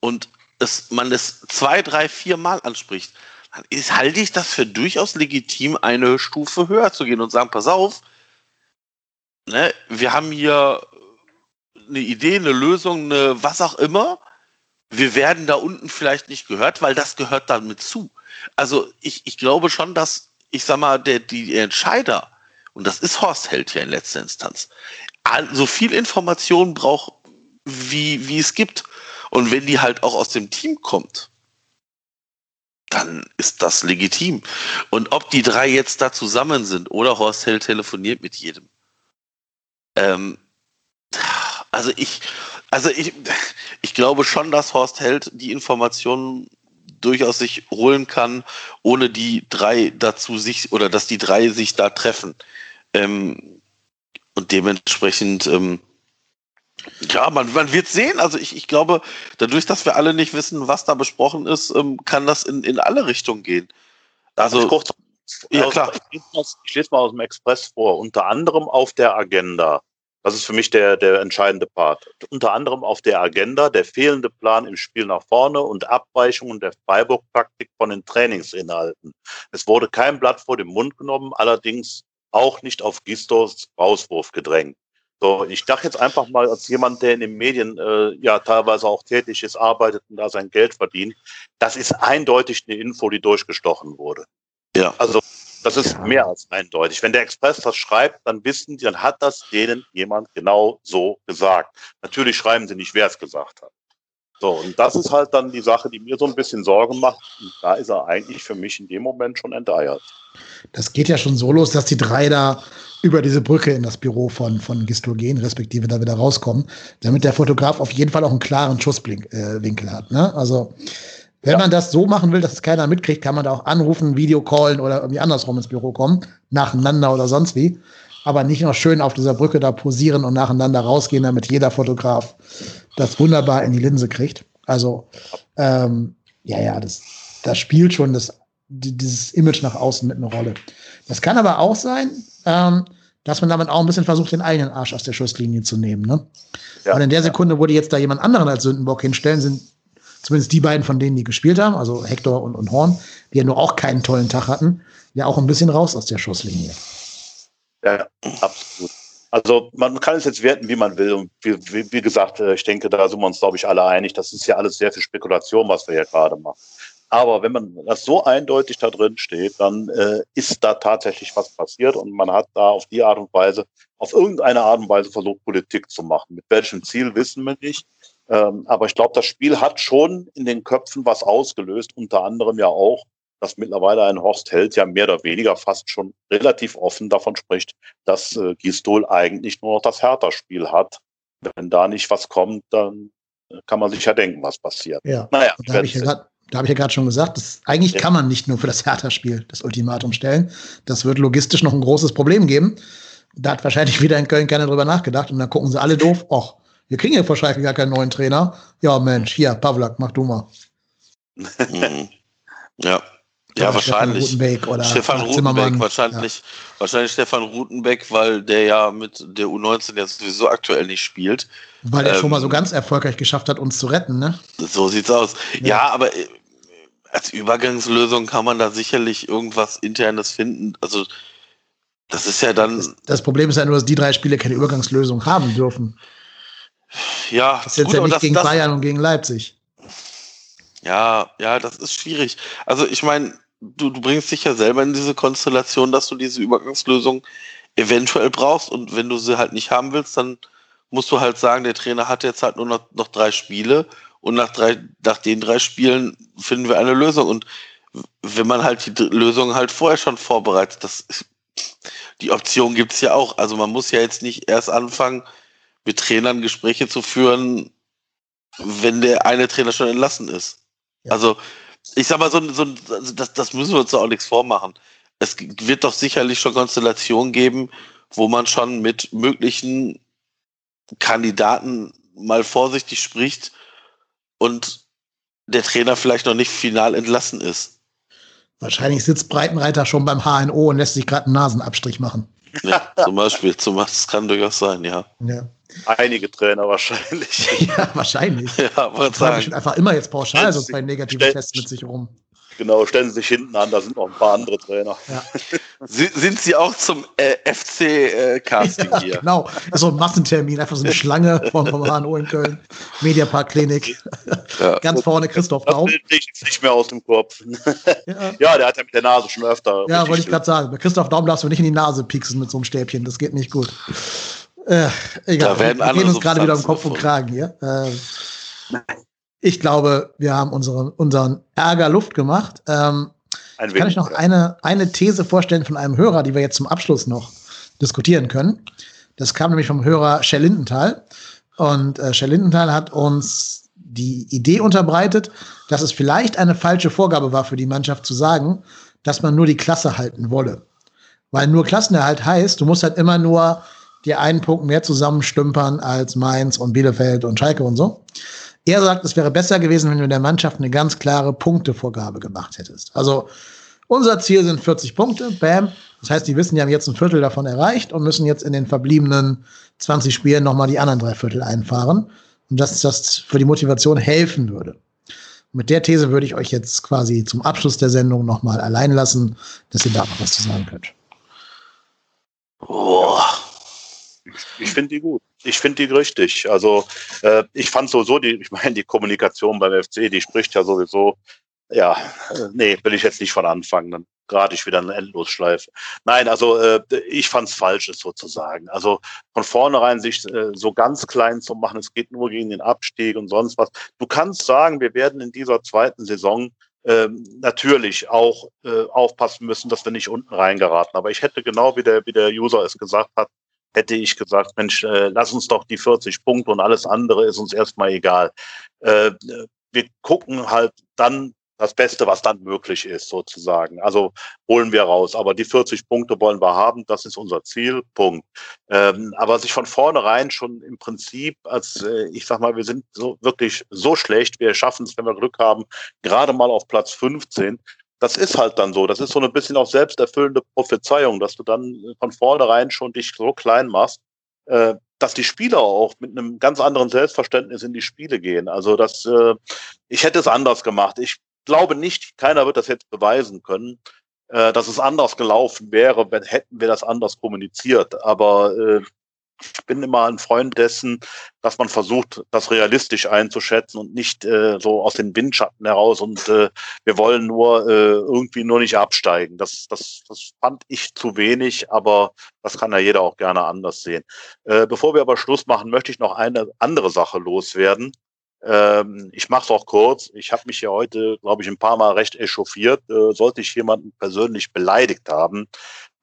und es, man es zwei, drei, vier Mal anspricht, dann ist, halte ich das für durchaus legitim, eine Stufe höher zu gehen und sagen, pass auf, ne, wir haben hier eine Idee, eine Lösung, eine was auch immer. Wir werden da unten vielleicht nicht gehört, weil das gehört dann mit zu. Also ich, ich glaube schon, dass, ich sag mal, der, die Entscheider, und das ist Horst Held ja in letzter Instanz, so viel Information braucht, wie, wie es gibt. Und wenn die halt auch aus dem Team kommt, dann ist das legitim. Und ob die drei jetzt da zusammen sind oder Horst Held telefoniert mit jedem. Ähm, also ich, also ich, ich glaube schon, dass Horst Held die Informationen durchaus sich holen kann, ohne die drei dazu sich oder dass die drei sich da treffen. Ähm, und dementsprechend, ähm, ja, man, man wird sehen. Also ich, ich glaube, dadurch, dass wir alle nicht wissen, was da besprochen ist, ähm, kann das in, in alle Richtungen gehen. Also, kurz, ja, klar. Ich lese mal aus dem Express vor. Unter anderem auf der Agenda das ist für mich der, der entscheidende Part. Unter anderem auf der Agenda der fehlende Plan im Spiel nach vorne und Abweichungen der Freiburg-Taktik von den Trainingsinhalten. Es wurde kein Blatt vor den Mund genommen, allerdings auch nicht auf Gistos Rauswurf gedrängt. So, ich dachte jetzt einfach mal als jemand, der in den Medien äh, ja teilweise auch tätig ist, arbeitet und da sein Geld verdient, das ist eindeutig eine Info, die durchgestochen wurde. Ja. Also das ist ja. mehr als eindeutig. Wenn der Express das schreibt, dann wissen die, dann hat das denen jemand genau so gesagt. Natürlich schreiben sie nicht, wer es gesagt hat. So, und das ist halt dann die Sache, die mir so ein bisschen Sorgen macht. Und da ist er eigentlich für mich in dem Moment schon enteiert. Das geht ja schon so los, dass die drei da über diese Brücke in das Büro von, von Gistel gehen, respektive da wieder rauskommen, damit der Fotograf auf jeden Fall auch einen klaren Schusswinkel äh, hat. Ne? Also wenn ja. man das so machen will, dass es keiner mitkriegt, kann man da auch anrufen, Videocallen oder irgendwie andersrum ins Büro kommen, nacheinander oder sonst wie. Aber nicht noch schön auf dieser Brücke da posieren und nacheinander rausgehen, damit jeder Fotograf das wunderbar in die Linse kriegt. Also, ähm, ja, ja, das, das spielt schon das, dieses Image nach außen mit einer Rolle. Das kann aber auch sein, ähm, dass man damit auch ein bisschen versucht, den eigenen Arsch aus der Schusslinie zu nehmen. Ne? Ja. Und in der Sekunde, wo die jetzt da jemand anderen als Sündenbock hinstellen, sind zumindest die beiden, von denen die gespielt haben, also Hector und, und Horn, die ja nur auch keinen tollen Tag hatten, ja auch ein bisschen raus aus der Schusslinie. Ja, absolut. Also man kann es jetzt werten, wie man will. Und wie, wie, wie gesagt, äh, ich denke, da sind wir uns, glaube ich, alle einig. Das ist ja alles sehr viel Spekulation, was wir hier gerade machen. Aber wenn man das so eindeutig da drin steht, dann äh, ist da tatsächlich was passiert und man hat da auf die Art und Weise, auf irgendeine Art und Weise versucht, Politik zu machen. Mit welchem Ziel wissen wir nicht. Ähm, aber ich glaube, das Spiel hat schon in den Köpfen was ausgelöst, unter anderem ja auch, dass mittlerweile ein Horst Held ja mehr oder weniger fast schon relativ offen davon spricht, dass äh, Gistol eigentlich nur noch das Hertha-Spiel hat. Wenn da nicht was kommt, dann äh, kann man sich ja denken, was passiert. Ja, naja, da habe ich ja gerade da habe ich ja gerade schon gesagt, das, eigentlich ja. kann man nicht nur für das Hertha-Spiel das Ultimatum stellen. Das wird logistisch noch ein großes Problem geben. Da hat wahrscheinlich wieder in Köln keiner drüber nachgedacht und dann gucken sie alle doof, ach, wir kriegen ja vor Schalke gar keinen neuen Trainer. Ja, Mensch, hier, Pavlak, mach du mal. Mhm. ja. Ja, wahrscheinlich. Stefan Rutenbeck, oder Stefan Rutenbeck wahrscheinlich, ja. wahrscheinlich Stefan Rutenbeck, weil der ja mit der U19 jetzt sowieso aktuell nicht spielt. Weil er ähm, schon mal so ganz erfolgreich geschafft hat, uns zu retten, ne? So sieht's aus. Ja, ja aber äh, als Übergangslösung kann man da sicherlich irgendwas internes finden. Also das ist ja dann. Das, das Problem ist ja nur, dass die drei Spiele keine Übergangslösung haben dürfen. Ja, das ist jetzt gut, ja nicht das, gegen das, Bayern und gegen Leipzig. Ja, ja, das ist schwierig. Also ich meine, du, du bringst dich ja selber in diese Konstellation, dass du diese Übergangslösung eventuell brauchst und wenn du sie halt nicht haben willst, dann musst du halt sagen, der Trainer hat jetzt halt nur noch, noch drei Spiele und nach, drei, nach den drei Spielen finden wir eine Lösung. Und wenn man halt die Lösung halt vorher schon vorbereitet, das die Option gibt es ja auch. Also man muss ja jetzt nicht erst anfangen, mit Trainern Gespräche zu führen, wenn der eine Trainer schon entlassen ist. Ja. Also, ich sag mal, so, so also das, das müssen wir uns auch nichts vormachen. Es wird doch sicherlich schon Konstellationen geben, wo man schon mit möglichen Kandidaten mal vorsichtig spricht und der Trainer vielleicht noch nicht final entlassen ist. Wahrscheinlich sitzt Breitenreiter schon beim HNO und lässt sich gerade einen Nasenabstrich machen. Ja, zum Beispiel, zum, das kann durchaus sein, ja. ja. Einige Trainer wahrscheinlich. ja, wahrscheinlich. Ja, aber sagen. einfach immer jetzt pauschal so zwei negative Tests mit sich rum. Genau, stellen Sie sich hinten an, da sind noch ein paar andere Trainer. Ja. sind Sie auch zum äh, FC-Casting äh, hier? Ja, genau, so ein Massentermin, einfach so eine Schlange vom, vom HNO in Köln, Mediapark Klinik. Ja. Ganz vorne Christoph Daum. Nicht mehr aus dem Kopf. Ja. ja, der hat ja mit der Nase schon öfter. Ja, wollte ich gerade sagen. Bei Christoph Daum darfst du nicht in die Nase pieksen mit so einem Stäbchen, das geht nicht gut. Äh, egal, da werden wir gehen uns gerade wieder um Kopf und Kragen hier. Äh, ich glaube, wir haben unsere, unseren Ärger Luft gemacht. Ähm, Ein kann ich noch eine, eine These vorstellen von einem Hörer, die wir jetzt zum Abschluss noch diskutieren können. Das kam nämlich vom Hörer Shell Lindenthal. Und äh, Shell Lindenthal hat uns die Idee unterbreitet, dass es vielleicht eine falsche Vorgabe war für die Mannschaft zu sagen, dass man nur die Klasse halten wolle. Weil nur Klassenerhalt heißt, du musst halt immer nur dir einen Punkt mehr zusammenstümpern als Mainz und Bielefeld und Schalke und so. Er sagt, es wäre besser gewesen, wenn du der Mannschaft eine ganz klare Punktevorgabe gemacht hättest. Also unser Ziel sind 40 Punkte, bam. Das heißt, die wissen, die haben jetzt ein Viertel davon erreicht und müssen jetzt in den verbliebenen 20 Spielen nochmal die anderen drei Viertel einfahren. Und dass das für die Motivation helfen würde. mit der These würde ich euch jetzt quasi zum Abschluss der Sendung nochmal allein lassen, dass ihr da noch was zu sagen könnt. Oh. Ich finde die gut. Ich finde die richtig. Also äh, ich fand sowieso die, ich meine, die Kommunikation beim FC, die spricht ja sowieso, ja, äh, nee, will ich jetzt nicht von anfangen, dann gerade ich wieder eine Endlosschleife. Nein, also äh, ich fand es falsch, es sozusagen. Also von vornherein sich äh, so ganz klein zu machen, es geht nur gegen den Abstieg und sonst was. Du kannst sagen, wir werden in dieser zweiten Saison ähm, natürlich auch äh, aufpassen müssen, dass wir nicht unten reingeraten. Aber ich hätte genau wie der, wie der User es gesagt hat, hätte ich gesagt, Mensch, äh, lass uns doch die 40 Punkte und alles andere ist uns erstmal egal. Äh, wir gucken halt dann das Beste, was dann möglich ist, sozusagen. Also holen wir raus. Aber die 40 Punkte wollen wir haben, das ist unser Ziel. Punkt. Ähm, aber sich von vornherein schon im Prinzip, als äh, ich sag mal, wir sind so wirklich so schlecht, wir schaffen es, wenn wir Glück haben, gerade mal auf Platz 15, das ist halt dann so. Das ist so ein bisschen auch selbsterfüllende Prophezeiung, dass du dann von vornherein schon dich so klein machst, äh, dass die Spieler auch mit einem ganz anderen Selbstverständnis in die Spiele gehen. Also das, äh, ich hätte es anders gemacht. Ich glaube nicht, keiner wird das jetzt beweisen können, äh, dass es anders gelaufen wäre, wenn hätten wir das anders kommuniziert. Aber äh, ich bin immer ein Freund dessen, dass man versucht, das realistisch einzuschätzen und nicht äh, so aus den Windschatten heraus und äh, wir wollen nur äh, irgendwie nur nicht absteigen. Das, das, das fand ich zu wenig, aber das kann ja jeder auch gerne anders sehen. Äh, bevor wir aber Schluss machen, möchte ich noch eine andere Sache loswerden. Ähm, ich mache es auch kurz. Ich habe mich ja heute, glaube ich, ein paar Mal recht echauffiert. Äh, sollte ich jemanden persönlich beleidigt haben,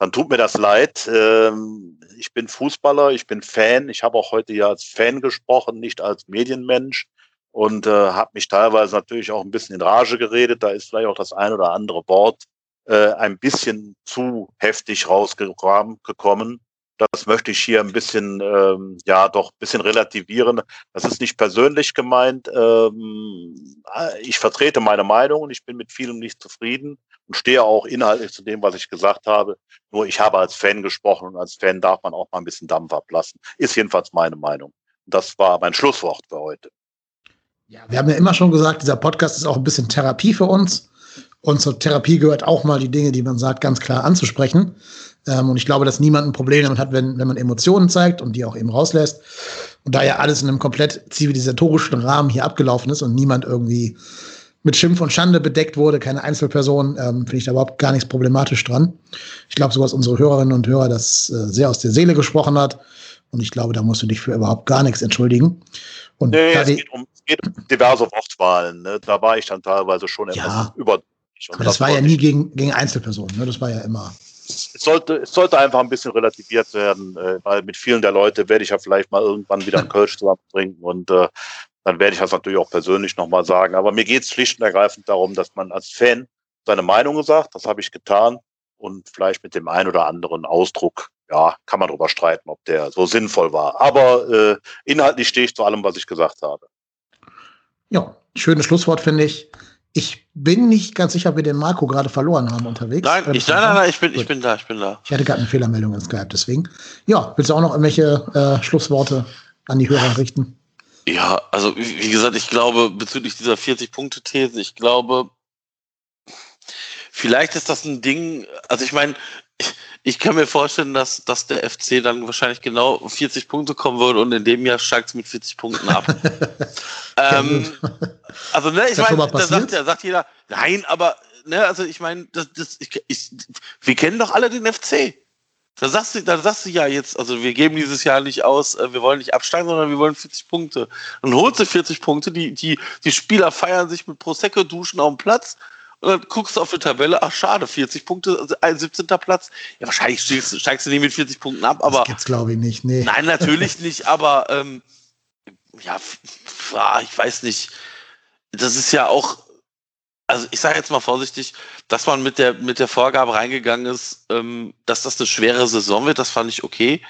dann tut mir das leid. Ähm, ich bin Fußballer, ich bin Fan. Ich habe auch heute ja als Fan gesprochen, nicht als Medienmensch und äh, habe mich teilweise natürlich auch ein bisschen in Rage geredet. Da ist vielleicht auch das ein oder andere Wort äh, ein bisschen zu heftig rausgekommen. Das möchte ich hier ein bisschen, ähm, ja, doch ein bisschen relativieren. Das ist nicht persönlich gemeint. Ähm, ich vertrete meine Meinung und ich bin mit vielem nicht zufrieden und stehe auch inhaltlich zu dem, was ich gesagt habe. Nur ich habe als Fan gesprochen und als Fan darf man auch mal ein bisschen Dampf ablassen. Ist jedenfalls meine Meinung. Das war mein Schlusswort für heute. Ja, wir haben ja immer schon gesagt, dieser Podcast ist auch ein bisschen Therapie für uns. Und zur Therapie gehört auch mal die Dinge, die man sagt, ganz klar anzusprechen. Ähm, und ich glaube, dass niemand ein Problem damit hat, wenn, wenn man Emotionen zeigt und die auch eben rauslässt. Und da ja alles in einem komplett zivilisatorischen Rahmen hier abgelaufen ist und niemand irgendwie mit Schimpf und Schande bedeckt wurde, keine Einzelperson, ähm, finde ich da überhaupt gar nichts problematisch dran. Ich glaube sogar, dass unsere Hörerinnen und Hörer das äh, sehr aus der Seele gesprochen hat. Und ich glaube, da musst du dich für überhaupt gar nichts entschuldigen. Und nee, es geht, um, es geht um diverse Wortwahlen. Ne? Da war ich dann teilweise schon etwas ja, über. Aber das, das war ja nie gegen, gegen Einzelpersonen. Ne? Das war ja immer es sollte, es sollte einfach ein bisschen relativiert werden, äh, weil mit vielen der Leute werde ich ja vielleicht mal irgendwann wieder einen Kölsch zusammen trinken und äh, dann werde ich das natürlich auch persönlich nochmal sagen. Aber mir geht es schlicht und ergreifend darum, dass man als Fan seine Meinung sagt, das habe ich getan und vielleicht mit dem einen oder anderen Ausdruck, ja, kann man darüber streiten, ob der so sinnvoll war. Aber äh, inhaltlich stehe ich zu allem, was ich gesagt habe. Ja, schönes Schlusswort, finde ich. Ich bin nicht ganz sicher, ob wir den Marco gerade verloren haben unterwegs. Nein, ich, nein, nein, nein, ich bin, ich bin da, ich bin da. Ich hatte gerade eine Fehlermeldung in Skype, deswegen. Ja, willst du auch noch irgendwelche äh, Schlussworte an die Hörer richten? Ja, also wie gesagt, ich glaube, bezüglich dieser 40-Punkte-These, ich glaube, vielleicht ist das ein Ding, also ich meine, ich, ich kann mir vorstellen, dass, dass der FC dann wahrscheinlich genau 40 Punkte kommen würde und in dem Jahr steigt es mit 40 Punkten ab. ähm, also, ne, ich meine, da sagt, da sagt jeder, nein, aber, ne, also ich meine, das, das, ich, ich, wir kennen doch alle den FC. Da sagst, du, da sagst du ja jetzt, also wir geben dieses Jahr nicht aus, äh, wir wollen nicht absteigen, sondern wir wollen 40 Punkte. Dann holst du 40 Punkte, die, die, die Spieler feiern sich mit Prosecco-Duschen auf dem Platz und dann guckst du auf die Tabelle, ach schade, 40 Punkte, ein 17. Platz. Ja, wahrscheinlich steigst, steigst du nicht mit 40 Punkten ab, aber. Das gibt's, glaube ich, nicht, nee. Nein, natürlich nicht, aber ähm, ja, ich weiß nicht. Das ist ja auch, also ich sage jetzt mal vorsichtig, dass man mit der, mit der Vorgabe reingegangen ist, ähm, dass das eine schwere Saison wird, das fand ich okay.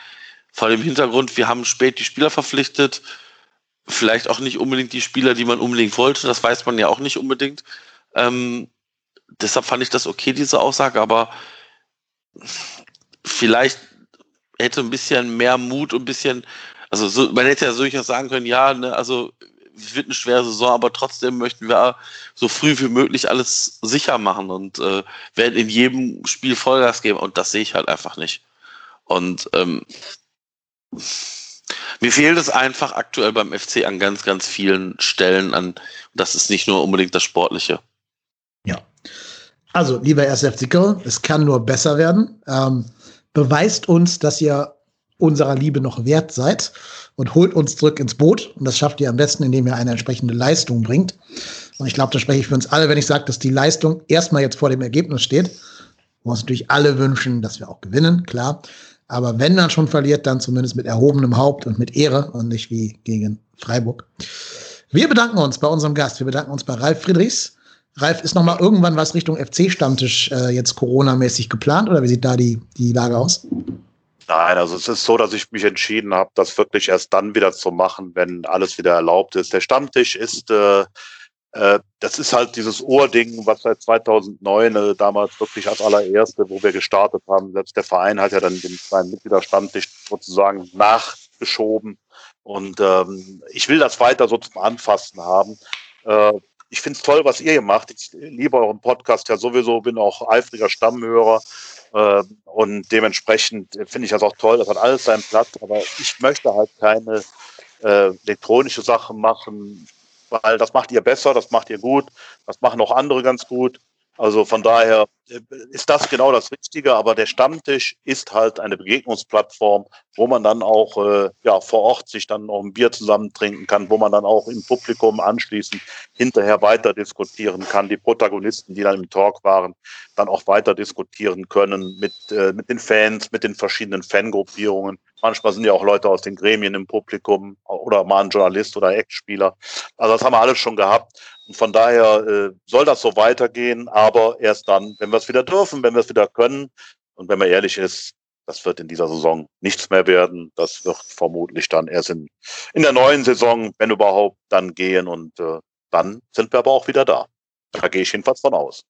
Vor dem Hintergrund, wir haben spät die Spieler verpflichtet, vielleicht auch nicht unbedingt die Spieler, die man unbedingt wollte, das weiß man ja auch nicht unbedingt. Ähm, deshalb fand ich das okay, diese Aussage, aber vielleicht hätte ein bisschen mehr Mut und ein bisschen, also so, man hätte ja durchaus sagen können, ja, ne, also es wird eine schwere Saison, aber trotzdem möchten wir so früh wie möglich alles sicher machen und äh, werden in jedem Spiel Vollgas geben und das sehe ich halt einfach nicht. Und ähm, mir fehlt es einfach aktuell beim FC an ganz, ganz vielen Stellen an. Das ist nicht nur unbedingt das Sportliche. Ja. Also, lieber SFC Köln, es kann nur besser werden. Ähm, beweist uns, dass ihr unserer Liebe noch wert seid und holt uns zurück ins Boot. Und das schafft ihr am besten, indem ihr eine entsprechende Leistung bringt. Und ich glaube, da spreche ich für uns alle, wenn ich sage, dass die Leistung erstmal jetzt vor dem Ergebnis steht. Wir uns natürlich alle wünschen, dass wir auch gewinnen, klar. Aber wenn man schon verliert, dann zumindest mit erhobenem Haupt und mit Ehre und nicht wie gegen Freiburg. Wir bedanken uns bei unserem Gast. Wir bedanken uns bei Ralf Friedrichs. Ralf, ist noch mal irgendwann was Richtung FC-Stammtisch äh, jetzt Corona-mäßig geplant oder wie sieht da die, die Lage aus? Nein, also es ist so, dass ich mich entschieden habe, das wirklich erst dann wieder zu machen, wenn alles wieder erlaubt ist. Der Stammtisch ist, äh, äh, das ist halt dieses Ohrding, was seit 2009 äh, damals wirklich als allererste, wo wir gestartet haben. Selbst der Verein hat ja dann den kleinen Mitgliederstammtisch sozusagen nachgeschoben. Und ähm, ich will das weiter so zum Anfassen haben. Äh, ich finde es toll, was ihr macht. Ich liebe euren Podcast ja sowieso, bin auch eifriger Stammhörer. Äh, und dementsprechend finde ich das auch toll. Das hat alles seinen Platz. Aber ich möchte halt keine äh, elektronische Sachen machen, weil das macht ihr besser, das macht ihr gut, das machen auch andere ganz gut. Also von daher ist das genau das Richtige, aber der Stammtisch ist halt eine Begegnungsplattform, wo man dann auch äh, ja, vor Ort sich dann noch ein Bier zusammen trinken kann, wo man dann auch im Publikum anschließend hinterher weiter diskutieren kann, die Protagonisten, die dann im Talk waren, dann auch weiter diskutieren können mit, äh, mit den Fans, mit den verschiedenen Fangruppierungen. Manchmal sind ja auch Leute aus den Gremien im Publikum oder mal ein Journalist oder Ex-Spieler. Also das haben wir alles schon gehabt. Und von daher äh, soll das so weitergehen, aber erst dann, wenn wir es wieder dürfen, wenn wir es wieder können. Und wenn man ehrlich ist, das wird in dieser Saison nichts mehr werden. Das wird vermutlich dann erst in, in der neuen Saison, wenn überhaupt, dann gehen. Und äh, dann sind wir aber auch wieder da. Da gehe ich jedenfalls von aus.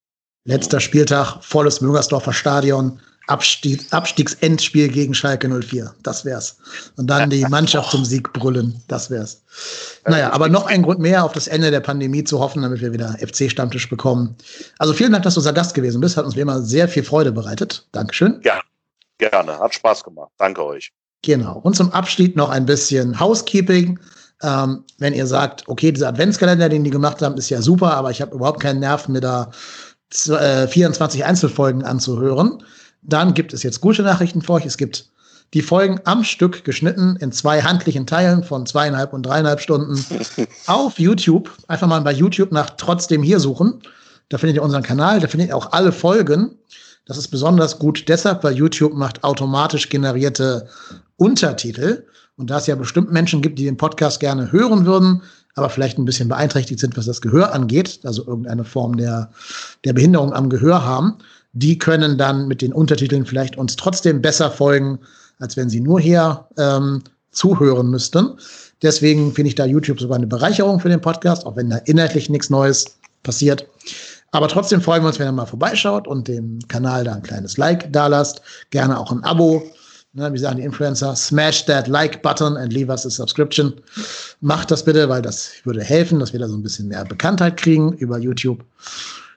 Letzter Spieltag, volles Müngersdorfer Stadion. Abstieg, Abstiegsendspiel gegen Schalke 04. Das wär's. Und dann die Mannschaft zum Sieg brüllen. Das wär's. Naja, aber noch ein Grund mehr, auf das Ende der Pandemie zu hoffen, damit wir wieder FC-Stammtisch bekommen. Also vielen Dank, dass du unser Gast gewesen bist. Hat uns wie immer sehr viel Freude bereitet. Dankeschön. Ja, gerne. Hat Spaß gemacht. Danke euch. Genau. Und zum Abschied noch ein bisschen Housekeeping. Ähm, wenn ihr sagt, okay, dieser Adventskalender, den die gemacht haben, ist ja super, aber ich habe überhaupt keinen Nerv, mir da 24 äh, Einzelfolgen anzuhören dann gibt es jetzt gute Nachrichten für euch. Es gibt die Folgen am Stück geschnitten in zwei handlichen Teilen von zweieinhalb und dreieinhalb Stunden auf YouTube. Einfach mal bei YouTube nach trotzdem hier suchen. Da findet ihr unseren Kanal, da findet ihr auch alle Folgen. Das ist besonders gut deshalb, weil YouTube macht automatisch generierte Untertitel. Und da es ja bestimmt Menschen gibt, die den Podcast gerne hören würden, aber vielleicht ein bisschen beeinträchtigt sind, was das Gehör angeht, also irgendeine Form der, der Behinderung am Gehör haben, die können dann mit den Untertiteln vielleicht uns trotzdem besser folgen, als wenn sie nur hier ähm, zuhören müssten. Deswegen finde ich da YouTube sogar eine Bereicherung für den Podcast, auch wenn da inhaltlich nichts Neues passiert. Aber trotzdem freuen wir uns, wenn ihr mal vorbeischaut und dem Kanal da ein kleines Like da lasst. Gerne auch ein Abo. Ne, wie sagen die Influencer, smash that like button and leave us a subscription. Macht das bitte, weil das würde helfen, dass wir da so ein bisschen mehr Bekanntheit kriegen über YouTube.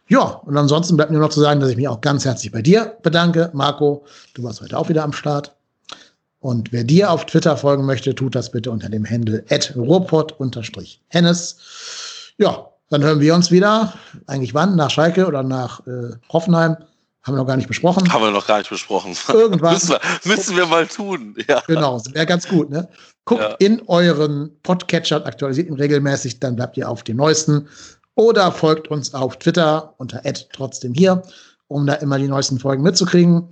Ja, und ansonsten bleibt mir noch zu sagen, dass ich mich auch ganz herzlich bei dir bedanke. Marco, du warst heute auch wieder am Start. Und wer dir auf Twitter folgen möchte, tut das bitte unter dem Handle ruhrpott-hennes. Ja, dann hören wir uns wieder. Eigentlich wann? Nach Schalke oder nach äh, Hoffenheim? Haben wir noch gar nicht besprochen. Haben wir noch gar nicht besprochen. Irgendwann. müssen, wir, müssen wir mal tun. Ja. Genau, wäre ganz gut. Ne? Guckt ja. in euren Podcatcher, aktualisiert ihn regelmäßig, dann bleibt ihr auf dem Neuesten. Oder folgt uns auf Twitter unter trotzdem hier, um da immer die neuesten Folgen mitzukriegen.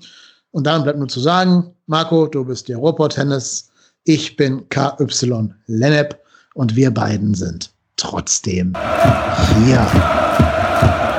Und dann bleibt nur zu sagen, Marco, du bist der Ruhrpott-Tennis, ich bin KY Lennep und wir beiden sind trotzdem hier.